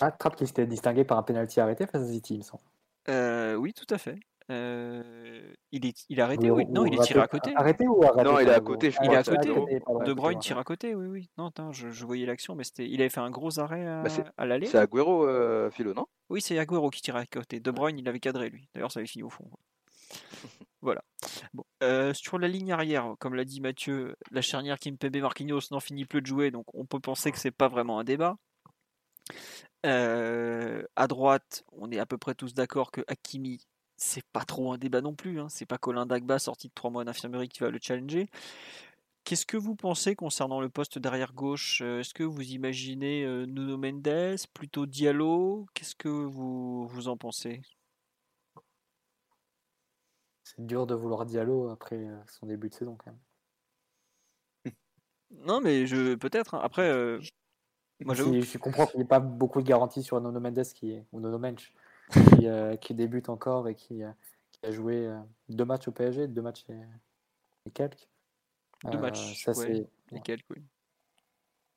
Ah, Trapp qui s'était distingué par un penalty arrêté face à City, il me semble.
Euh, oui, tout à fait. Euh, il, est, il a arrêté
Ou-
oui. Non, il est tiré à côté?
Arrêté ou arrêté
Non, il est à côté, je
Il est à côté. De Bruyne tire à côté, oui, oui. Non, attends, je, je voyais l'action, mais c'était, il avait fait un gros arrêt à,
Bah, c'est-
à l'aller?
C'est Agüero, euh, Philo, non?
Oui, c'est Agüero qui tirait à côté. De Bruyne, il avait cadré lui. D'ailleurs, ça avait fini au fond. Voilà. Bon, euh, sur la ligne arrière, comme l'a dit Mathieu, la charnière Kimpembe Marquinhos n'en finit plus de jouer, donc on peut penser que c'est pas vraiment un débat. Euh, à droite, on est à peu près tous d'accord que Hakimi, c'est pas trop un débat non plus. Hein. C'est pas Colin Dagba sorti de trois mois d'infirmerie qui va le challenger. Qu'est-ce que vous pensez concernant le poste d'arrière gauche Euh, Est-ce que vous imaginez euh, Nuno Mendes, plutôt Diallo? Qu'est-ce que vous, vous en pensez?
C'est dur de vouloir Diallo après euh, son début de saison, quand même.
Non, mais je peut-être. hein. Après, euh, moi
je comprends qu'il n'y ait pas beaucoup de garanties sur Nono Mendes qui est, ou Nono Mensch qui, euh, qui débute encore et qui, euh, qui a joué euh, deux matchs au PSG, deux matchs et, et quelques.
Deux matchs,
ça,
ouais.
c'est-
les quelques, oui.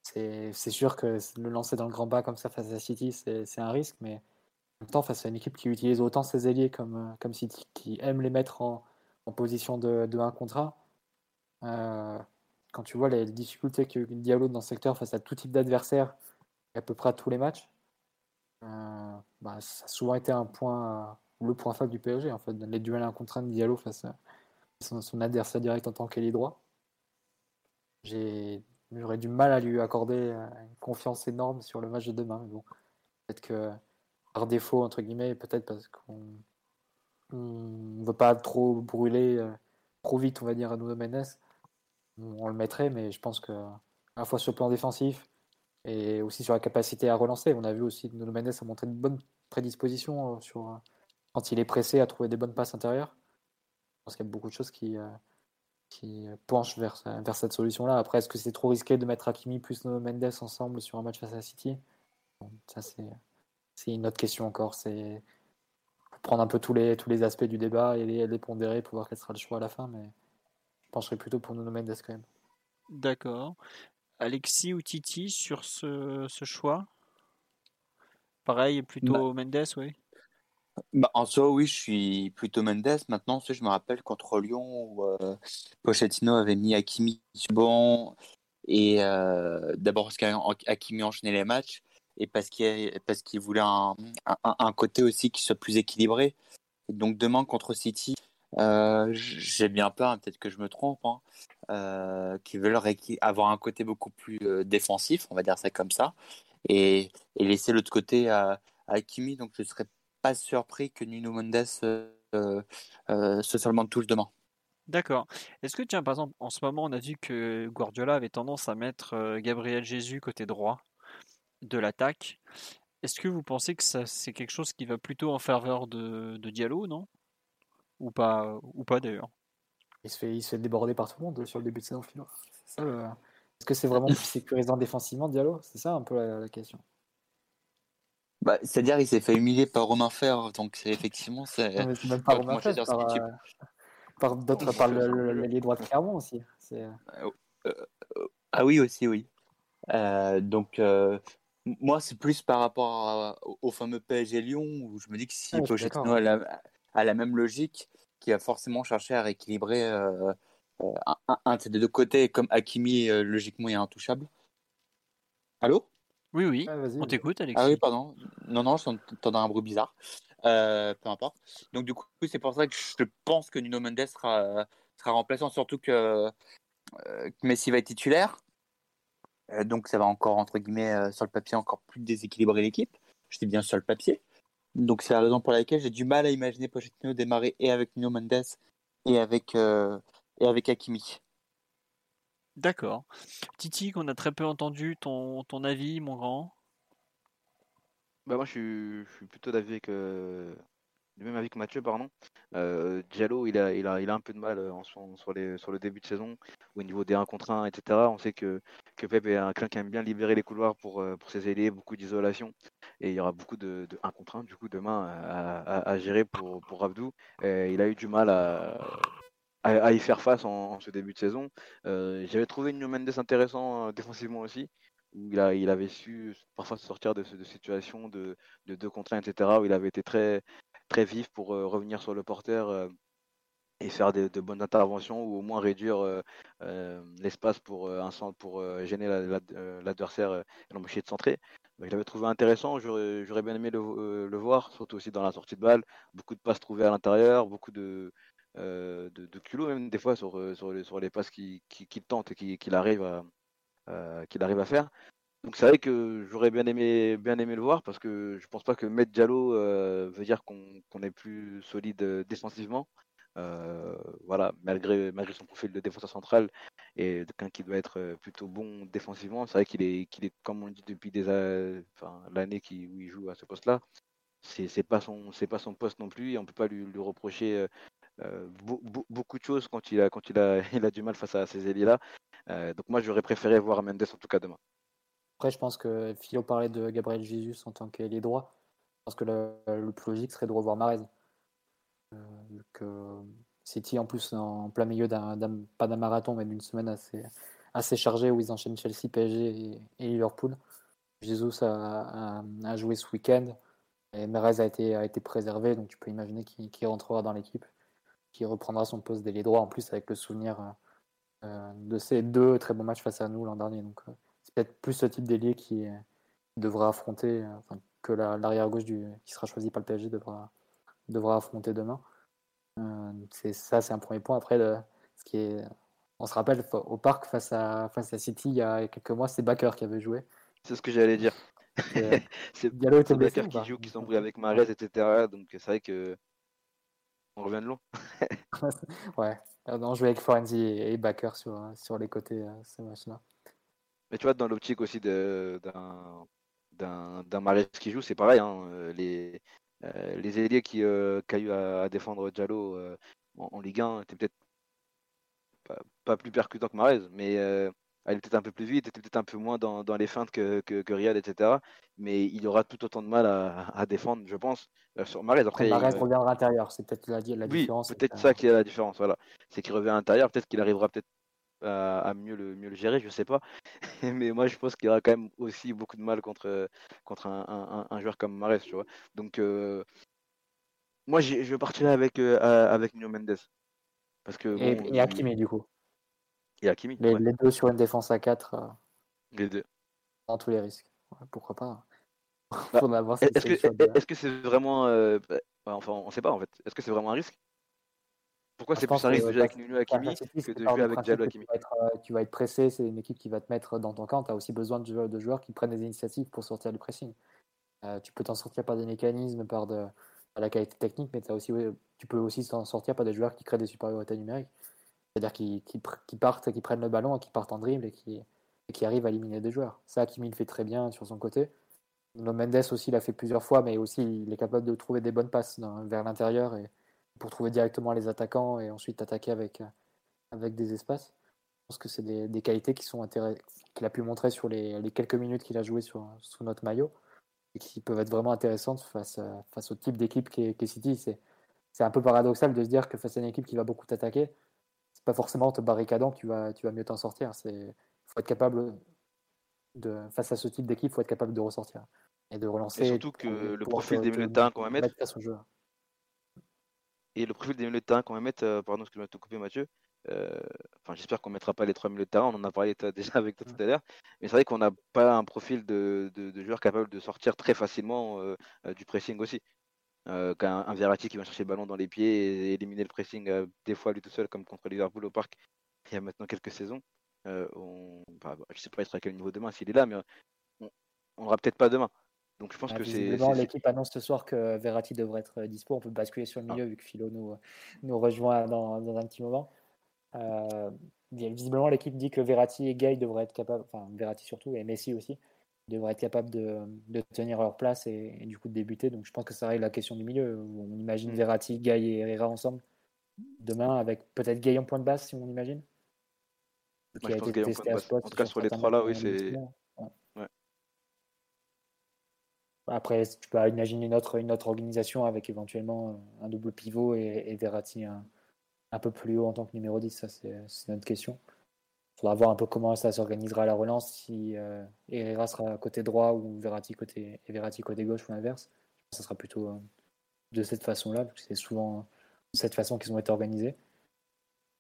c'est c'est sûr que le lancer dans le grand bas comme ça face à City, c'est un risque, mais en même temps, face à une équipe qui utilise autant ses ailiers comme, comme City, qui aime les mettre en, en position de, de 1 contre 1, euh, quand tu vois les difficultés que Diallo dans ce secteur face à tout type d'adversaire, à peu près à tous les matchs, bah, ça a souvent été un point, euh, le point faible du PSG, en fait, les duels 1 contre 1 de Diallo face à son, adversaire direct en tant qu'ailier droit. J'aurais du mal à lui accorder euh, une confiance énorme sur le match de demain. bon, peut-être que par défaut, entre guillemets, peut-être parce qu'on ne veut pas trop brûler euh, trop vite, on va dire, à Nuno Mendes, on le mettrait, mais je pense que à la fois sur le plan défensif et aussi sur la capacité à relancer, on a vu aussi que Nuno Mendes a montré une bonne prédisposition euh, sur, euh, quand il est pressé à trouver des bonnes passes intérieures. Je pense qu'il y a beaucoup de choses qui, euh, qui penche vers, vers cette solution-là. Après, est-ce que c'est trop risqué de mettre Hakimi plus Nuno Mendes ensemble sur un match face à City? Ça, c'est, une autre question encore. C'est prendre un peu tous les, tous les aspects du débat et les, les pondérer pour voir quel sera le choix à la fin. Mais je pencherais plutôt pour Nuno Mendes quand même.
D'accord. Alexis ou Titi sur ce, ce choix? Pareil, plutôt Mendes, oui.
Bah, en soi, oui, je suis plutôt Mendes. Maintenant, je me rappelle contre Lyon où euh, Pochettino avait mis Hakimi sur banc. Et euh, d'abord parce qu'Hakimi enchaînait les matchs et parce qu'il parce qu'il voulait un, un, un, côté aussi qui soit plus équilibré. Et donc demain contre City, euh, j'ai bien peur, hein, peut-être que je me trompe, hein, euh, qui veulent avoir un côté beaucoup plus euh, défensif, on va dire ça comme ça, et, laisser l'autre côté à, Hakimi. Donc je serais pas surpris que Nuno Mendes euh, euh, se seulement touche demain.
D'accord. Est-ce que, tiens, par exemple, en ce moment, on a vu que Guardiola avait tendance à mettre Gabriel Jésus côté droit de l'attaque. Est-ce que vous pensez que c'est quelque chose qui va plutôt en faveur de, de Diallo, non? Ou pas, ou pas d'ailleurs?
Il se, fait, il se fait déborder par tout le monde sur le début de saison finale. Le... Est-ce que c'est vraiment plus sécurisant défensivement, Diallo? C'est ça un peu la, la question.
Bah, c'est-à-dire il s'est fait humilier par Romain Fer, donc effectivement c'est.
même pas Romain Fer, par, euh, par d'autres, par l'ailier droit de Clermont aussi.
Euh, euh, ah oui aussi oui. Euh, donc moi c'est plus par rapport à, au fameux PSG Lyon où je me dis que si
ah,
Pochettino a la, a la même logique, qui a forcément cherché à rééquilibrer un, un, de deux côtés, comme Hakimi logiquement est intouchable. Allô?
Oui, oui, ah, on t'écoute, Alexis.
Ah oui, pardon. Non, non, j'entends un bruit bizarre. Euh, peu importe. Donc, du coup, c'est pour ça que je pense que Nuno Mendes sera, sera remplaçant, surtout que euh, que Messi va être titulaire. Euh, donc ça va encore, entre guillemets, euh, sur le papier, encore plus déséquilibrer l'équipe. Je dis bien sur le papier. Donc c'est la raison pour laquelle j'ai du mal à imaginer Pochettino démarrer et avec Nuno Mendes et avec, euh, et avec Hakimi.
D'accord. Titi, qu'on a très peu entendu, ton, ton avis, mon grand?
Bah moi je suis, je suis plutôt d'avis que du même avis que Mathieu, pardon. Euh, Diallo, il a, il, a, il a un peu de mal euh, sur, les, sur le début de saison, au niveau des 1 contre 1, etc. On sait que, que Pep est un clin qui aime bien libérer les couloirs pour, euh, pour ses ailiers, beaucoup d'isolation. Et il y aura beaucoup de, de 1 contre 1, du coup, demain à, à- gérer pour, pour Abdou. Il a eu du mal à, à, y faire face en, ce début de saison. Euh, J'avais trouvé Nuno Mendes intéressant défensivement aussi, où il, a, il avait su parfois sortir de, de situations de, de 2 contre 1, etc., où il avait été très, très vif pour euh, revenir sur le porteur euh, et faire de, bonnes interventions ou au moins réduire euh, l'espace pour, pour gêner la- la- l'adversaire et l'empêcher de centrer. Donc, je l'avais trouvé intéressant, j'aurais bien aimé le, voir, surtout aussi dans la sortie de balle. Beaucoup de passes trouvées à l'intérieur, beaucoup de, de, de culot même des fois sur, les, passes qu'il qui, qui tente et euh, qu'il arrive à faire. Donc c'est vrai que j'aurais bien aimé, bien aimé le voir parce que je pense pas que mettre Diallo euh, veut dire qu'on est plus solide euh, défensivement. Euh, voilà, malgré, malgré son profil de défenseur central et quelqu'un qui doit être plutôt bon défensivement, c'est vrai qu'il est, qu'il est, comme on le dit depuis enfin, l'année où il joue à ce poste-là, c'est pas son, pas son poste non plus et on peut pas lui, reprocher beau- beau- beaucoup de choses quand il a, quand il a, il a du mal face à ces ailiers-là. Euh, donc moi j'aurais préféré voir Mendes en tout cas demain.
Après, je pense que Philo parlait de Gabriel Jesus en tant qu'ailier droit. Je pense que le, plus logique serait de revoir Marez. Euh, City, en plus, en plein milieu d'un, pas d'un marathon, mais d'une semaine assez, chargée où ils enchaînent Chelsea, PSG et, Liverpool. Jesus a, joué ce week-end et Marez a été, a été préservé, donc tu peux imaginer qu'il, rentrera dans l'équipe, qu'il reprendra son poste d'ailier droit, en plus avec le souvenir euh, de ces deux très bons matchs face à nous l'an dernier. Euh, peut-être plus ce type d'ailier qui, euh, devra affronter, euh, enfin, que la- l'arrière gauche du, qui sera choisi par le PSG devra, devra affronter demain. Euh, c'est ça, c'est un premier point. Après, le- ce qui est, on se rappelle au parc face à face à City il y a quelques mois, c'est Bakker qui avait joué.
C'est ce que j'allais dire. C'est
Diallo
qui joue, qui s'embrouille avec Mahrez, etc. Donc c'est vrai que on revient de loin.
ouais, on jouait avec Florenzi et, Bakker sur sur les côtés ce match-là.
Mais tu vois, dans l'optique aussi d'un d'un Mahrez qui joue, c'est pareil. hein, euh, les euh, les ailiers qui euh, qu'a eu à, à défendre Diallo euh, en, en Ligue 1 étaient peut-être pas, pas plus percutant que Mahrez, mais euh, elle était peut-être un peu plus vite, était peut-être un peu moins dans, dans les feintes que, que, etc. Mais il aura tout autant de mal à, à défendre, je pense, sur Mahrez.
Après,
il-
reviendra à l'intérieur, c'est peut-être la, la
oui,
différence.
peut-être ça qui est la différence. Voilà, c'est qu'il revient à l'intérieur. Peut-être qu'il arrivera peut-être à, à mieux le mieux le gérer, je sais pas. Mais moi, je pense qu'il aura quand même aussi beaucoup de mal contre contre un, un, joueur comme Mahrez, tu vois. Donc euh, moi, je partirai avec euh, avec Nuno Mendes parce que
Et,
bon,
et Hakimi, du coup.
et Hakimi,
Les,
ouais,
les deux sur une défense à 4
les deux.
dans tous les risques. Ouais, pourquoi pas
Bah,
voir si
Est-ce que
de-
c'est vraiment euh, bah, enfin on sait pas en fait. Est-ce que c'est vraiment un risque? Pourquoi c'est plus un risque
que
de jouer avec Nuno Hakimi que
c'est
de jouer
le
avec Diallo Hakimi
Tu vas, être, euh, être pressé, c'est une équipe qui va te mettre dans ton camp. Tu as aussi besoin de, jou- de joueurs qui prennent des initiatives pour sortir du pressing. Euh, tu peux t'en sortir par des mécanismes, par, de, par la qualité technique, mais as aussi, tu peux aussi t'en sortir par des joueurs qui créent des supériorités numériques. C'est-à-dire qui, qui, qui partent, qui prennent le ballon, qui partent en dribble et qui, et qui arrivent à éliminer des joueurs. Ça, Hakimi le fait très bien sur son côté. No Mendes aussi l'a fait plusieurs fois, mais aussi il est capable de trouver des bonnes passes dans- vers l'intérieur et pour trouver directement les attaquants et ensuite attaquer avec, euh, avec des espaces. Je pense que c'est des, des qualités qui sont intéress- qu'il a pu montrer sur les, les quelques minutes qu'il a joué sur, sous notre maillot et qui peuvent être vraiment intéressantes face, à- face au type d'équipe qu'est qu'est City. C'est un peu paradoxal de se dire que face à une équipe qui va beaucoup t'attaquer, c'est pas forcément en te barricadant que tu vas, tu vas mieux t'en sortir. Il faut être capable de, face à ce type d'équipe, il faut être capable de ressortir et de relancer.
Et surtout
pour-
que le profil des milieux de terrain qu'on va mettre,
jeu.
Et le profil des milieux de terrain qu'on va mettre, euh, pardon, excuse-moi de te couper Mathieu, euh, enfin j'espère qu'on mettra pas les trois milieux de terrain, on en a parlé déjà avec toi tout à l'heure, mais c'est vrai qu'on n'a pas un profil de, de, de joueur capable de sortir très facilement euh, du pressing aussi. Euh, qu'un un Verratti qui va chercher le ballon dans les pieds et éliminer le pressing euh, des fois lui tout seul comme contre Liverpool au parc, il y a maintenant quelques saisons. Euh, on... Enfin, je sais pas être à quel niveau demain s'il est là, mais on n'aura peut-être pas demain. Donc je pense
Ah,
que c'est.
l'équipe annonce ce soir que Verratti devrait être euh, dispo. On peut basculer sur le milieu vu que Philo nous, nous rejoint dans, dans un petit moment. Euh, visiblement, l'équipe dit que Verratti et Gay devraient être capables, enfin Verratti surtout et Messi aussi, devraient être capables de, de tenir leur place et, et du coup de débuter. Donc je pense que ça règle la question du milieu. où On imagine
Mm.
Verratti, Gay et Herrera ensemble demain avec peut-être Gay en point de base si on imagine.
Moi, je pense Gay en point de En tout cas, sur les trois là, oui, c'est.
l'émission. Ouais.
Ouais.
Après, tu peux imaginer une autre, une autre organisation avec éventuellement euh, un double pivot et, et Verratti un, un peu plus haut en tant que numéro 10. Ça, c'est notre question. Il faudra voir un peu comment ça s'organisera à la relance, si euh, Herrera sera côté droit ou Verratti côté, et Verratti côté gauche ou l'inverse. Ça sera plutôt euh, de cette façon-là, parce que c'est souvent de cette façon qu'ils ont été organisés.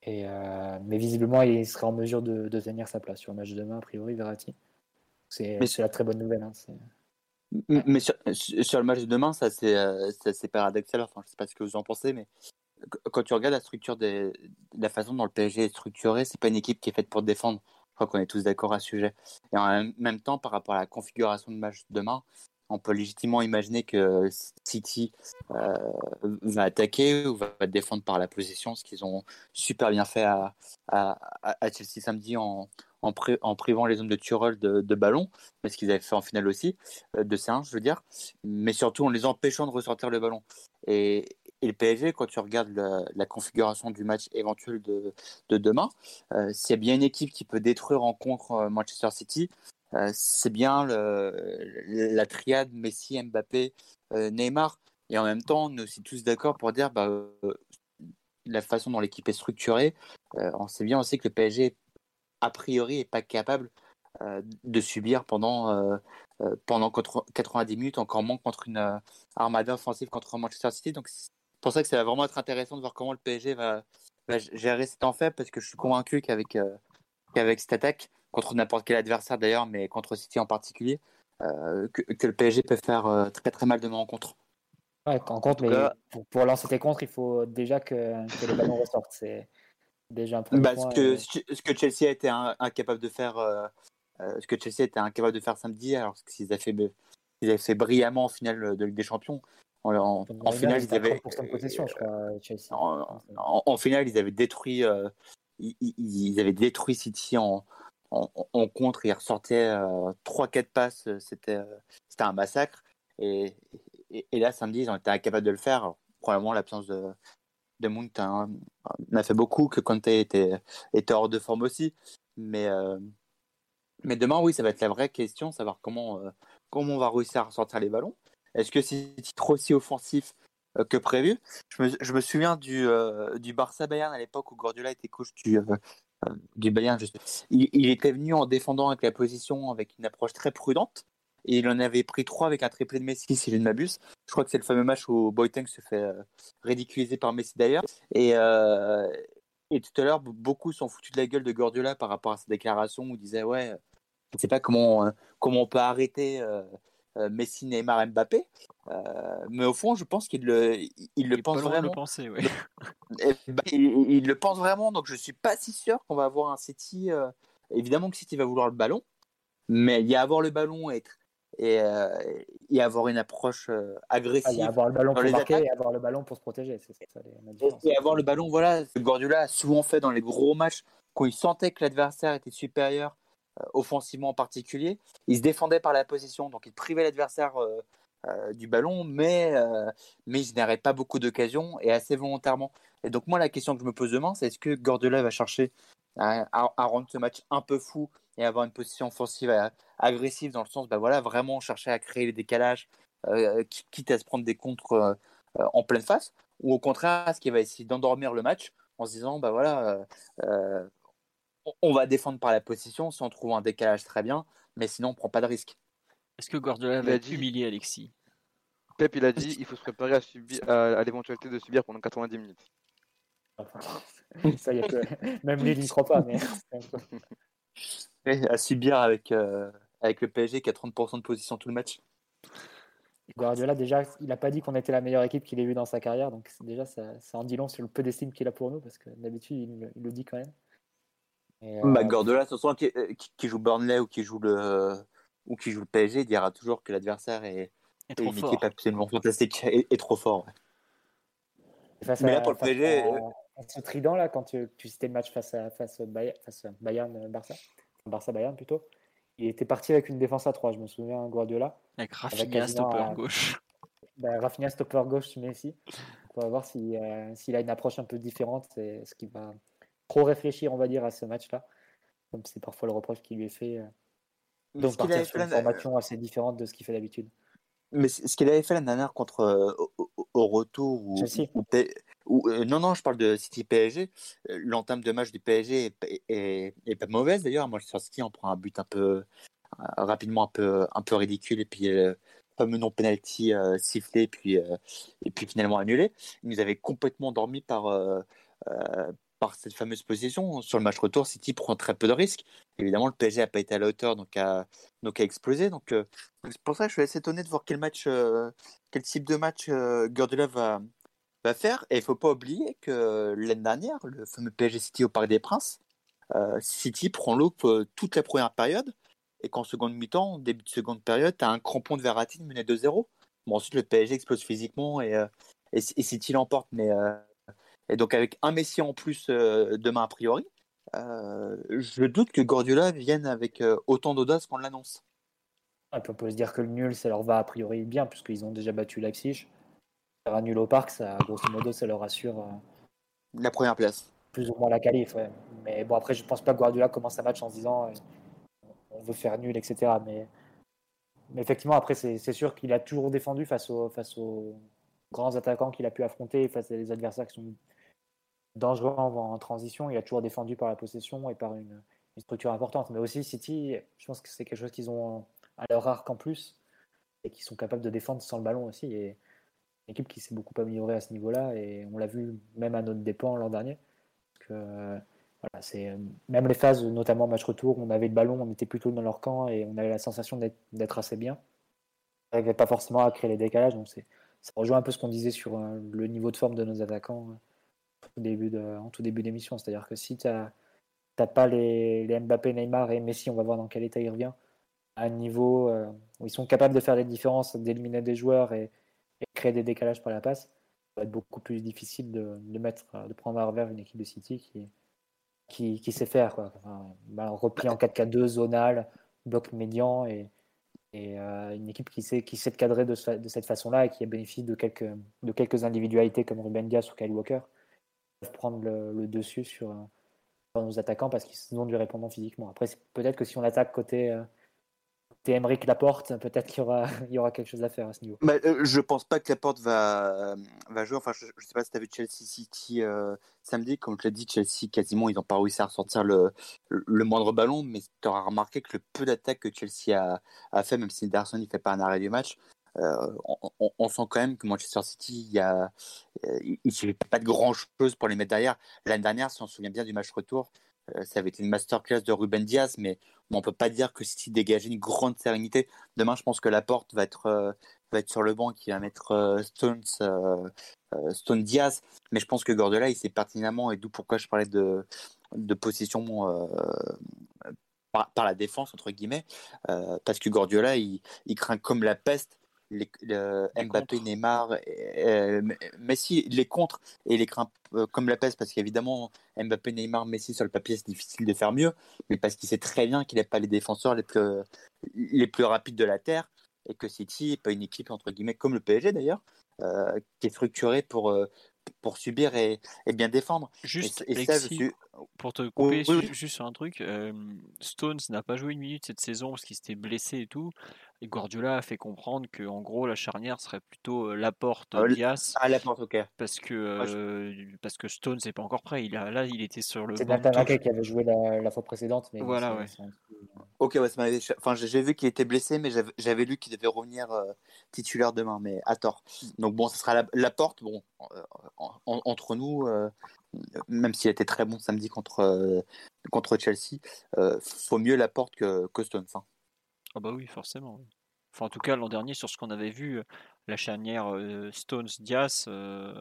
Et, euh, mais visiblement, il sera en mesure de, de tenir sa place sur le match de demain, a priori, Verratti. C'est la très bonne nouvelle. hein,
Mais sur, sur le match de demain, ça c'est euh, c'est paradoxal. Enfin, je sais pas ce que vous en pensez, mais qu- quand tu regardes la structure des, la façon dont le PSG est structuré, c'est pas une équipe qui est faite pour défendre. Je crois qu'on est tous d'accord à ce sujet. Et en même- même temps, par rapport à la configuration de match de demain, on peut légitimement imaginer que City euh, va attaquer ou va défendre par la possession, ce qu'ils ont super bien fait à, à, à Chelsea samedi en, en, pri- en privant les hommes de Tuchel de, ballon, mais ce qu'ils avaient fait en finale aussi, euh, de C1, je veux dire, mais surtout en les empêchant de ressortir le ballon. Et, le PSG, quand tu regardes la, configuration du match éventuel de, de demain, euh, s'il y a bien une équipe qui peut détruire en contre euh, Manchester City, euh, c'est bien la triade Messi, Mbappé, Neymar. Et en même temps, on est aussi tous d'accord pour dire bah, la façon dont l'équipe est structurée. on sait bien aussi que le PSG, a priori, n'est pas capable euh, de subir pendant, euh, pendant contre- 90 minutes, encore moins contre une armada offensive contre Manchester City. Donc c'est pour ça que ça va vraiment être intéressant de voir comment le PSG va, va gérer cet en faible, parce que je suis convaincu qu'avec qu'avec cette attaque, contre n'importe quel adversaire d'ailleurs, mais contre City en particulier, que, que le PSG peut faire très très mal demain en contre.
Ouais, en contre, mais pour, pour lancer tes contres, il faut déjà que, que les ballons ressortent. C'est déjà un premier
Bah,
point.
ce, que, ce que Chelsea a été incapable de faire, euh, euh, ce que Chelsea était incapable de faire samedi, alors qu'ils avaient fait, ils avaient fait brillamment en finale de Ligue des Champions. En, finale, ils avaient,
30% de possession, je crois, Chelsea.
en, en- en finale, ils avaient détruit, euh, ils, avaient détruit City en, en, contre. Ils ressortaient euh, 3-4 passes. C'était, euh, c'était un massacre. Et, et, et là, samedi, ils ont été incapables de le faire. Alors, probablement l'absence de, de Mount hein, en a fait beaucoup, que Conte était, était hors de forme aussi. Mais, euh, mais demain, oui, ça va être la vraie question, savoir comment, euh, comment on va réussir à ressortir les ballons. Est-ce que c'est aussi offensif euh, que prévu? Je me, je me souviens du, du Barça Bayern à l'époque où Guardiola était coach du, du Bayern. sais. Il, il était venu en défendant avec la position, avec une approche très prudente. Et il en avait pris trois avec un triplé de Messi, si je ne m'abuse. Je crois que c'est le fameux match où Boateng se fait euh, ridiculiser par Messi d'ailleurs. Et, euh, et tout à l'heure, beaucoup sont foutus de la gueule de Guardiola par rapport à sa déclaration où il disait Ouais, je ne sais pas comment, euh, comment on peut arrêter euh, euh, Messi, Neymar, Mbappé. Euh, mais au fond, je pense qu'il le, il, le pense
le
vraiment.
penser, ouais.
Ben, il, il le pense vraiment, donc je suis pas si sûr qu'on va avoir un City. euh, évidemment que City va vouloir le ballon, mais il y a avoir le ballon et, être- et, euh, et avoir une approche euh,
Ah,
agressive
a avoir le ballon
dans
pour
les
marquer
attaques.
et avoir le ballon pour se protéger. C'est ça les- la
et, et avoir le ballon. Voilà, ce que Guardiola a souvent fait dans les gros matchs quand il sentait que l'adversaire était supérieur, euh, offensivement en particulier. Il se défendait par la possession, donc il privait l'adversaire du ballon, mais, mais il générait pas beaucoup d'occasions et assez volontairement. Et donc moi, la question que je me pose demain, c'est est-ce que Guardiola va chercher à, à- à rendre ce match un peu fou et avoir une position offensive euh, agressive dans le sens, bah voilà, vraiment chercher à créer les décalages, euh, qui- quitte à se prendre des contres euh, euh, en pleine face, ou au contraire, est-ce qu'il va essayer d'endormir le match en se disant, bah voilà, euh, euh, on- va défendre par la position, si on trouve un décalage très bien, mais sinon on prend pas de risque.
Est-ce que Guardiola va
dit-
humilié, Alexis?
Pep, il a dit il faut se préparer à, subir, à, à l'éventualité de subir pendant 90 minutes.
Ça y est, que... même lui, il n'y croit pas. Mais...
Et à subir avec, euh, avec le PSG qui a 30% de position tout le match.
Guardiola, déjà, il n'a pas dit qu'on était la meilleure équipe qu'il ait vue dans sa carrière. Donc, déjà, ça, ça en dit long sur le peu d'estime qu'il a pour nous, parce que d'habitude, il, le- il le dit quand même. Et,
Bah,
euh,
Guardiola, ce soir, qui, euh, qui- qui joue Burnley ou qui joue le ou qui joue le PSG, il dira toujours que l'adversaire est,
est
une
fort.
équipe absolument fantastique et, et trop fort. ouais.
face
mais
à,
là, pour le PSG,
à- à ce trident là, quand tu, tu citais le match face à face au Bayern, face à Bayern euh, Barça, Barça Bayern plutôt, il était parti avec une défense à 3 Je me souviens Guardiola.
Avec Rafinha, stopper gauche.
Bah, Rafinha stopper gauche Messi. On va voir si, euh, s'il a une approche un peu différente, c'est ce qui va trop réfléchir, on va dire, à ce match-là. Comme c'est parfois le reproche qui lui est fait. euh, donc partir sur
fait
une formation assez différente de ce qu'il fait d'habitude.
mais ce qu'il avait fait l'année dernière contre euh, au, retour ou, euh, non non je parle de City PSG euh, l'entame de match du PSG est, pas mauvaise d'ailleurs. Moi sur City on prend un but un peu euh, rapidement un peu un peu ridicule et puis euh, fameux non penalty euh, sifflé puis et puis finalement annulé. Ils nous avaient complètement dormi par par cette fameuse position. Sur le match retour City prend très peu de risques. Évidemment le PSG a pas été à la hauteur donc a donc a explosé. Donc c'est pour ça que je suis assez étonné de voir quel match, quel type de match euh, va, faire. Et il faut pas oublier que l'année dernière, le fameux PSG City au Parc des Princes, euh, City prend l'eau pour toute la première période. Et qu'en seconde mi-temps, début de seconde période, tu as un crampon de Verratti mené 2-0. Bon, ensuite, le PSG explose physiquement et, euh, et, City l'emporte. Mais, euh, et donc, avec un Messi en plus euh, demain, a priori, euh, je doute que Guardiola vienne avec euh, autant d'audace qu'on l'annonce.
Puis on peut se dire que le nul, ça leur va a priori bien, puisqu'ils ont déjà battu Leipzig. Faire nul au parc, ça, grosso modo, ça leur assure euh,
La première place.
plus ou moins la qualif. ouais. Mais bon, après, je pense pas que Guardiola commence un match en se disant euh, on veut faire nul, etc. Mais, mais effectivement, après, c'est sûr qu'il a toujours défendu face, aux face aux grands attaquants qu'il a pu affronter, face à des adversaires qui sont dangereux en, en transition. Il a toujours défendu par la possession et par une, une structure importante. Mais aussi, City, je pense que c'est quelque chose qu'ils ont à leur arc en plus et qui sont capables de défendre sans le ballon aussi. Et équipe qui s'est beaucoup améliorée à ce niveau-là et on l'a vu même à notre dépens l'an dernier. Que, euh, voilà, même les phases, notamment match retour, où on avait le ballon, on était plutôt dans leur camp et on avait la sensation d'être assez bien. On n'arrivait pas forcément à créer les décalages, donc ça rejoint un peu ce qu'on disait sur euh, le niveau de forme de nos attaquants euh, en tout début d'émission. C'est-à-dire que si tu n'as pas les, les Mbappé, Neymar et Messi, on va voir dans quel état il revient, à un niveau euh, où ils sont capables de faire des différences, d'éliminer des joueurs et créer des décalages par la passe, ça va être beaucoup plus difficile de, mettre, de prendre à revers une équipe de City qui, qui, sait faire. Quoi. Enfin, bah, repli en 4-4-2, zonal, bloc médian et, euh, une équipe qui sait, qui sait cadrer de, de cette façon-là et qui a de quelques, de quelques individualités comme Ruben Dias ou Kyle Walker peuvent prendre le, dessus sur, nos attaquants parce qu'ils ont du répondant physiquement. Après, peut-être que si on attaque côté, euh, côté Emeric Laporte, peut-être qu'il y aura, quelque chose à faire à ce niveau.
Bah, euh, je pense pas que la porte va, jouer. Enfin, je, je sais pas si tu as vu Chelsea City euh, samedi. Comme je l'ai dit, Chelsea, quasiment, ils n'ont pas réussi à ressortir le, moindre ballon. Mais tu auras remarqué que le peu d'attaques que Chelsea a, fait, même si Darson ne fait pas un arrêt du match, euh, on, sent quand même que Manchester City, il euh, ne suffit pas de grand chose pour les mettre derrière. L'année dernière, si on se souvient bien du match retour, euh, ça avait été une masterclass de Ruben Diaz, mais on peut pas dire que City dégageait une grande sérénité. Demain, je pense que la porte va être, euh, va être sur le banc, qui va mettre euh, Stones, euh, euh, Stone Diaz. Mais je pense que Guardiola, il sait pertinemment, et d'où pourquoi je parlais de, de position euh, par, la défense, entre guillemets, euh, parce que Guardiola, il, il craint comme la peste les, le
Les
Mbappé,
contres.
Neymar, et, euh, Messi, les contre et les craint euh, comme la peste, parce qu'évidemment, Mbappé, Neymar, Messi, sur le papier, c'est difficile de faire mieux, mais parce qu'il sait très bien qu'il n'est pas les défenseurs les plus, les plus rapides de la Terre, et que City n'est pas une équipe, entre guillemets, comme le PSG d'ailleurs, euh, qui est structurée pour, pour subir et, et bien défendre.
Juste,
et, et ça, je suis...
pour te couper
oui, oui.
su- juste sur un truc, euh, Stones n'a pas joué une minute cette saison parce qu'il s'était blessé et tout. Et Guardiola a fait comprendre que en gros la charnière serait plutôt euh, Laporte
Euh,
Diaz
À la porte, ok.
parce que
je-
euh, parce que Stones n'est pas encore prêt. Il a là il était sur le
C'est. Ake qui avait joué la, la fois précédente, mais
Voilà, ouais.
peu-
Ok, ouais, ça m'avait. Enfin, j'ai vu qu'il était blessé, mais j'avais- lu qu'il devait revenir euh, titulaire demain, mais à tort. Donc bon, ce sera la, la porte. Bon, euh, en- en- entre nous, euh, même s'il était très bon samedi contre euh, contre Chelsea, euh, faut mieux la porte que, que Stones. hein.
Ah bah oui, forcément. oui. Enfin, en tout cas, l'an dernier, sur ce qu'on avait vu, la charnière euh, Stones-Diaz euh,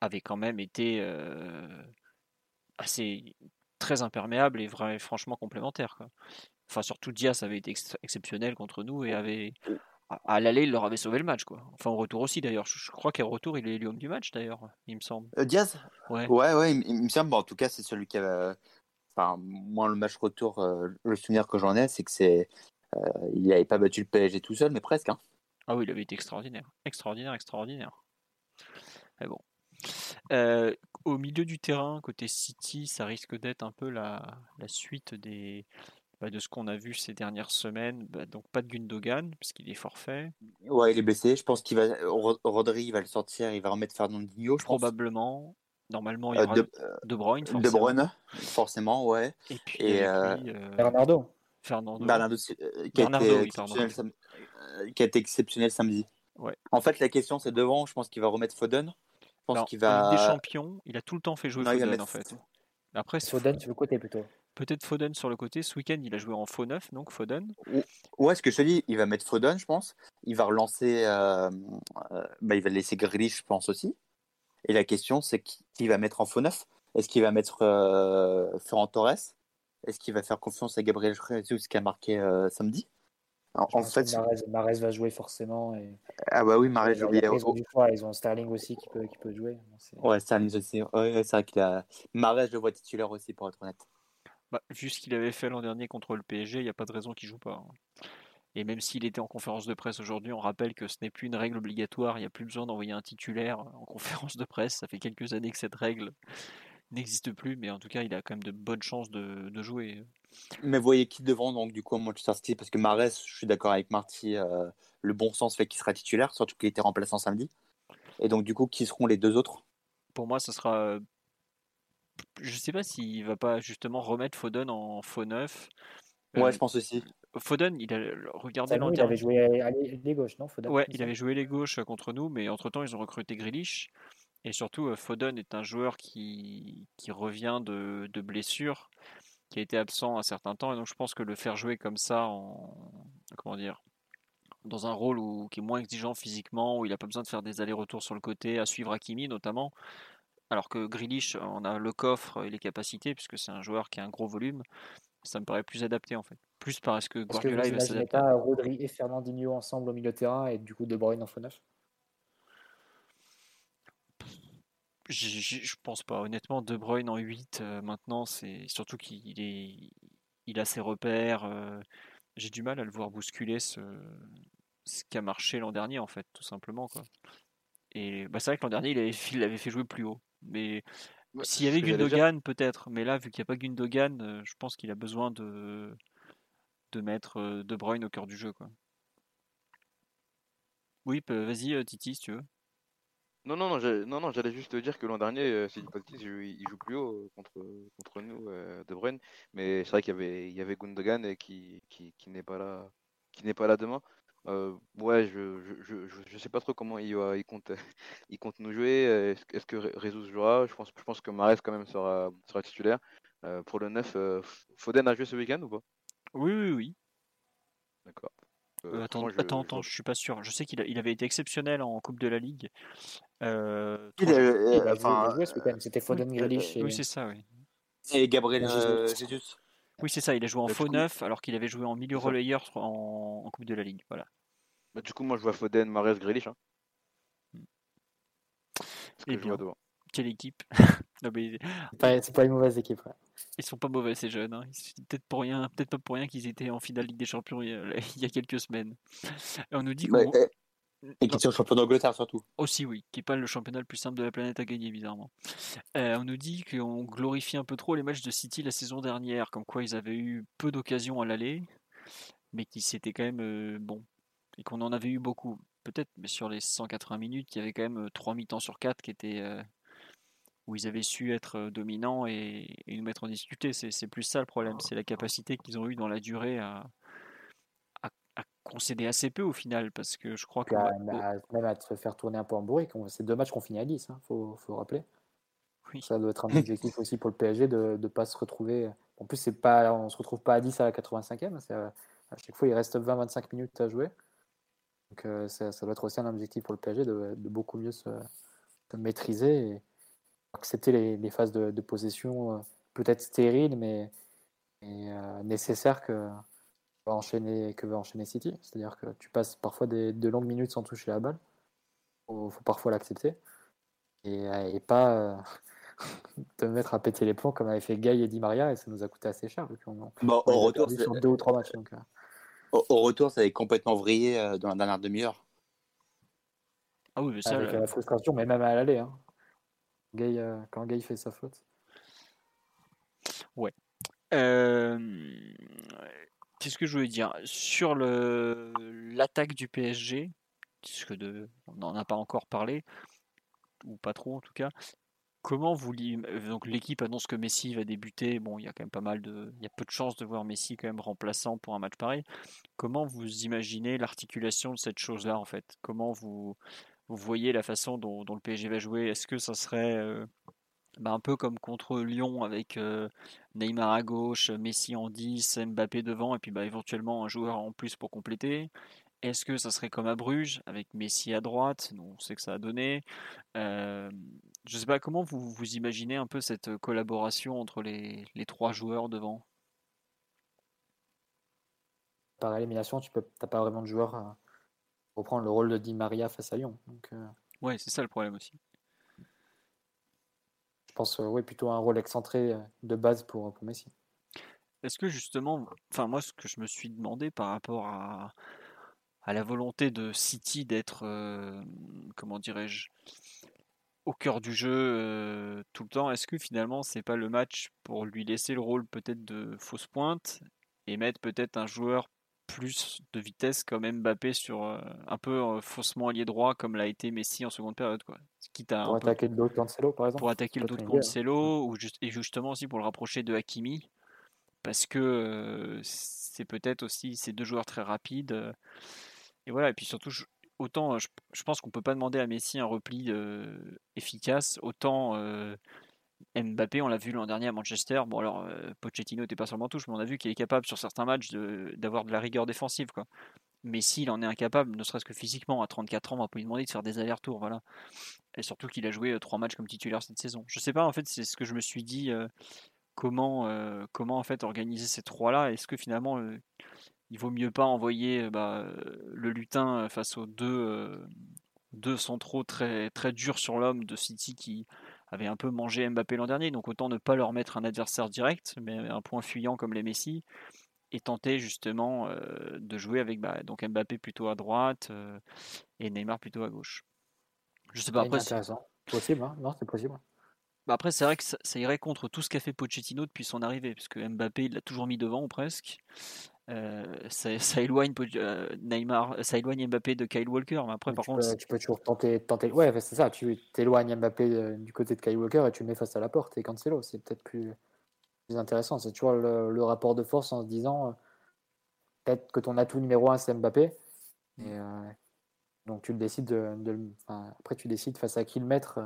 avait quand même été assez très imperméable et vrai, franchement complémentaire. Quoi. Enfin, surtout Diaz avait été exceptionnel contre nous et avait à, l'aller, il leur avait sauvé le match. Quoi. Enfin, au retour aussi d'ailleurs. Je, crois qu'au retour, il est l'homme du match d'ailleurs, il me semble.
Euh, Diaz?
Ouais,
ouais, ouais il, me semble. en tout cas, c'est celui qui a. Enfin, moi, le match retour, euh, le souvenir que j'en ai, c'est que c'est. Euh, il n'avait pas battu le PSG tout seul, mais presque. Hein.
Ah oui, il avait été extraordinaire. Extraordinaire, extraordinaire. Mais bon. au milieu du terrain, côté City, ça risque d'être un peu la, la suite des, bah, de ce qu'on a vu ces dernières semaines, bah, donc pas de Gundogan, puisqu'il est forfait.
Ouais, il est blessé. Je pense qu'il va. Rodri, il va le sortir, il va remettre Fernandinho.
Probablement. Normalement, il y euh, aura de, de Bruyne.
Forcément. De Bruyne, forcément, ouais.
Et puis, euh,
euh, Bernardo.
Fernando.
Bernardo, qui, a été, qui a été exceptionnel samedi.
Ouais.
En fait, la question, c'est devant. Je pense qu'il va remettre Foden. Je pense qu'il va.
des champions, il a tout le temps fait jouer Foden, en fait.
Après, Foden sur le côté plutôt?
Peut-être Foden sur le côté. Ce week-end, il a joué en faux neuf, donc Foden.
Ouais, ce que je te dis, il va mettre Foden, je pense. Il va relancer. Euh, euh, bah, il va laisser Grealish, je pense aussi. Et la question, c'est qui va mettre en faux neuf? Est-ce qu'il va mettre euh, Ferran Torres? Est-ce qu'il va faire confiance à Gabriel Jesus qui a marqué samedi?
En, fait, Mares, va jouer forcément. Et...
Ah bah oui,
j'ai oublié. Ils ont Sterling aussi qui peut, qui peut jouer.
Ouais, Sterling aussi. Ouais, c'est vrai qu'il a. Mares, je le vois titulaire aussi, pour être honnête.
Bah, vu ce qu'il avait fait l'an dernier contre le PSG, il n'y a pas de raison qu'il joue pas. Hein. Et même s'il était en conférence de presse aujourd'hui, on rappelle que ce n'est plus une règle obligatoire, il n'y a plus besoin d'envoyer un titulaire en conférence de presse. Ça fait quelques années que cette règle n'existe plus, mais en tout cas, il a quand même de bonnes chances de, jouer.
Mais voyez qui devant, donc du coup, Manchester City? Parce que Marès, je suis d'accord avec Marty, euh, le bon sens fait qu'il sera titulaire, surtout qu'il était remplaçant samedi. Et donc, du coup, qui seront les deux autres?
Pour moi, ce sera je sais pas s'il va pas justement remettre Foden en faux neuf.
Ouais, je pense aussi.
Foden, il a regardé
Il avait joué les gauches, non Foden,
Ouais, il avait joué les gauches contre nous, mais entre temps ils ont recruté Grealish. Et surtout, euh, Foden est un joueur qui, qui revient de, de blessure, qui a été absent un certain temps, et donc je pense que le faire jouer comme ça en comment dire dans un rôle où, qui est moins exigeant physiquement, où il n'a pas besoin de faire des allers-retours sur le côté, à suivre Hakimi notamment, alors que Grealish, on a le coffre et les capacités, puisque c'est un joueur qui a un gros volume. Ça me paraît plus adapté en fait. Plus parce que Guardiola
il va s'adapter. pas Rodri et Fernandinho ensemble au milieu de terrain et du coup De Bruyne en faux neuf?
Je, pense pas. Honnêtement, De Bruyne en 8, euh, maintenant, c'est surtout qu'il est, il a ses repères. Euh, j'ai du mal à le voir bousculer ce, ce qui a marché l'an dernier, en fait, tout simplement. Quoi. Et bah, c'est vrai que l'an dernier, il avait fait jouer plus haut. Mais s'il y avait Gundogan, peut-être. Mais là, vu qu'il n'y a pas Gundogan, euh, je pense qu'il a besoin de, de mettre euh, De Bruyne au cœur du jeu. Quoi. Oui, vas-y, euh, Titi, si tu veux.
Non, non, non, non, non j'allais juste te dire que l'an dernier, c'est il, il joue plus haut contre, contre nous, De Bruyne. Mais c'est vrai qu'il y avait, il y avait Gundogan et qui, qui, qui n'est pas là, qui n'est pas là demain. Euh, ouais, je, je, je, je, sais pas trop comment il, il, compte, il compte nous jouer. Est-ce que Rezus jouera? Je pense, je pense que Mares quand même sera, sera titulaire. Euh, pour le 9, euh, Foden a joué ce week-end ou pas?
Oui, oui, oui.
D'accord.
attends, je, attends, attends, je... suis pas sûr. Je sais qu'il il avait été exceptionnel en Coupe de la Ligue.
il, a, il a joué ce week-end. C'était Foden Grealish.
Oui, c'est ça, oui.
Et Gabriel Jesus.
Oui, c'est ça, il a joué en faux neuf alors qu'il avait joué en milieu relayeur en, Coupe de la Ligue. Voilà.
Bah, du coup, moi je vois Foden, Mares, Grealish. Hein.
Et bien, quelle équipe
C'est pas, une mauvaise équipe.
Ils sont pas mauvais ces jeunes. Hein. Peut-être pour rien, peut-être pas pour rien qu'ils étaient en finale Ligue des Champions il y a, quelques semaines. Et on nous dit
bah, eh, et qui sont champion d'Angleterre surtout.
Aussi, oui, qui n'est pas le championnat le plus simple de la planète à gagner, bizarrement. Euh, on nous dit qu'on glorifie un peu trop les matchs de City la saison dernière, comme quoi ils avaient eu peu d'occasions à l'aller, mais qui c'était quand même euh, bon, et qu'on en avait eu beaucoup. Peut-être, mais sur les 180 minutes, il y avait quand même 3 euh, mi-temps sur 4 qui étaient. où ils avaient su être dominants et, et nous mettre en difficulté. C'est plus ça le problème, c'est la capacité qu'ils ont eu dans la durée à, concédé assez peu au final, parce que je crois que.
même à se faire tourner un peu en bourrique, c'est deux matchs qu'on finit à 10, il hein, faut, faut rappeler. Oui. Ça doit être un objectif aussi pour le PSG de ne pas se retrouver. En plus, pas, on ne se retrouve pas à 10 à la 85e. À chaque fois, il reste 20-25 minutes à jouer. Donc, euh, ça, doit être aussi un objectif pour le PSG de, beaucoup mieux se, maîtriser et accepter les, les phases de, possession euh, peut-être stérile, mais, mais, euh, nécessaire que va enchaîner, que va enchaîner City. C'est-à-dire que tu passes parfois des, de longues minutes sans toucher la balle. Il faut, faut, parfois l'accepter. Et, et, pas euh, te mettre à péter les plombs comme avait fait Gay et Di Maria, et ça nous a coûté assez cher. Vu on,
bon,
on
au, retour,
sur deux ou trois matchs. Donc, euh.
au, au, retour, ça avait complètement vrillé euh, dans la dernière demi-heure.
Ah oui, mais ça,
Avec la frustration, mais même à l'aller. Hein. Gay, euh, quand Gay fait sa faute.
Ouais. Euh... Qu'est-ce que je voulais dire? Sur l'attaque du PSG, puisque de... on n'en a pas encore parlé, ou pas trop en tout cas, comment vous donc l'équipe annonce que Messi va débuter bon il y a quand même pas mal de il y a peu de chances de voir Messi quand même remplaçant pour un match pareil. Comment vous imaginez l'articulation de cette chose là en fait? Comment vous vous voyez la façon dont, dont le PSG va jouer? Est-ce que ça serait euh, bah, un peu comme contre Lyon avec euh, Neymar à gauche Messi en 10 Mbappé devant et puis bah, éventuellement un joueur en plus pour compléter est-ce que ça serait comme à Bruges, avec Messi à droite? On sait que ça a donné. Euh, je ne sais pas comment vous, vous imaginez un peu cette collaboration entre les, les trois joueurs devant?
Par élimination, tu n'as pas vraiment de joueur à reprendre le rôle de Di Maria face à Lyon. Donc, euh...
Ouais, c'est ça le problème aussi.
Je pense euh, ouais, plutôt un rôle excentré de base pour, pour Messi.
Est-ce que justement, enfin moi ce que je me suis demandé par rapport à, la volonté de City d'être, euh, comment dirais-je, au cœur du jeu euh, tout le temps. Est-ce que finalement c'est pas le match pour lui laisser le rôle peut-être de fausse pointe et mettre peut-être un joueur plus de vitesse comme Mbappé sur euh, un peu euh, faussement allié droit comme l'a été Messi en seconde période quoi.
Quitte à pour attaquer peu, le dos de Cancelo par exemple.
Pour attaquer le dos de Cancelo ou juste, et justement aussi pour le rapprocher de Hakimi parce que euh, c'est peut-être aussi ces deux joueurs très rapides et voilà, et puis surtout, je, autant je, je pense qu'on peut pas demander à Messi un repli efficace, autant Mbappé, on l'a vu l'an dernier à Manchester. Bon, alors euh, Pochettino n'était pas seulement touche, mais on a vu qu'il est capable sur certains matchs d'avoir de, la rigueur défensive. Quoi. Mais s'il en est incapable, ne serait-ce que physiquement, à 34 ans, on va pas lui demander de faire des allers-retours. Voilà. Et surtout qu'il a joué trois matchs comme titulaire cette saison. Je sais pas, en fait, c'est ce que je me suis dit. comment, comment en fait organiser ces trois-là Est-ce que finalement il vaut mieux pas envoyer bah, le lutin face aux deux, deux centraux très, très durs sur l'homme de City qui avait un peu mangé Mbappé l'an dernier. Donc autant ne pas leur mettre un adversaire direct, mais un point fuyant comme les Messi, et tenter justement euh, de jouer avec bah, donc Mbappé plutôt à droite euh, et Neymar plutôt à gauche. Je sais pas après.
C'est possible, hein non, c'est possible.
Bah après, c'est vrai que ça, ça, irait contre tout ce qu'a fait Pochettino depuis son arrivée, puisque Mbappé, il l'a toujours mis devant, ou presque. Euh, ça, ça, éloigne euh, Neymar, ça éloigne Mbappé de Kyle Walker. Mais après,
mais
par
tu
contre,
peux, tu peux toujours tenter, tenter. Ouais, c'est ça. Tu t'éloignes Mbappé euh, du côté de Kyle Walker et tu le mets face à la porte. Et Cancelo, c'est peut-être plus, plus, intéressant. C'est toujours le, le, rapport de force en se disant euh, peut-être que ton atout numéro un c'est Mbappé. Et, euh, donc tu le décides de, de enfin, après tu décides face à qui le mettre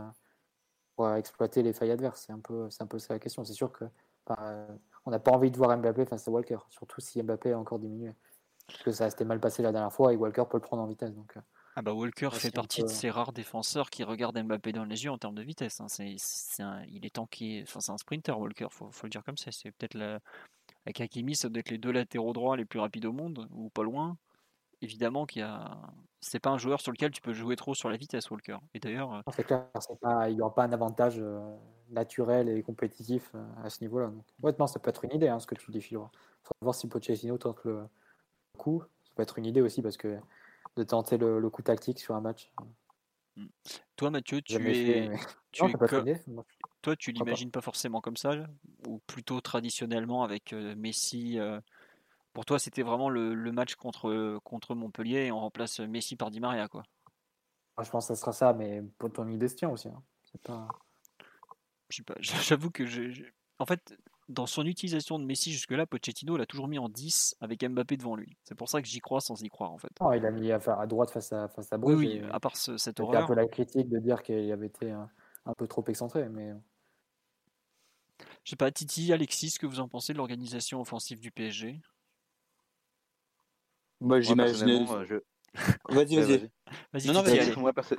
pour exploiter les failles adverses. C'est un peu, c'est un peu ça la question. C'est sûr que enfin, on n'a pas envie de voir Mbappé face à Walker, surtout si Mbappé a encore diminué. Parce que ça s'était mal passé la dernière fois et Walker peut le prendre en vitesse. Donc,
ah bah Walker fait partie peu... de ces rares défenseurs qui regardent Mbappé dans les yeux en termes de vitesse. Hein. C'est, un, il est tanké, enfin c'est un sprinter Walker, faut, faut le dire comme ça. C'est peut-être la, avec Hakimi, ça doit être les deux latéraux droits les plus rapides au monde, ou pas loin. Évidemment qu'il y a, c'est pas un joueur sur lequel tu peux jouer trop sur la vitesse Walker. Et d'ailleurs,
c'est clair, c'est pas, il n'y aura pas un avantage euh, naturel et compétitif euh, à ce niveau-là. Honnêtement, ça peut être une idée, hein, ce que tu dis. Il faut voir si Pochettino tente le coup. Ça peut être une idée aussi parce que de tenter le, le coup tactique sur un match.
Toi, Mathieu, tu es,
fait, mais...
tu
non,
es
pas
co-
idée. Moi,
toi, tu l'imagines pas forcément comme ça, ou plutôt traditionnellement avec euh, Messi. euh, pour toi, c'était vraiment le, le match contre contre Montpellier et on remplace Messi par Di Maria, quoi.
Moi, je pense que ça sera ça, mais pour ton tient aussi. Hein. Pas...
J'avoue que je, je- en fait, dans son utilisation de Messi jusque-là, Pochettino l'a toujours mis en 10 avec Mbappé devant lui. C'est pour ça que j'y crois sans y croire, en fait.
Non, il a mis à, à droite face à, face à
Oui,
Bruges.
oui,
et
à part ce- cette
C'était un
horreur.
peu la critique de dire qu'il avait été un, un peu trop excentré, mais
Je sais pas, Titi, Alexis, ce que vous en pensez de l'organisation offensive du PSG
Moi,
Moi,
j'imaginais.
personnellement, euh, je...
Vas-y, vas-y.
vas-y.
Vas-y,
Non, non,
Titi,
vas-y.
allez.
Moi, perso-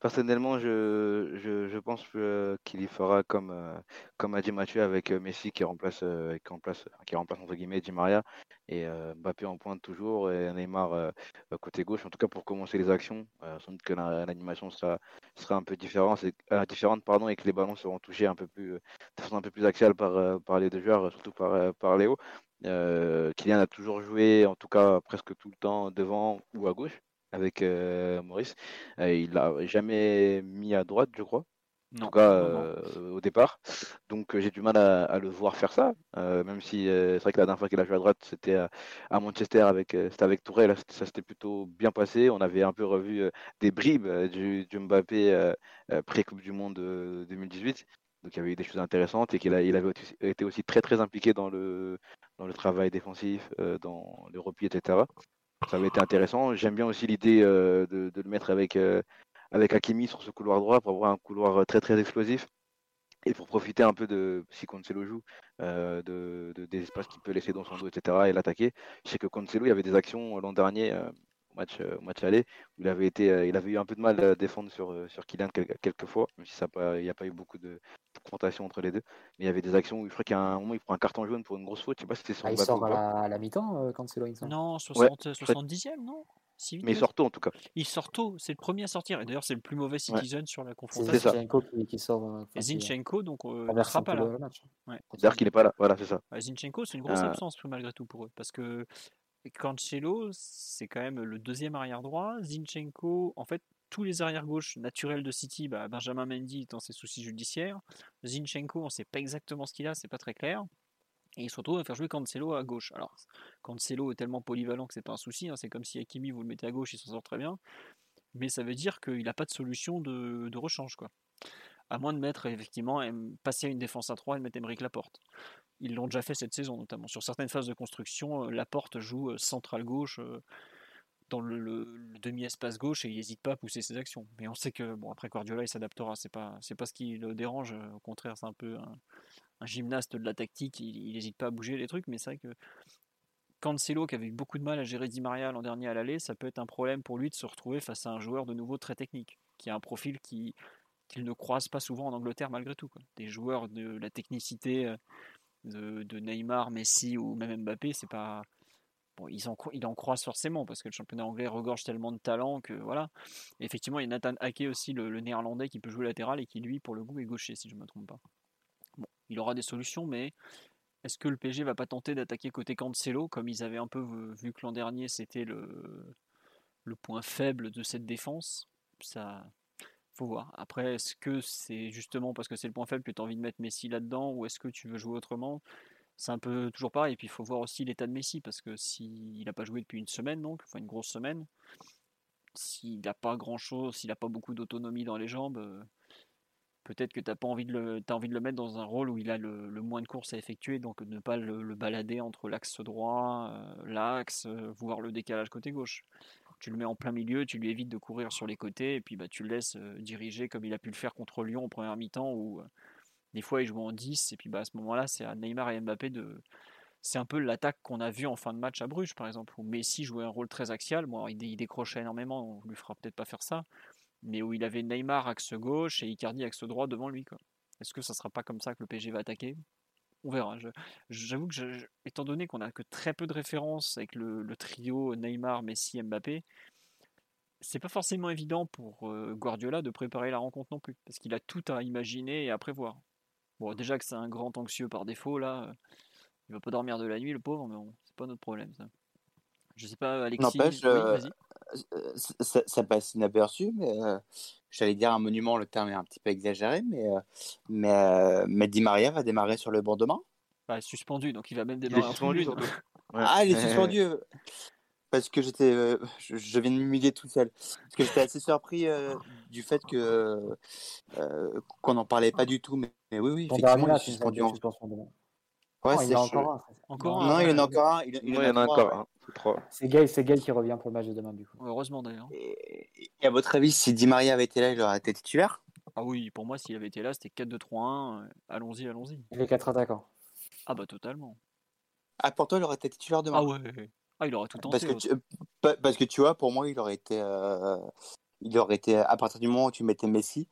Personnellement, je, je, je pense que- qu'il y fera comme, euh, comme a dit Mathieu avec euh, Messi qui remplace, euh, qui remplace, qui remplace entre guillemets Di Maria et euh, Mbappé en pointe toujours et Neymar euh, euh, côté gauche. En tout cas pour commencer les actions, euh, sans doute que la- l'animation sera, sera un peu différente, c'est- euh, différente pardon, et que les ballons seront touchés un peu plus, euh, de façon un peu plus axiale par, euh, par les deux joueurs, surtout par, euh, par Léo. Euh, Kylian a toujours joué, en tout cas presque tout le temps devant ou à gauche avec euh, Maurice. Euh, il l'a jamais mis à droite, je crois.
Non,
En tout cas,
non, non.
euh, au départ. Donc, j'ai du mal à, à le voir faire ça. Même si c'est vrai que la dernière fois qu'il a joué à droite, c'était à, à Manchester avec, c'était avec Touré. Là, ça s'était plutôt bien passé. On avait un peu revu des bribes du, du Mbappé pré-Coupe du Monde euh, 2018. Donc, il y avait eu des choses intéressantes et qu'il il avait été aussi très, très impliqué dans le, le travail défensif, euh, dans les replis, etc. Ça avait été intéressant. J'aime bien aussi l'idée euh, de, le mettre avec, euh, avec Hakimi sur ce couloir droit pour avoir un couloir euh, très très explosif et pour profiter un peu de, si Cancelo joue, de, de- des espaces qu'il peut laisser dans son dos, etc. et l'attaquer. Je sais que Cancelo, il y avait des actions l'an dernier au match, euh, au match aller où il avait, été, euh, il avait eu un peu de mal à défendre sur, euh, sur Kylian quel- quelques fois, même si ça pas- il n'y a pas eu beaucoup de confrontation entre les deux. Mais il y avait des actions où je crois qu'à un moment, il prend un carton jaune pour une grosse faute. Je sais pas si c'était sur
Ah, il sort
ou
à
pas.
la, à la mi-temps, euh, Cancelo, il semble.
Non, 60, 70e, non? Si
Mais il sort tôt en tout cas.
Il sort tôt, c'est le premier à sortir. Et d'ailleurs, c'est le plus mauvais citizen sur la confrontation.
C'est ça.
Zinchenko qui, qui sort. euh,
Et Zinchenko, donc, euh, ne sera pas là.
le match.
Ouais.
C'est-à-dire qu'il n'est pas là. Voilà, c'est ça.
Ouais, Zinchenko, c'est une grosse
Euh.
absence malgré tout pour eux. Parce que Cancelo, c'est quand même le deuxième arrière droit. Zinchenko, en fait, tous les arrières gauches naturels de City, bah, Benjamin Mendy dans ses soucis judiciaires. Zinchenko, on ne sait pas exactement ce qu'il a, c'est pas très clair. Et il se retrouve à faire jouer Cancelo à gauche. Alors, Cancelo est tellement polyvalent que c'est pas un souci. hein. C'est comme si Hakimi, vous le mettez à gauche, il s'en sort très bien. Mais ça veut dire qu'il n'a pas de solution de, rechange. Quoi. À moins de mettre, effectivement, em- passer à une défense à 3 et de mettre Emeric Laporte. Ils l'ont déjà fait cette saison, notamment. Sur certaines phases de construction, euh, Laporte joue euh, central gauche euh, dans le, demi-espace gauche et il n'hésite pas à pousser ses actions. Mais on sait que, bon, après Guardiola, il s'adaptera. C'est pas, pas ce qui le dérange. Au contraire, c'est un peu un, gymnaste de la tactique. Il n'hésite pas à bouger les trucs. Mais c'est vrai que Cancelo, qui avait eu beaucoup de mal à gérer Di Maria l'an dernier à l'aller, ça peut être un problème pour lui de se retrouver face à un joueur de nouveau très technique, qui a un profil qui qu'il ne croise pas souvent en Angleterre malgré tout. Des joueurs de la technicité de, Neymar, Messi ou même Mbappé, c'est pas bon, ils en, il en croise forcément parce que le championnat anglais regorge tellement de talent que voilà. Effectivement, il y a Nathan Ake aussi, le, le néerlandais qui peut jouer latéral et qui lui, pour le coup, est gaucher si je ne me trompe pas. Bon, il aura des solutions, mais est-ce que le PSG va pas tenter d'attaquer côté Cancelo comme ils avaient un peu vu- vu que l'an dernier c'était le, le point faible de cette défense? Ça, voir. Après, est-ce que c'est justement parce que c'est le point faible que tu as envie de mettre Messi là-dedans ou est-ce que tu veux jouer autrement? C'est un peu toujours pareil. Et puis il faut voir aussi l'état de Messi parce que s'il n'a pas joué depuis une semaine, donc, enfin une grosse semaine, s'il n'a pas grand-chose, s'il n'a pas beaucoup d'autonomie dans les jambes, euh, peut-être que tu as pas envie de le, envie de le mettre dans un rôle où il a le, moins de courses à effectuer, donc ne pas le, le balader entre l'axe droit, euh, l'axe, euh, voire le décalage côté gauche. Tu le mets en plein milieu, tu lui évites de courir sur les côtés, et puis bah, tu le laisses diriger comme il a pu le faire contre Lyon en première mi-temps, où des fois il joue en 10, et puis bah, à ce moment-là, c'est à Neymar et Mbappé de. C'est un peu l'attaque qu'on a vue en fin de match à Bruges, par exemple, où Messi jouait un rôle très axial. Bon, il, dé- il décrochait énormément, on lui fera peut-être pas faire ça, mais où il avait Neymar axe gauche et Icardi axe droit devant lui. Est-ce que ça sera pas comme ça que le PSG va attaquer? On verra. J'avoue que, je- je- étant donné qu'on a que très peu de références avec le, le trio Neymar, Messi, Mbappé, c'est pas forcément évident pour euh, Guardiola de préparer la rencontre non plus, parce qu'il a tout à imaginer et à prévoir. Bon, déjà que c'est un grand anxieux par défaut, là, euh, il va pas dormir de la nuit, le pauvre, mais bon, c'est pas notre problème, ça. Je sais pas, Alexis.
N'empêche,
oui, vas-y.
Euh, ça, ça passe inaperçu, mais euh, j'allais dire un monument, le terme est un petit peu exagéré, mais, euh, mais, euh, mais Di Maria va démarrer sur le banc demain.
Bah, suspendu, donc il va même démarrer en
suspendu. Ouais.
Ah, il est suspendu euh, Parce que j'étais, euh, je, je viens de m'humilier tout seul. Parce que j'étais assez surpris euh, du fait que euh, qu'on n'en parlait pas du tout, mais, mais oui, oui, effectivement, il est suspendu. En... Ouais,
Non, il y en a encore un.
Encore
Non,
un,
il en
ouais.
a encore un. Il, il
Ouais, il y en a
trois,
encore
ouais.
un. C'est
Gay, Gay qui revient pour le match de demain, du coup.
Heureusement d'ailleurs.
Et, et à votre avis, si Di Maria avait été là, il aurait été titulaire?
Ah oui, pour moi, s'il avait été là, c'était 4-2-3-1. euh, Allons-y, allons-y.
Les quatre attaquants.
Ah bah totalement.
Ah, pour toi, il aurait été titulaire demain?
Ah ouais. Ah, il aurait tout tenté.
parce que, tu, pa- parce que tu vois, pour moi, il aurait été, euh, il aurait été à partir du moment où tu mettais Messi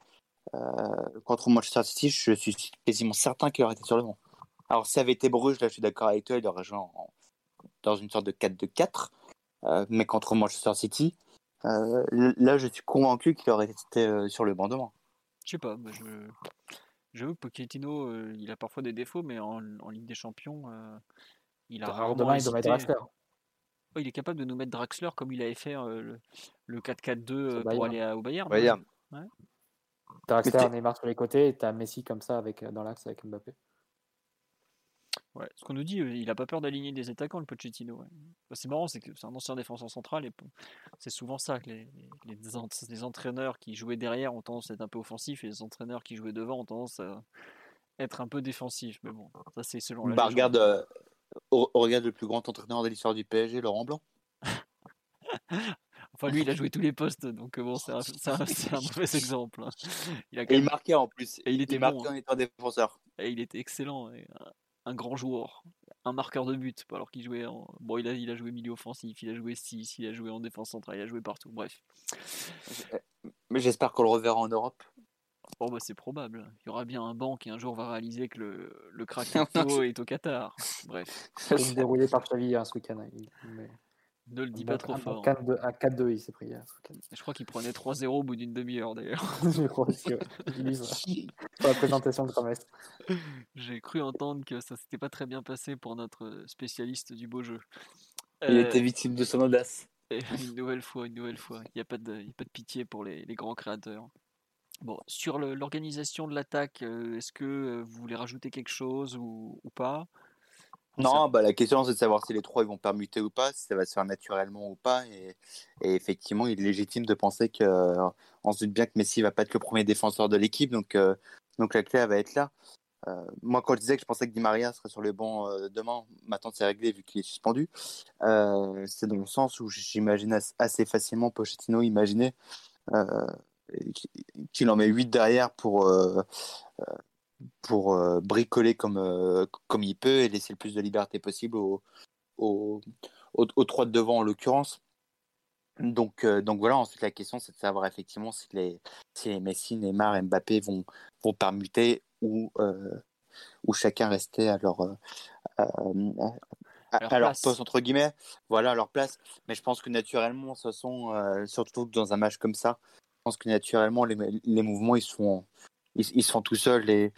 contre Manchester City, je suis quasiment certain qu'il aurait été sur le banc. Alors, si ça avait été Bruges, là, je suis d'accord avec toi, il aurait joué dans une sorte de 4-2-4. mais contre Manchester City, là, je suis convaincu qu'il aurait été sur le banc demain.
Je sais pas, je... J'avoue que Pochettino, il a parfois des défauts, mais en, Ligue des Champions, il a rarement demain, hésité. Il, il est capable de nous mettre Draxler comme il avait fait le, 4-4-2 pour aller au Bayern.
Bayern.
Ouais. Draxler, Neymar sur les côtés, et t'as Messi comme ça avec, dans l'axe avec Mbappé.
Ouais, ce qu'on nous dit, il a pas peur d'aligner des attaquants, le Pochettino. Ouais. Bah, c'est marrant, c'est que c'est un ancien défenseur central et c'est souvent ça que les, les, entraîneurs qui jouaient derrière ont tendance à être un peu offensifs et les entraîneurs qui jouaient devant ont tendance à être un peu défensifs. Mais bon, ça c'est selon la
bah, regarde, euh, regarde le plus grand entraîneur de l'histoire du PSG, Laurent Blanc.
enfin, lui, il a joué tous les postes, donc bon, c'est un, un, mauvais exemple. Hein.
Il a et il marquait en plus. Et il était il bon, en hein. étant défenseur.
Et il était excellent. Et, un grand joueur, un marqueur de but, alors qu'il jouait en... Bon, il a, il a joué milieu offensif, il a joué 6, il a joué en défense centrale, il a joué partout, bref.
Mais j'espère qu'on le reverra en Europe.
Bon, bah, c'est probable. Il y aura bien un banc qui un jour va réaliser que le, le crack est au Qatar. Bref.
Il déroulé par Xavi hein, ce week-end. Mais...
Ne le dis pas trop fort.
À 4-2, il s'est pris
Je crois qu'il prenait 3-0 au bout d'une demi-heure d'ailleurs.
je crois aussi, Pour la présentation de promesse.
J'ai cru entendre que ça s'était pas très bien passé pour notre spécialiste du beau jeu.
Il était euh, victime de son audace.
une nouvelle fois, une nouvelle fois. Il n'y a, pas de, a pas de pitié pour les, les grands créateurs. Bon, sur l'organisation de l'attaque, euh, est-ce que euh, vous voulez rajouter quelque chose ou, ou pas?
Non, bah, la question c'est de savoir si les trois ils vont permuter ou pas, si ça va se faire naturellement ou pas. Et, effectivement, il est légitime de penser qu'on euh, se doute bien que Messi va pas être le premier défenseur de l'équipe, donc, euh, donc la clé va être là. Euh, moi, quand je disais que je pensais que Di Maria serait sur le banc demain, maintenant c'est réglé vu qu'il est suspendu. c'est dans le sens où j'imagine assez facilement Pochettino imaginer qu'il en met 8 derrière pour pour euh, bricoler comme, euh, comme il peut et laisser le plus de liberté possible aux au, au, trois de devant en l'occurrence. Donc, euh, donc voilà, ensuite la question c'est de savoir effectivement si les, si les Messi, Neymar et Mbappé vont, vont permuter ou, ou chacun rester à leur, à, leur poste entre guillemets, voilà à leur place. Mais je pense que naturellement, ce sont surtout dans un match comme ça, je pense que naturellement les, les mouvements ils sont ils, sont tout seuls. Et,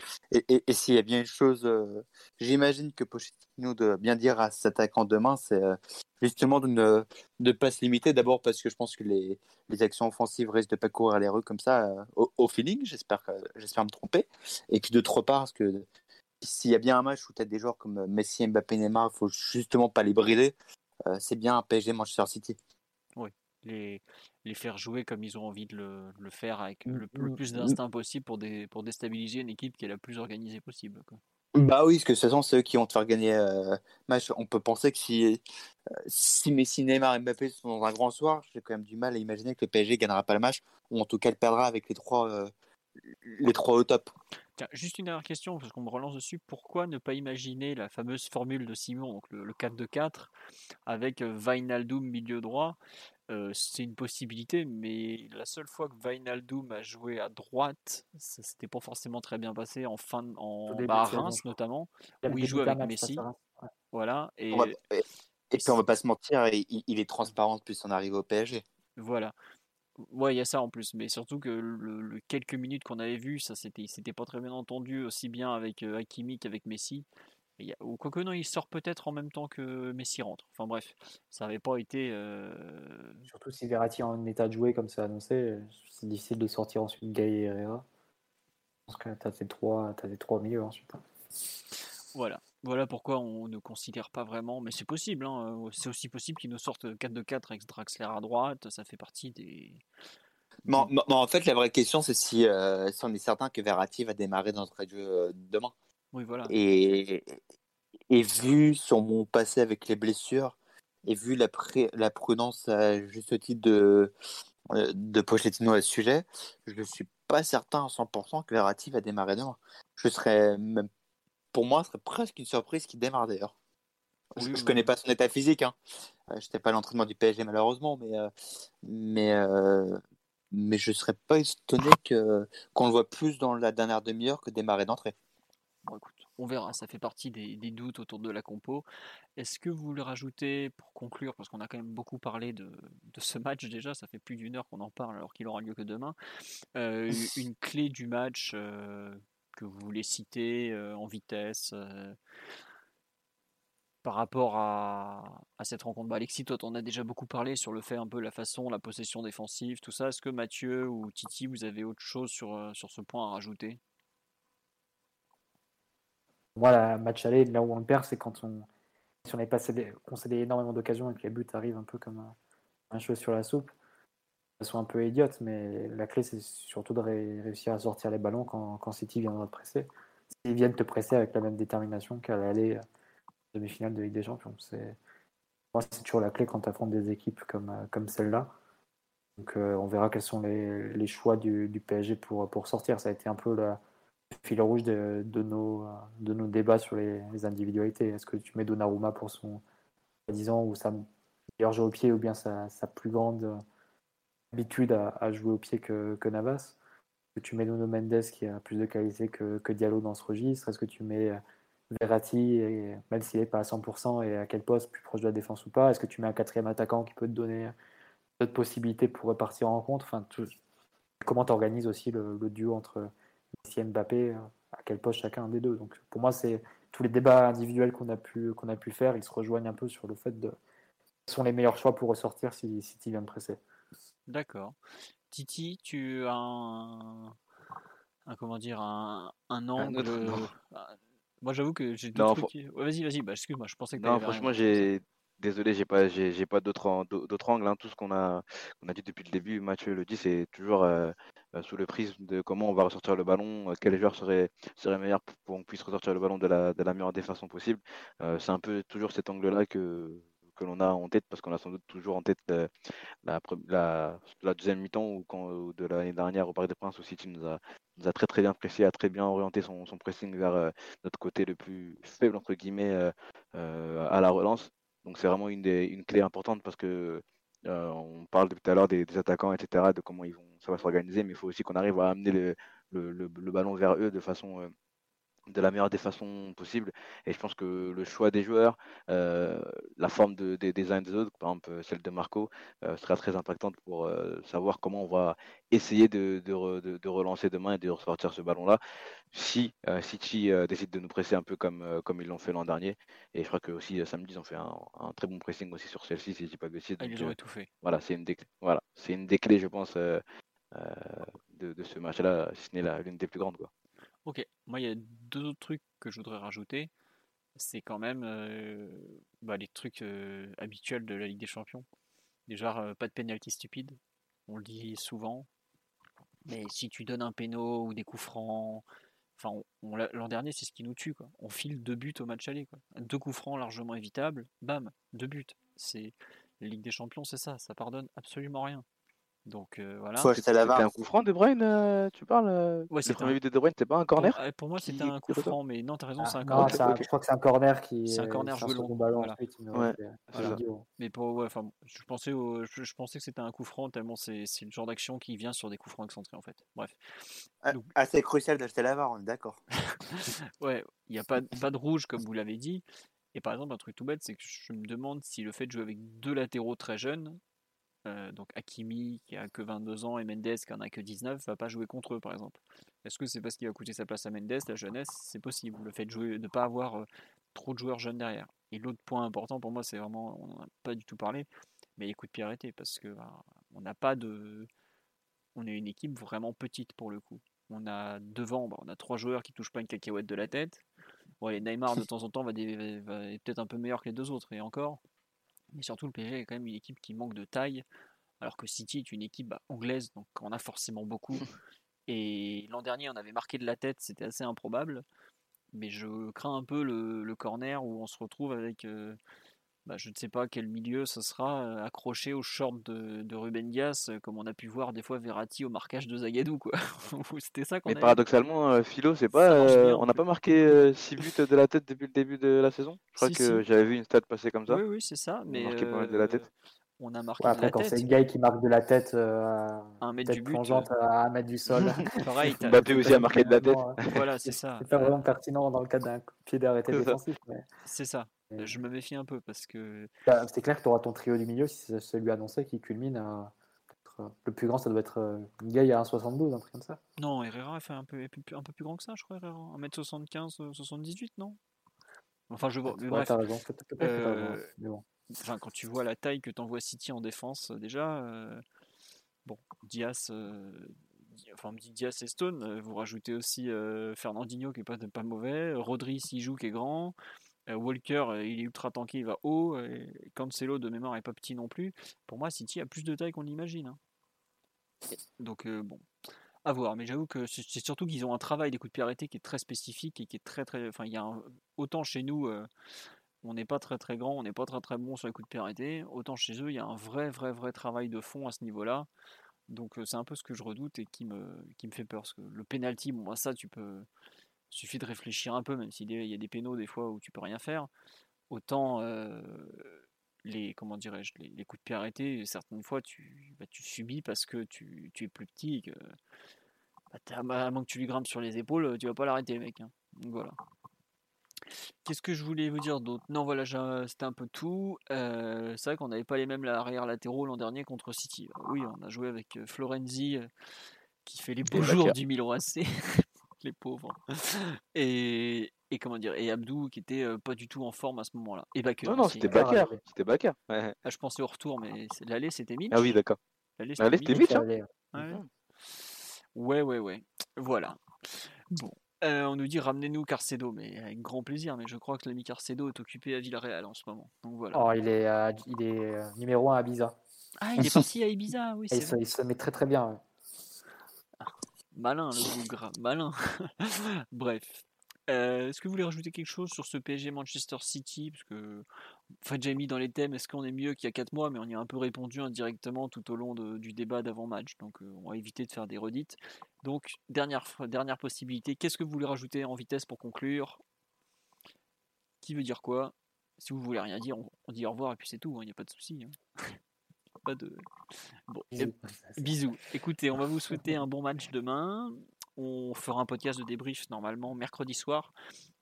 s'il y a bien une chose, euh, j'imagine que Pochettino doit bien dire à cet attaquant demain, c'est euh, justement de ne pas se limiter. D'abord parce que je pense que les, actions offensives risquent de pas courir les rues comme ça euh, au, feeling. J'espère j'espère me tromper. Et puis d'autre part, parce que s'il y a bien un match où tu as des joueurs comme Messi, Mbappé, Neymar, il faut justement pas les brider. c'est bien un PSG Manchester City.
Oui les faire jouer comme ils ont envie de le, le faire avec mmh, le, mmh, plus mmh. d'instinct possible pour, pour déstabiliser une équipe qui est la plus organisée possible. Quoi.
Bah oui, parce que de toute façon, c'est eux qui vont te faire gagner euh, match. On peut penser que si, euh, si Messi, Neymar et Mbappé sont dans un grand soir, j'ai quand même du mal à imaginer que le PSG gagnera pas le match, ou en tout cas le perdra avec les trois, euh, les trois au top.
Tiens, juste une dernière question, parce qu'on me relance dessus. Pourquoi ne pas imaginer la fameuse formule de Simon, donc le, le 4-2-4, avec Vainaldoum milieu droit c'est une possibilité, mais la seule fois que Vainaldoum a joué à droite, ça s'était pas forcément très bien passé en fin en bah, Reims notamment, où il joue avec Messi. Voilà. Et...
et, puis on va pas se mentir, il, est transparent depuis son arrivée au PSG.
Voilà. Ouais, il y a ça en plus, mais surtout que le, quelques minutes qu'on avait vu, ça c'était, c'était pas très bien entendu aussi bien avec Hakimi qu'avec Messi. Ou quoique non, il sort peut-être en même temps que Messi rentre. Enfin bref, ça n'avait pas été. Euh,
Surtout si Verratti est en état de jouer comme c'est annoncé, c'est difficile de sortir ensuite Gay et Herrera. Parce que tu as tes trois, as trois milieux ensuite. Hein.
Voilà. Voilà pourquoi on ne considère pas vraiment, mais c'est possible, hein. c'est aussi possible qu'ils nous sortent 4 de 4 avec Draxler à droite, ça fait partie des.
Mais en, fait, la vraie question, c'est si, euh, si, on est certain que Verratti va démarrer dans notre jeu euh, demain.
Oui, voilà.
Et, et vu son passé avec les blessures, et vu la, la prudence à juste titre de, euh, de Pochettino à ce sujet, je ne suis pas certain à 100% que Verratti va démarrer demain. Je serais même, pour moi, ce serait presque une surprise qu'il démarre d'ailleurs. je, ne connais pas son état physique. Hein. Euh, je n'étais pas à l'entraînement du PSG malheureusement, mais, euh, mais mais je serais pas étonné qu'on le voit plus dans la dernière demi-heure que démarrer d'entrée.
Bon, écoute, on verra, ça fait partie des, des doutes autour de la compo. Est-ce que vous voulez rajouter, pour conclure, parce qu'on a quand même beaucoup parlé de, de ce match déjà, ça fait plus d'une heure qu'on en parle alors qu'il aura lieu que demain, euh, une clé du match euh, que vous voulez citer euh, en vitesse par rapport à, à cette rencontre? Bah, Alexis, toi, on a déjà beaucoup parlé sur le fait un peu la façon, la possession défensive, tout ça. Est-ce que Mathieu ou Titi, vous avez autre chose sur, sur ce point à rajouter?
Moi, la match aller, là où on perd, c'est quand on, si on n'est pas cédé, concédé énormément d'occasions et que les buts arrivent un peu comme un, un cheveu sur la soupe. Elles sont un peu idiotes, mais la clé, c'est surtout de ré- réussir à sortir les ballons quand, quand City viendra te presser. S'ils viennent te presser avec la même détermination qu'à l'aller euh, demi-finale de Ligue des Champions. C'est, c'est toujours la clé quand tu affrontes des équipes comme, euh, comme celle-là. Donc, euh, on verra quels sont les, les choix du, PSG pour, pour sortir. Ça a été un peu la, fil rouge de, de, nos, euh, de nos débats sur les, individualités. Est-ce que tu mets Donnarumma pour son, disant, ou sa meilleur jeu au pied, ou bien sa, sa plus grande euh, habitude à, jouer au pied que, que Navas? Est-ce que tu mets Nuno Mendes qui a plus de qualité que, que Diallo dans ce registre? Est-ce que tu mets euh, Verratti, même s'il n'est pas à 100%, et à quel poste, plus proche de la défense ou pas? Est-ce que tu mets un quatrième attaquant qui peut te donner d'autres possibilités pour repartir en rencontre? Enfin, Comment tu organises aussi le, duo entre Et Mbappé À quel poste chacun des deux Donc pour moi, c'est tous les débats individuels qu'on a, pu, qu'on a pu faire, ils se rejoignent un peu sur le fait de quels sont les meilleurs choix pour ressortir si City vient de presser.
D'accord. Titi, tu as un, un comment dire un, un angle.
autre, non.
Ah, Moi, j'avoue que j'ai
Non,
trucs. qui- Ouais, vas-y, vas-y. Bah, excuse-moi, je pensais que
Non, franchement, j'ai. Désolé, j'ai pas, j'ai pas d'autres d'autres angles. hein. Tout ce qu'on a, qu'on a dit depuis le début, Mathieu le dit, c'est toujours euh, euh, sous le prisme de comment on va ressortir le ballon, euh, quel joueur serait, serait meilleur pour qu'on puisse ressortir le ballon de la, de la meilleure des façons possible. Euh, c'est un peu toujours cet angle-là que, que l'on a en tête, parce qu'on a sans doute toujours en tête la, la, deuxième mi-temps ou de l'année dernière au Parc des Princes où City nous a, nous a très très bien pressé, a très bien orienté son, pressing vers notre côté le plus faible, entre guillemets, à la relance. Donc c'est vraiment une, clé importante parce que euh, on parle depuis tout à l'heure des, attaquants, etc., de comment ça va s'organiser, mais il faut aussi qu'on arrive à amener le ballon vers eux de façon euh, de la meilleure des façons possibles. Et je pense que le choix des joueurs, euh, la forme de, des- des uns et des autres, par exemple euh, celle de Marco, euh, sera très impactante pour euh, savoir comment on va essayer de, de, re- de- relancer demain et de ressortir ce ballon-là. Si City décide de nous presser un peu comme, comme ils l'ont fait l'an dernier, et je crois que aussi samedi ils ont fait un, un très bon pressing aussi sur celle-ci, si je dis pas de bêtises.
Ah, ils ont
euh,
étouffé.
voilà, c'est une des, voilà, c'est une des clés, je pense, de, de ce match-là, si ce n'est l'une des plus grandes. Quoi.
Ok. Moi, il y a deux autres trucs que je voudrais rajouter. C'est quand même euh, bah, les trucs euh, habituels de la Ligue des Champions. Déjà, euh, pas de pénalty stupide. On le dit souvent. Mais si tu donnes un péno ou des coups francs, enfin, l'an dernier, c'est ce qui nous tue. Quoi. On file deux buts au match aller. Quoi. Deux coups francs largement évitables, bam, deux buts. C'est la Ligue des Champions, c'est ça. Ça pardonne absolument rien. Donc euh, voilà.
C'était un coup franc de Bruyne, euh, tu parles euh,
Ouais,
Le
c'était
premier
un-
but de De Bruyne, c'était pas un
Pour,
corner?
euh, pour moi, c'était un
qui
coup franc, mais non, t'as raison,
Ah,
c'est un
non,
corner.
c'est un- je crois que c'est un corner qui
C'est un
est-
corner
c'est un
joué long,
ballon
voilà.
ensuite. mais
Ouais,
c'est-
c'est
c'est.
Mais pour, ouais, enfin, je pensais, au- je, je pensais que c'était un coup franc tellement c'est c'est le genre d'action qui vient sur des coups francs excentrés en fait. Bref.
Ah,
Donc-
Assez crucial d'acheter la on est d'accord.
Ouais, il n'y a pas, pas de rouge comme vous l'avez dit. Et par exemple, un truc tout bête, c'est que je me demande si le fait de jouer avec deux latéraux très jeunes, euh, donc Hakimi qui a que 22 ans et Mendes qui en a que 19, va pas jouer contre eux par exemple. Est-ce que c'est parce qu'il va coûter sa place à Mendes, la jeunesse? C'est possible. Le fait de jouer, de pas avoir euh, trop de joueurs jeunes derrière. Et l'autre point important pour moi, c'est vraiment, on n'en a pas du tout parlé, mais les coups de pied arrêtés parce que bah, on n'a pas de, on est une équipe vraiment petite pour le coup. On a devant, bah, on a trois joueurs qui touchent pas une cacahuète de la tête. Ouais, Neymar de temps en temps va, dé- va- est peut-être un peu meilleur que les deux autres et encore. Mais surtout le PSG est quand même une équipe qui manque de taille, alors que City est une équipe bah, anglaise, donc on a forcément beaucoup. Et l'an dernier on avait marqué de la tête, c'était assez improbable. Mais je crains un peu le, le corner où on se retrouve avec, euh, bah, je ne sais pas quel milieu ce sera, euh, accroché au short de, de Ruben Dias, euh, comme on a pu voir des fois Verratti au marquage de Zagadou. quoi. C'était ça qu'on
Mais
avait.
paradoxalement, euh, Philo, c'est pas, euh, on n'a pas marqué 6 buts de la tête depuis le début de la saison? Je crois
Si,
que
si.
j'avais vu une stat passer comme ça.
Oui, oui, c'est ça.
On a
Mais
marqué mal de la
euh,
tête.
On a marqué
Ouais,
de
après,
la
quand c'est le gars qui marque de la tête, euh, à-
Un mètre du but.
plongeante à un mètre du sol.
euh, pareil,
Mbappé aussi a marqué de la tête.
Euh,
voilà, c'est ça.
C'est pas vraiment pertinent dans le cadre d'un pied d'arrêté
C'est ça.
défensif. mais-
C'est ça.
Mais
Je me méfie un peu parce que
bah, C'est clair que tu auras ton trio du milieu si c'est celui annoncé qui culmine à. euh, Le plus grand, ça doit être euh, Gay à 1,72, un truc comme ça.
non, Herrera fait un peu, un peu plus grand que ça, je crois. Herrera. 1m75, euh, 78, non? Enfin, je vois. bref,
t'as raison.
Euh,
bon.
enfin, quand tu vois la taille que t'envoie City en défense, euh, déjà, euh, bon, Diaz, euh, Di- enfin, on me dit Diaz et Stone, euh, vous rajoutez aussi euh, Fernandinho qui est pas, pas mauvais, Rodri s'il joue qui est grand, euh, Walker euh, il est ultra tanké, il va haut, et Cancelo de mémoire est pas petit non plus. Pour moi, City a plus de taille qu'on l'imagine. hein. Donc, euh, bon. À voir, mais j'avoue que c'est surtout qu'ils ont un travail des coups de pied arrêtés qui est très spécifique et qui est très très. Enfin, il y a autant chez nous, euh, on n'est pas très très grand, on n'est pas très très bon sur les coups de pied autant chez eux, il y a un vrai vrai vrai travail de fond à ce niveau-là. Donc euh, c'est un peu ce que je redoute et qui me, qui me fait peur. Le penalty, bon, bah, ça, tu peux. Suffit de réfléchir un peu, même s'il y a- des pénaux des fois où tu peux rien faire. Autant euh, les, comment dirais-je, les, les coups de pied arrêtés, certaines fois, tu, bah, tu subis parce que tu, tu es plus petit et que. bah, t'as- à moins que tu lui grimpes sur les épaules, tu vas pas l'arrêter, mec. hein. Donc voilà. Qu'est-ce que je voulais vous dire d'autre? Non, voilà, c'était un peu tout. Euh, c'est vrai qu'on n'avait pas les mêmes arrière latéraux l'an dernier contre City. Euh, Oui, on a joué avec Florenzi qui fait les beaux jours du Milan AC, les pauvres. Et, et comment dire Et Abdou qui était pas du tout en forme à ce moment-là. Et Bakker
Non, non, c'était
Bakar,
Bakar.
ouais.
C'était. Ouais.
Ah, je pensais au retour, mais c'est- l'aller c'était Mitch.
Ah oui, d'accord.
L'aller c'était Mitch.
Hein.
Ouais.
Mhm.
Ouais, ouais, ouais. Voilà. Bon. Euh, on nous dit ramenez-nous Carcedo, mais avec grand plaisir. Mais je crois que l'ami Carcedo est occupé à Villarreal en ce moment. Donc voilà.
Oh, il est, euh, il est euh, numéro 1 à Ibiza.
Ah, il est parti à Ibiza, oui,
se, il se met très très bien.
Malin le bougre, malin. Bref. Euh, est-ce que vous voulez rajouter quelque chose sur ce PSG Manchester City? Parce que, enfin, mis dans les thèmes, est-ce qu'on est mieux qu'il y a 4 mois? Mais on y a un peu répondu indirectement tout au long du débat d'avant-match. Donc, euh, on va éviter de faire des redites. Donc, dernière, possibilité. Qu'est-ce que vous voulez rajouter en vitesse pour conclure? Qui veut dire quoi? Si vous voulez rien dire, on, dit au revoir et puis c'est tout. Il n'y a pas de souci. hein. pas de. Bon, eh
Bisous.
Bisous. Écoutez, on va vous souhaiter un bon match demain. On fera un podcast de débrief normalement mercredi soir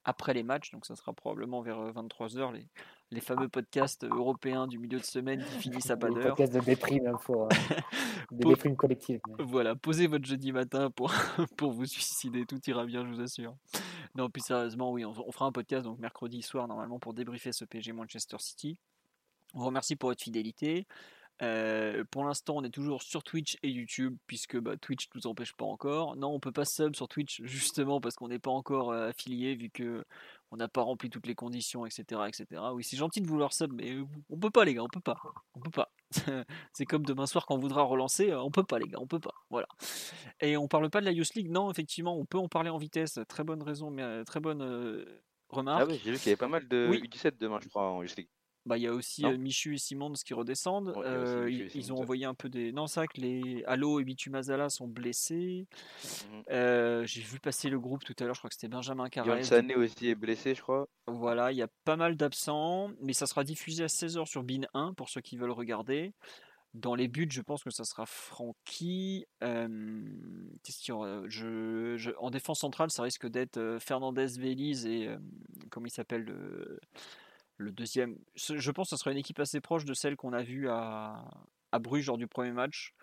après les matchs. Donc ça sera probablement vers 23h les, les fameux podcasts européens du milieu de semaine qui finissent à pas d'heure.
podcasts de déprime, il faut. euh, des
Pour-
déprimes collectives. mais-
Voilà, posez votre jeudi matin pour, pour vous suicider, tout ira bien, je vous assure. Non, plus sérieusement, oui, on, on fera un podcast donc mercredi soir normalement pour débriefer ce PSG Manchester City. On vous remercie pour votre fidélité. Euh, pour l'instant, on est toujours sur Twitch et YouTube, puisque bah, Twitch ne nous empêche pas encore. Non, on peut pas sub sur Twitch justement parce qu'on n'est pas encore euh, affilié, vu que on n'a pas rempli toutes les conditions, etc., etc. Oui, c'est gentil de vouloir sub, mais on peut pas, les gars, on peut pas, on peut pas. c'est comme demain soir quand on voudra relancer, on peut pas, les gars, on peut pas. Voilà. Et on parle pas de la Youth League, non, effectivement, on peut en parler en vitesse. Très bonne raison, mais euh, très bonne euh, remarque.
Ah oui, j'ai vu qu'il y avait pas mal de
Oui.
U17 demain, je crois, en Youth League.
Bah, il y a aussi
Non
Michu et Simons qui redescendent.
Ouais,
Euh, ils, ont envoyé un peu des. Non, c'est vrai que les Allo et Bitu Mazala sont blessés. Euh, J'ai vu passer le groupe tout à l'heure, je crois que c'était Benjamin Carrez.
Sané aussi est blessé, je crois.
Voilà, il y a pas mal d'absents, mais ça sera diffusé à 16h sur BIN 1 pour ceux qui veulent regarder. Dans les buts, je pense que ça sera Francky. Euh, je, je- En défense centrale, ça risque d'être Fernandez Vélez et. comment il s'appelle le, le deuxième Je pense que ce sera une équipe assez proche de celle qu'on a vue à, Bruges lors du premier match.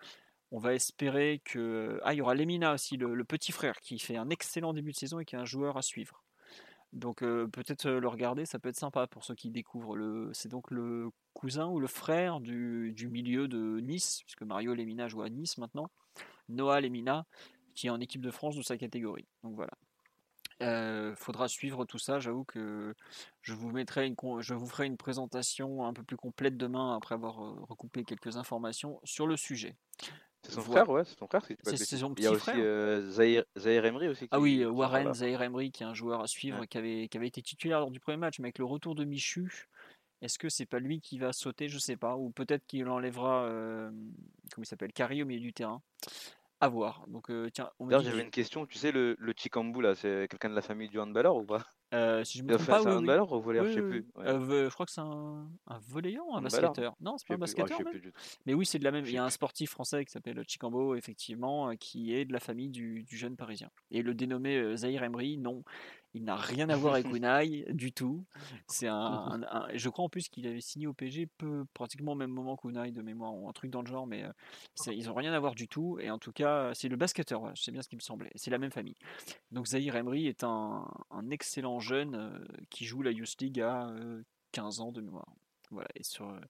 On va espérer que. Ah, il y aura Lemina aussi, le, petit frère, qui fait un excellent début de saison et qui est un joueur à suivre. Donc euh, peut-être euh, le regarder, ça peut être sympa pour ceux qui découvrent. C'est donc le cousin ou le frère du, du milieu de Nice, puisque Mario Lemina joue à Nice maintenant. Noah Lemina, qui est en équipe de France de sa catégorie. Donc voilà. Euh, faudra suivre tout ça. J'avoue que je vous mettrai une, je vous ferai une présentation un peu plus complète demain après avoir euh, recoupé quelques informations sur le sujet.
C'est son
Voilà.
frère, ouais, c'est son frère.
C'est- son
Il y a
petit
aussi euh, Zahir, Zahir Emery aussi. Qui,
Ah oui, Warren. Zahir Emery, qui est un joueur à suivre,
Ouais.
qui, avait, qui avait été titulaire lors du premier match, mais avec le retour de Michu, est-ce que c'est pas lui qui va sauter? Je sais pas. Ou peut-être qu'il enlèvera, euh, comment il s'appelle, Carry au milieu du terrain. À voir. Donc, euh, tiens,
D'ailleurs, j'avais une question. Tu sais, le, le Chikambu, là, c'est quelqu'un de la famille du handballeur ou pas?
Euh, si je me
C'est
trompe pas,
un
oui, oui.
handballeur ou volleyeur
Oui,
Je sais plus. Ouais.
Euh, je crois que c'est un, un volleyeur ou un basketteur? Non, c'est pas un basketteur. Mais oui, c'est de la même. Il y a un sportif français qui s'appelle Chicambo, effectivement, qui est de la famille du, du jeune parisien. Et le dénommé Zahir Emery, non, il n'a rien à voir avec Unai du tout. C'est un, un- un- Je crois en plus qu'il avait signé au PSG peu, pratiquement au même moment qu'Unai de mémoire, ou un truc dans le genre, mais euh, ils n'ont rien à voir du tout. Et en tout cas, c'est le basketteur, voilà, c'est bien ce qui me semblait. C'est la même famille. Donc Zahir Emery est un, excellent jeune euh, qui joue la Youth League à euh, 15 ans de mémoire. Voilà, et sur, euh,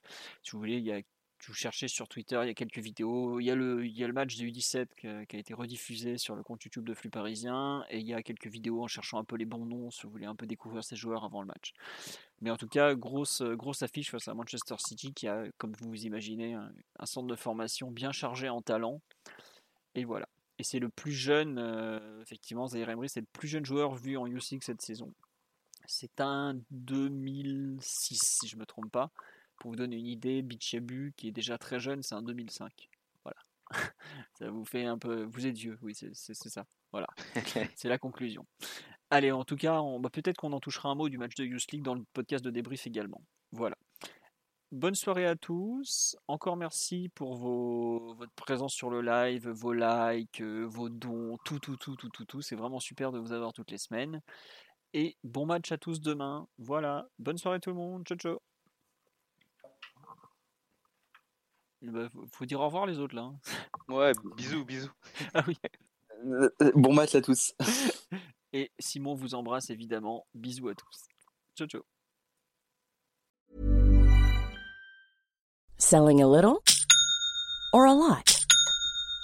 si vous voulez, il y a vous cherchez sur Twitter, il y a quelques vidéos. Il y a le, match des U17 qui a, été rediffusé sur le compte YouTube de Flux Parisien. Et il y a quelques vidéos en cherchant un peu les bons noms, si vous voulez un peu découvrir ces joueurs avant le match. Mais en tout cas, grosse, affiche face à Manchester City qui a, comme vous vous imaginez, un, un centre de formation bien chargé en talent. Et voilà. Et c'est le plus jeune, euh, effectivement, Zaire Emery, c'est le plus jeune joueur vu en U6 cette saison. C'est un 2006, si je ne me trompe pas. Pour vous donner une idée, Bichabu, qui est déjà très jeune, c'est un 2005. Voilà. ça vous fait un peu. Vous êtes vieux, oui, c'est ça. Voilà. c'est la conclusion. Allez, en tout cas, on- bah, peut-être qu'on en touchera un mot du match de Youth League dans le podcast de débrief également. Voilà. Bonne soirée à tous. Encore merci pour vos, votre présence sur le live, vos likes, vos dons, tout, tout, tout, tout, tout, tout. C'est vraiment super de vous avoir toutes les semaines. Et bon match à tous demain. Voilà. Bonne soirée tout le monde. Ciao, ciao. Bah, faut- dire au revoir les autres là. hein.
Ouais, bisous, bisous.
Ah oui.
Euh, Bon match à tous.
Et Simon vous embrasse évidemment. Bisous à tous. Ciao, ciao.
Selling a little or a lot?